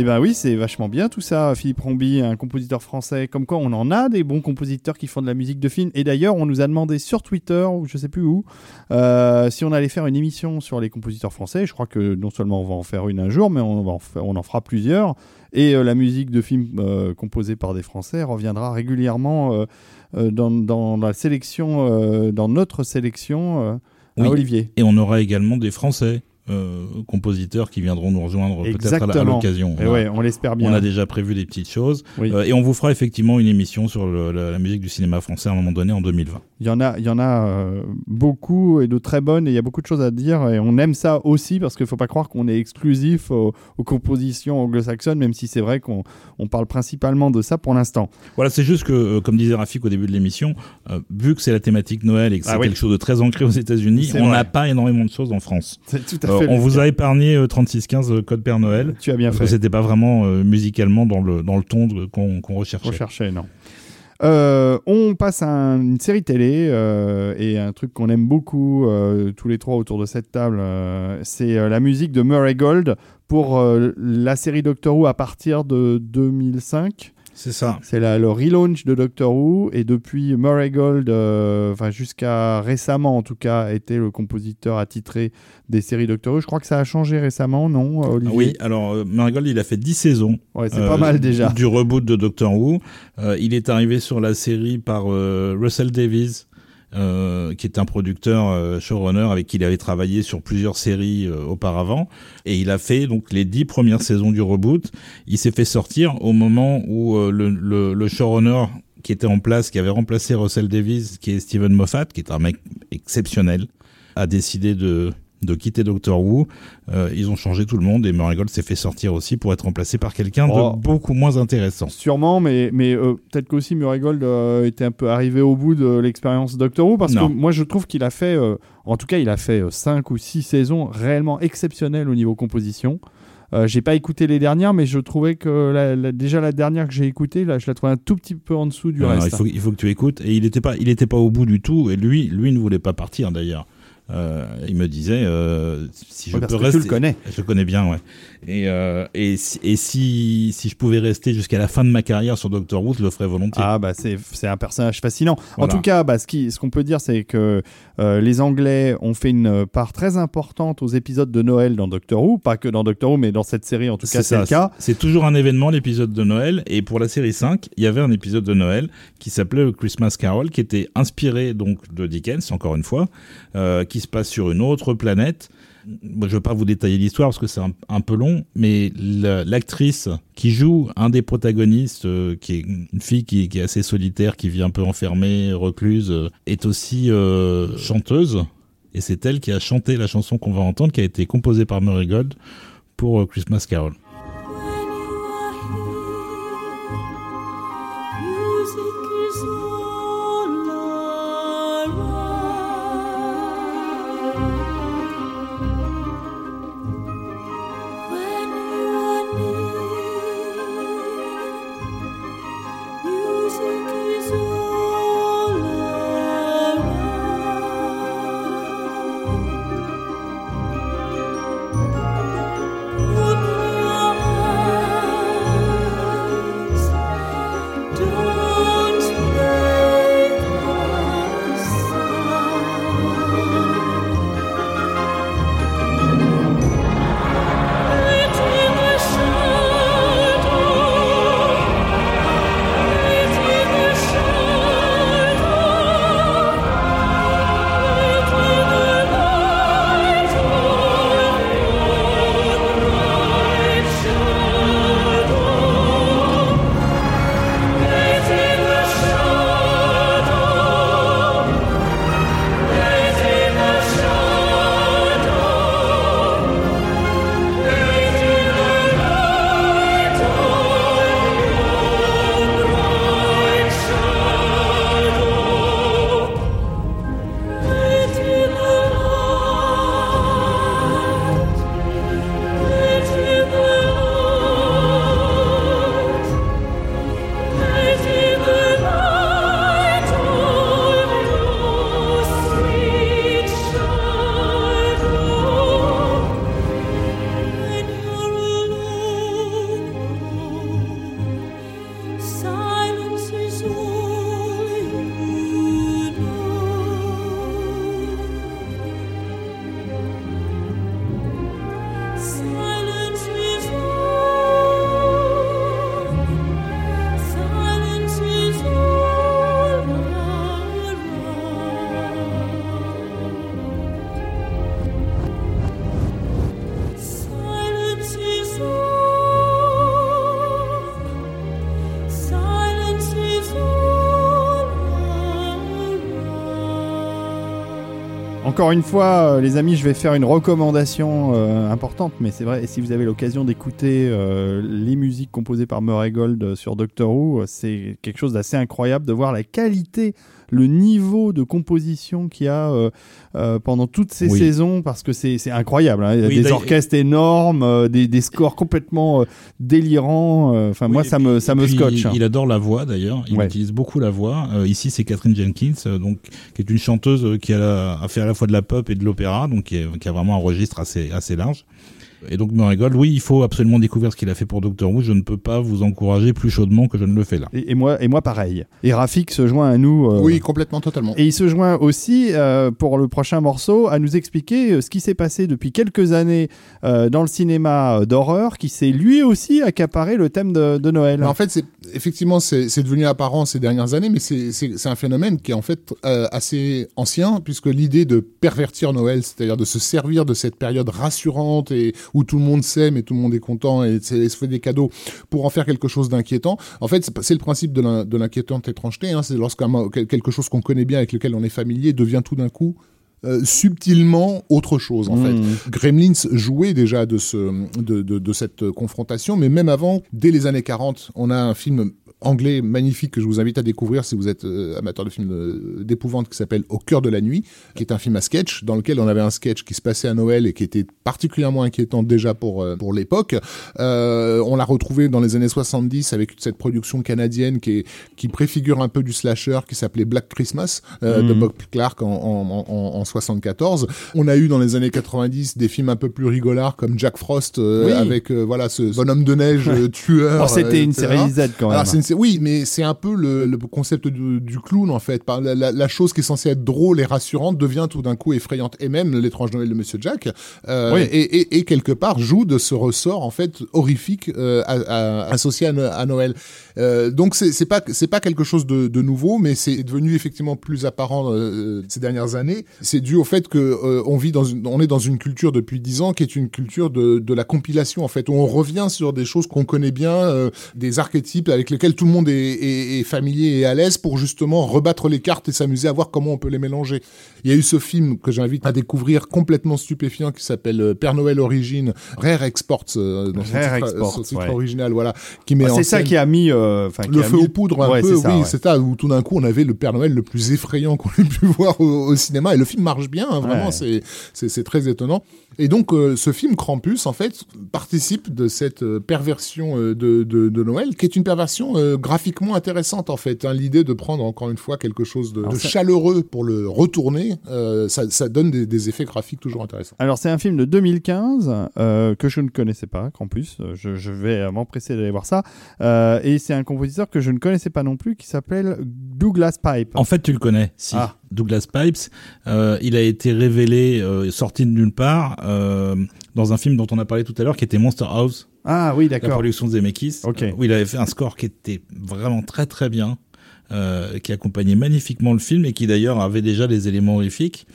Eh ben oui, c'est vachement bien tout ça, Philippe Rombi, un compositeur français. Comme quoi, on en a des bons compositeurs qui font de la musique de film. Et d'ailleurs, on nous a demandé sur Twitter, ou je sais plus où, euh, si on allait faire une émission sur les compositeurs français. Je crois que non seulement on va en faire une un jour, mais on, va en, faire- on en fera plusieurs. Et euh, la musique de films euh, composée par des Français reviendra régulièrement dans, dans la sélection, dans notre sélection Oui. Olivier. Et on aura également des Français euh, compositeurs qui viendront nous rejoindre peut-être à l'occasion. On a- ouais, on l'espère bien. On a déjà prévu des petites choses. Oui. Euh, et on vous fera effectivement une émission sur le- la, la musique du cinéma français à un moment donné en 2020. Il y en a, il y en a euh, beaucoup et de très bonnes et il y a beaucoup de choses à dire et on aime ça aussi parce qu'il ne faut pas croire qu'on est exclusif aux, aux compositions anglo-saxonnes même si c'est vrai qu'on on parle principalement de ça pour l'instant. Voilà, c'est juste que, comme disait Rafik au début de l'émission, vu que c'est la thématique Noël et que c'est Ah oui. quelque chose de très ancré aux États-Unis, C'est on n'a pas énormément de choses en France. C'est tout à Euh, fait. on vous a épargné euh, 3615 euh, Code Père Noël. Tu as bien fait. c'était pas vraiment euh, musicalement dans le, dans le ton de- qu'on qu'on recherchait. Rechercher, non. Euh, on passe à un- une série télé euh, et un truc qu'on aime beaucoup euh, tous les trois autour de cette table, euh, c'est euh, la musique de Murray Gold pour euh, la série Doctor Who à partir de 2005. C'est ça. C'est le relaunch de Doctor Who et depuis Murray Gold, euh, enfin jusqu'à récemment en tout cas, était le compositeur attitré des séries Doctor Who. Je crois que ça a changé récemment, non, Olivier oui, alors euh, Marigold, il a fait 10 saisons. Ouais, c'est euh, pas mal déjà. Du reboot de Doctor Who. Euh, il est arrivé sur la série par euh, Russell Davies, euh, qui est un producteur euh, showrunner avec qui il avait travaillé sur plusieurs séries euh, auparavant. Et il a fait donc les 10 premières saisons du reboot. Il s'est fait sortir au moment où le, le, showrunner qui était en place, qui avait remplacé Russell Davies, qui est Steven Moffat, qui est un mec exceptionnel, a décidé de de quitter Doctor Who, Euh, ils ont changé tout le monde et Murray Gold s'est fait sortir aussi pour être remplacé par quelqu'un Oh. de beaucoup moins intéressant. Sûrement, mais, mais euh, peut-être qu'aussi Murray Gold euh, était un peu arrivé au bout de l'expérience Doctor Who, parce Non. que moi je trouve qu'il a fait, euh, en tout cas il a fait 5 ou 6 saisons réellement exceptionnelles au niveau composition. J'ai pas écouté les dernières, mais je trouvais que la- la- déjà la dernière que j'ai écoutée, là, je la trouvais un tout petit peu en dessous du Non, non, reste. il, faut, il faut que tu écoutes. Et il n'était pas, il était pas au bout du tout. Et lui, lui ne voulait pas partir d'ailleurs. Euh, il me disait euh, si je Ouais, peux que tu rester. le connais. Je le connais bien, ouais. Et, euh, et, si, et si, si je pouvais rester jusqu'à la fin de ma carrière sur Doctor Who, je le ferais volontiers. Ah bah c'est c'est un personnage fascinant. Voilà. En tout cas, bah, ce qui- ce qu'on peut dire, c'est que les Anglais ont fait une part très importante aux épisodes de Noël dans Doctor Who, pas que dans Doctor Who, mais dans cette série en tout cas c'est le cas. C'est toujours un événement, l'épisode de Noël. Et pour la série 5, il y avait un épisode de Noël qui s'appelait Christmas Carol, qui était inspiré donc de Dickens, encore une fois, euh, se passe sur une autre planète. Je veux pas vous détailler l'histoire parce que c'est un, peu long, mais la- l'actrice qui joue un des protagonistes, euh, qui est une fille qui, est assez solitaire, qui vit un peu enfermée, recluse, euh, est aussi euh, chanteuse. Et c'est elle qui a chanté la chanson qu'on va entendre, qui a été composée par Murray Gold pour Christmas Carol. Encore une fois, euh, les amis, je vais faire une recommandation euh, importante, mais c'est vrai, si vous avez l'occasion d'écouter euh, les musiques composées par Murray Gold sur Doctor Who, c'est quelque chose d'assez incroyable de voir la qualité, le niveau de composition qu'il y a euh, euh, pendant toutes ces Oui. saisons, parce que c'est incroyable. hein. Il y a Oui, des orchestres énormes, euh, des, des scores complètement délirants. Enfin, moi, ça me, ça me scotche. hein. Il adore la voix d'ailleurs. Il Ouais. utilise beaucoup la voix. Ici, c'est Catherine Jenkins, donc qui est une chanteuse qui a, la- a fait à la fois de la pop et de l'opéra, donc qui, est- qui a vraiment un registre assez assez large. Et donc Murray Gold, oui, il faut absolument découvrir ce qu'il a fait pour Doctor Who. Je ne peux pas vous encourager plus chaudement que je ne le fais là. Et, et moi, et moi, pareil. Et Rafik se joint à nous. euh, Oui, complètement, totalement. Et il se joint aussi euh, pour le prochain morceau à nous expliquer euh, ce qui s'est passé depuis quelques années euh, dans le cinéma d'horreur, qui s'est lui aussi accaparé le thème de, de Noël. Mais en fait, c'est effectivement, c'est devenu apparent ces dernières années, mais c'est- un phénomène qui est en fait euh, assez ancien, puisque l'idée de pervertir Noël, c'est-à-dire de se servir de cette période rassurante et où tout le monde s'aime et tout le monde est content et, se fait des cadeaux pour en faire quelque chose d'inquiétant. En fait, c'est le principe de l'in- de l'inquiétante étrangeté. Hein, c'est lorsqu'un quelque chose qu'on connaît bien, avec lequel on est familier, devient tout d'un coup euh, subtilement autre chose en fait. Mmh. Gremlins jouait déjà de, ce, de, de, de cette confrontation, mais même avant, dès les années 40, on a un film anglais magnifique que je vous invite à découvrir si vous êtes euh, amateur de films euh, d'épouvante qui s'appelle Au cœur de la nuit, qui est un film à sketch dans lequel on avait un sketch qui se passait à Noël et qui était particulièrement inquiétant déjà pour euh, pour l'époque. Euh, on l'a retrouvé dans les années 70 avec cette production canadienne qui est qui préfigure un peu du slasher qui s'appelait Black Christmas de Mhm. Bob Clark en, en, en, en 74. On a eu dans les années 90 des films un peu plus rigolards comme Jack Frost Oui. avec voilà ce bonhomme de neige [laughs] tueur. Oh, C'était une série Z quand même. Alors, oui, mais c'est un peu le, le concept du, du clown en fait. Par la, la- la chose qui est censée être drôle et rassurante devient tout d'un coup effrayante. Et même l'étrange Noël de Monsieur Jack, euh, Oui. et, et, et quelque part joue de ce ressort en fait horrifique euh, à- à- associé à Noël. Euh, donc c'est pas c'est pas quelque chose de, de nouveau, mais c'est devenu effectivement plus apparent euh, ces dernières années. C'est dû au fait que euh, on vit dans une, on est dans une culture depuis dix ans qui est une culture de, de la compilation en fait, où on revient sur des choses qu'on connaît bien, euh, des archétypes avec lesquels tout le monde est, est- est familier et à l'aise pour justement rebattre les cartes et s'amuser à voir comment on peut les mélanger. Il y a eu ce film que j'invite à découvrir complètement stupéfiant qui s'appelle euh, Père Noël Origine, Rare Exports euh, dans son Rare titre, Exports, son titre ouais. original, voilà, qui met Ah, c'est ça scène- qui a mis, euh, enfin, qui le feu mis- aux poudres un Ouais, peu, ça, oui, ouais. c'est ça, où tout d'un coup on avait le Père Noël le plus effrayant qu'on ait pu [laughs] voir au, au cinéma, et le film marche bien, hein, vraiment, Ouais. c'est très étonnant. Et donc euh, ce film Krampus, en fait, participe de cette euh, perversion euh, de, de, de Noël, qui est une perversion euh, graphiquement intéressante, en fait. hein. L'idée de prendre encore une fois quelque chose de, Alors de ça- chaleureux pour le retourner, euh, ça, ça donne des, des effets graphiques toujours intéressants. Alors c'est un film de 2015 euh, que je ne connaissais pas. Euh, Je, je vais m'empresser d'aller voir ça. Euh, et c'est un compositeur que je ne connaissais pas non plus qui s'appelle Douglas Pipe. En fait, tu le connais, si. Ah. Douglas Pipes, euh, il a été révélé, euh, sorti de nulle part, euh, dans un film dont on a parlé tout à l'heure, qui était Monster House, Ah oui, la d'accord. production de Zemeckis, Ok. euh, où il avait fait un score qui était vraiment très très bien, qui accompagnait magnifiquement le film et qui d'ailleurs avait déjà des éléments horrifiques.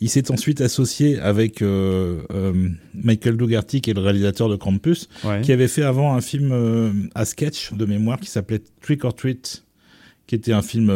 Il s'est ensuite associé avec euh, euh, Michael Dougherty, qui est le réalisateur de Krampus, Ouais. qui avait fait avant un film euh, à sketch de mémoire qui s'appelait Trick or Treat, qui était un film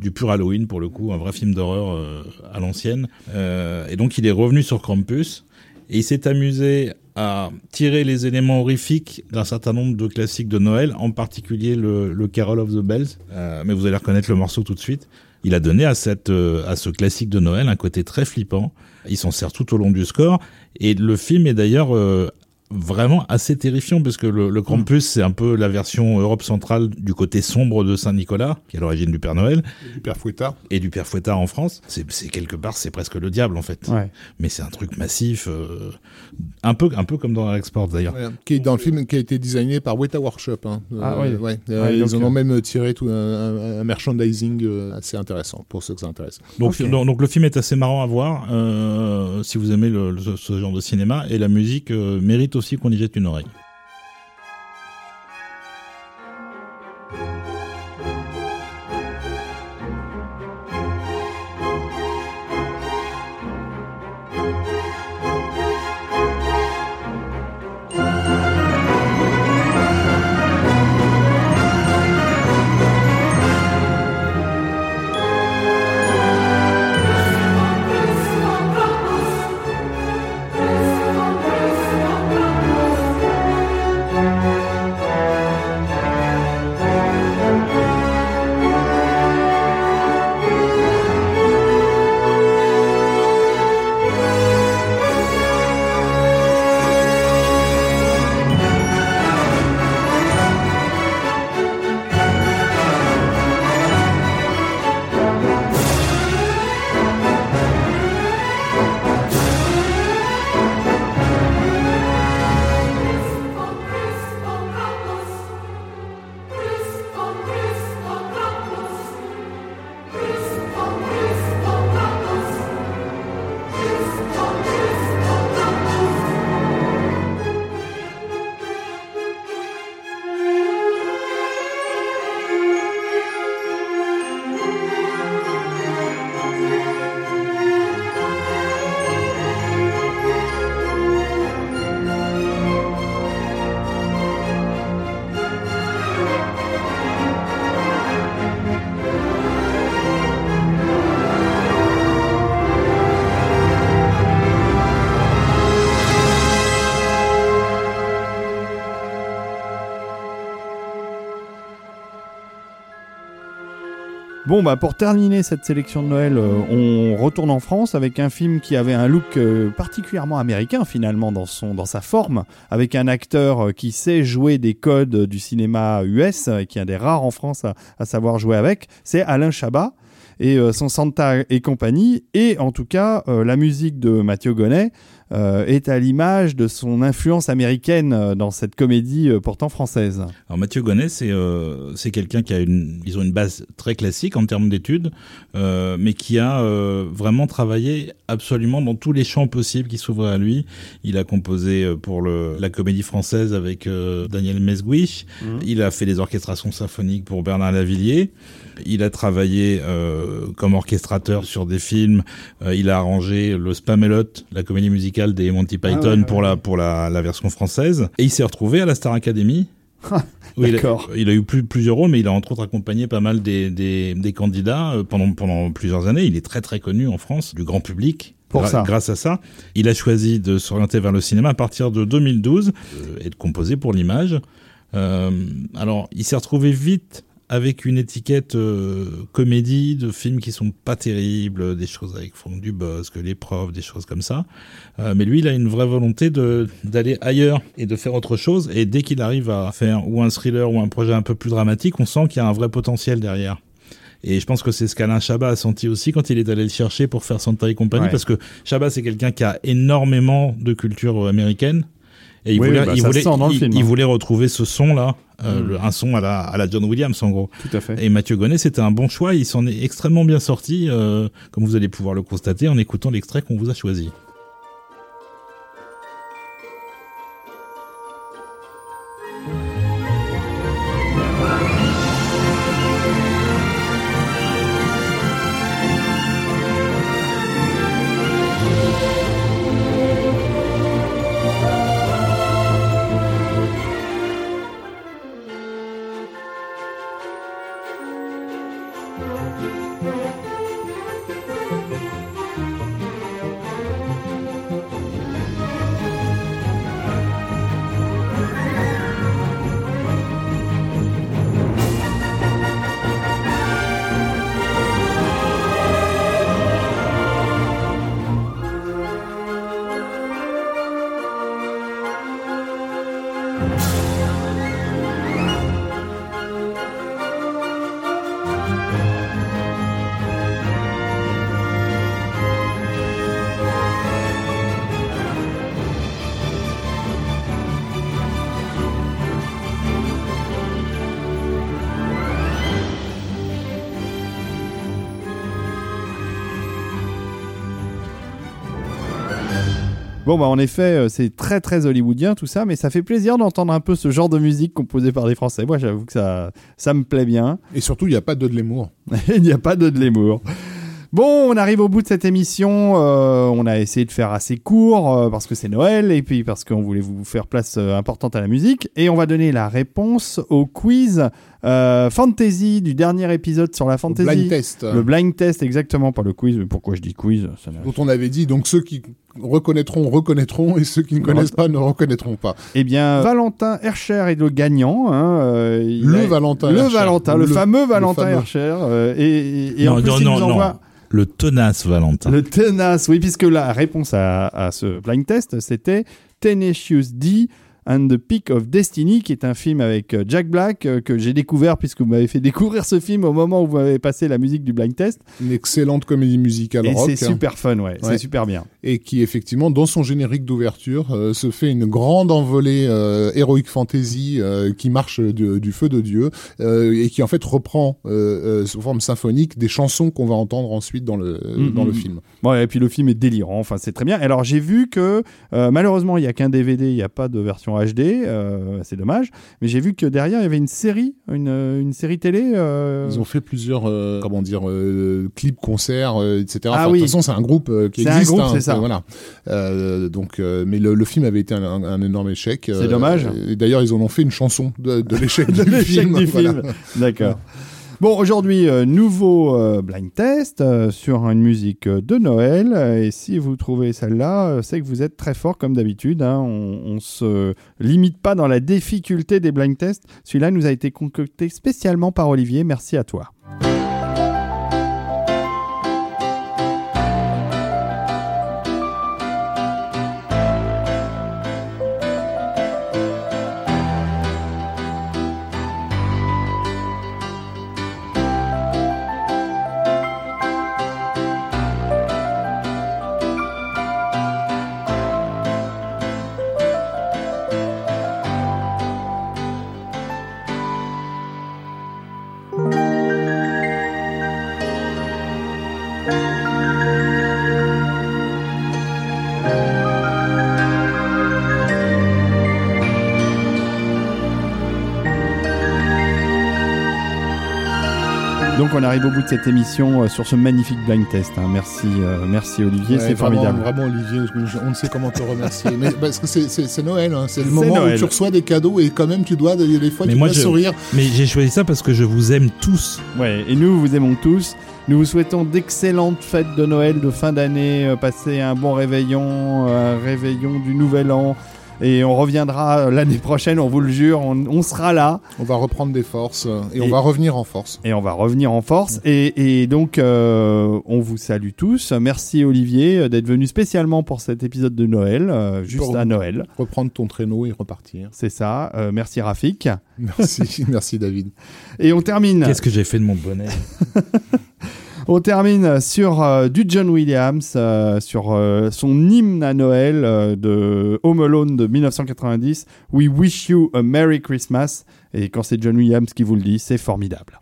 du pur Halloween pour le coup, un vrai film d'horreur à l'ancienne. Et donc il est revenu sur Krampus et il s'est amusé à tirer les éléments horrifiques d'un certain nombre de classiques de Noël, en particulier le, le Carol of the Bells. Euh, mais vous allez reconnaître le morceau tout de suite. Il a donné à cette euh, à ce classique de Noël un côté très flippant. Il s'en sert tout au long du score et le film est d'ailleurs euh, vraiment assez terrifiant parce que le, le Krampus c'est un peu la version Europe centrale du côté sombre de Saint-Nicolas qui est à l'origine du Père Noël Du Père Fouettard. et du Père Fouettard en France. C'est c'est quelque part c'est presque le diable en fait. Ouais. Mais c'est un truc massif, euh, un peu un peu comme dans Export d'ailleurs. Ouais, qui est dans le film qui a été designé par Weta Workshop. Hein. Ah, Euh, oui. ouais. Ouais, Euh, ils en ont même tiré tout un, un- un merchandising assez intéressant pour ceux que ça intéresse. Donc, donc, donc le film est assez marrant à voir euh, si vous aimez le- le- ce, genre de cinéma et la musique euh, mérite aussi qu'on y jette une oreille. Bon, bah pour terminer cette sélection de Noël, euh, on retourne en France avec un film qui avait un look euh, particulièrement américain finalement dans, son, dans sa forme, avec un acteur euh, qui sait jouer des codes du cinéma US, et qui est un des rares en France à savoir jouer avec, c'est Alain Chabat et euh, son Santa et compagnie, et en tout cas euh, la musique de Mathieu Gonnet euh, est à l'image de son influence américaine dans cette comédie euh, pourtant française. Alors Mathieu Gonnet, c'est euh, c'est quelqu'un qui a une, ils ont une base très classique en termes d'études, euh, mais qui a euh, vraiment travaillé absolument dans tous les champs possibles qui s'ouvraient à lui. Il a composé pour le, la comédie française avec euh, Daniel Mesguich. Il a fait des orchestrations symphoniques pour Bernard Lavillier. Il a travaillé euh, comme orchestrateur sur des films. Euh, il a arrangé le Spamelot, la comédie musicale des Monty Python Ah ouais, pour la pour la, la version française. Et il s'est retrouvé à la Star Academy. où il, a, D'accord. il a eu plus, plusieurs rôles, mais il a entre autres accompagné pas mal des, des, des candidats euh, pendant, pendant plusieurs années. Il est très très connu en France, du grand public. Pour ça. Grâce à ça, il a choisi de s'orienter vers le cinéma à partir de 2012 euh, et de composer pour l'image. Euh, alors, il s'est retrouvé vite avec une étiquette euh, comédie de films qui sont pas terribles, des choses avec Franck Dubosc, Les Profs, des choses comme ça. Euh, mais lui, il a une vraie volonté de d'aller ailleurs et de faire autre chose. Et dès qu'il arrive à faire ou un thriller ou un projet un peu plus dramatique, on sent qu'il y a un vrai potentiel derrière. Et je pense que c'est ce qu'Alain Chabat a senti aussi quand il est allé le chercher pour faire Santa et compagnie, Ouais. parce que Chabat, c'est quelqu'un qui a énormément de culture euh, américaine. Et il Oui, voulait, bah, il, voulait, il- film, il hein. voulait retrouver ce son-là, euh, Mm. un son à la, à la John Williams en gros. Tout à fait. Et Mathieu Gonnet, c'était un bon choix. Il s'en est extrêmement bien sorti, euh, comme vous allez pouvoir le constater en écoutant l'extrait qu'on vous a choisi. Bon, bah, en effet, euh, c'est très très hollywoodien tout ça, mais ça fait plaisir d'entendre un peu ce genre de musique composée par des Français. Moi, j'avoue que ça, ça me plaît bien. Et surtout, il n'y a pas de Lemmour. [laughs] Il n'y a pas de de l'humour. Bon, on arrive au bout de cette émission. Euh, on a essayé de faire assez court euh, parce que c'est Noël et puis parce qu'on voulait vous faire place euh, importante à la musique. Et on va donner la réponse au quiz fantasy du dernier épisode sur la fantasy. Blind test. Le blind test, exactement, pas le quiz. Mais Pourquoi je dis quiz ça dont on avait dit donc ceux qui reconnaîtront reconnaîtront et ceux qui ne connaissent pas ne reconnaîtront pas. Eh bien, Valentin Hercher est le gagnant. hein, euh, il Le a- Valentin Le Hercher. Valentin, le, Le- fameux le Valentin fameux. Hercher. euh, et et, non, en plus, non, il nous non. envoie... Le tenace Valentin. Le tenace, oui, puisque la réponse à, à ce blind test, c'était Tenacious D and the Peak of Destiny, qui est un film avec euh, Jack Black euh, que j'ai découvert puisque vous m'avez fait [laughs] découvrir ce film au moment où vous m'avez passé la musique du blind test. Une excellente comédie musicale Et rock. c'est super fun, ouais, c'est super bien. et qui effectivement dans son générique d'ouverture euh, se fait une grande envolée euh, heroic fantasy qui marche de- du feu de Dieu et qui en fait reprend sous forme symphonique des chansons qu'on va entendre ensuite dans le Mhm. dans le film. Bon, et puis le film est délirant, enfin c'est très bien. Alors j'ai vu que malheureusement il n'y a qu'un DVD, il n'y a pas de version HD, euh, c'est dommage, mais j'ai vu que derrière il y avait une série, une, une série télé. euh, Ils ont fait plusieurs euh, comment dire euh, clips, concerts, euh, etc. Ah Enfin, oui. De toute façon, c'est un groupe euh, qui C'est un existe. groupe, hein, c'est ça. euh, Voilà. Euh, donc, euh, mais le, le film avait été un, un- un énorme échec. C'est dommage. Et d'ailleurs, ils en ont fait une chanson de, de l'échec [laughs] du voilà. film. D'accord. Bon, aujourd'hui, euh, nouveau euh, blind test euh, sur une musique de Noël. Et si vous trouvez celle-là, c'est que vous êtes très fort comme d'habitude. hein. On, on se limite pas dans la difficulté des blind tests. Celui-là nous a été concocté spécialement par Olivier. Merci à toi. Donc on arrive au bout de cette émission euh, sur ce magnifique blind test. hein. Merci, euh, merci Olivier, Ouais, c'est formidable. Vraiment, Olivier, je- on ne sait comment te remercier. [laughs] mais parce que c'est- Noël, hein. c'est le moment Noël. où tu reçois des cadeaux et quand même tu dois, des fois, Mais tu moi, dois je- sourire. Mais j'ai choisi ça parce que je vous aime tous. Ouais, et nous vous aimons tous. Nous vous souhaitons d'excellentes fêtes de Noël, de fin d'année. euh, Passez un bon réveillon, un réveillon du Nouvel An. Et on reviendra euh, l'année prochaine, on vous le jure, on, on sera là. On va reprendre des forces euh, et, Et- on va revenir en force. Et on va revenir en force. Et, et donc, euh, on vous salue tous. Merci Olivier d'être venu spécialement pour cet épisode de Noël, euh, juste Pour- à Noël. Reprendre ton traîneau et repartir. C'est ça. Euh, merci Rafik. Merci, [laughs] merci David. Et on termine. Qu'est-ce que j'ai fait de mon bonnet? [laughs] On termine sur euh, du John Williams, euh, sur euh, son hymne à Noël de Home Alone de 1990. We wish you a Merry Christmas. Et quand c'est John Williams qui vous le dit, c'est formidable.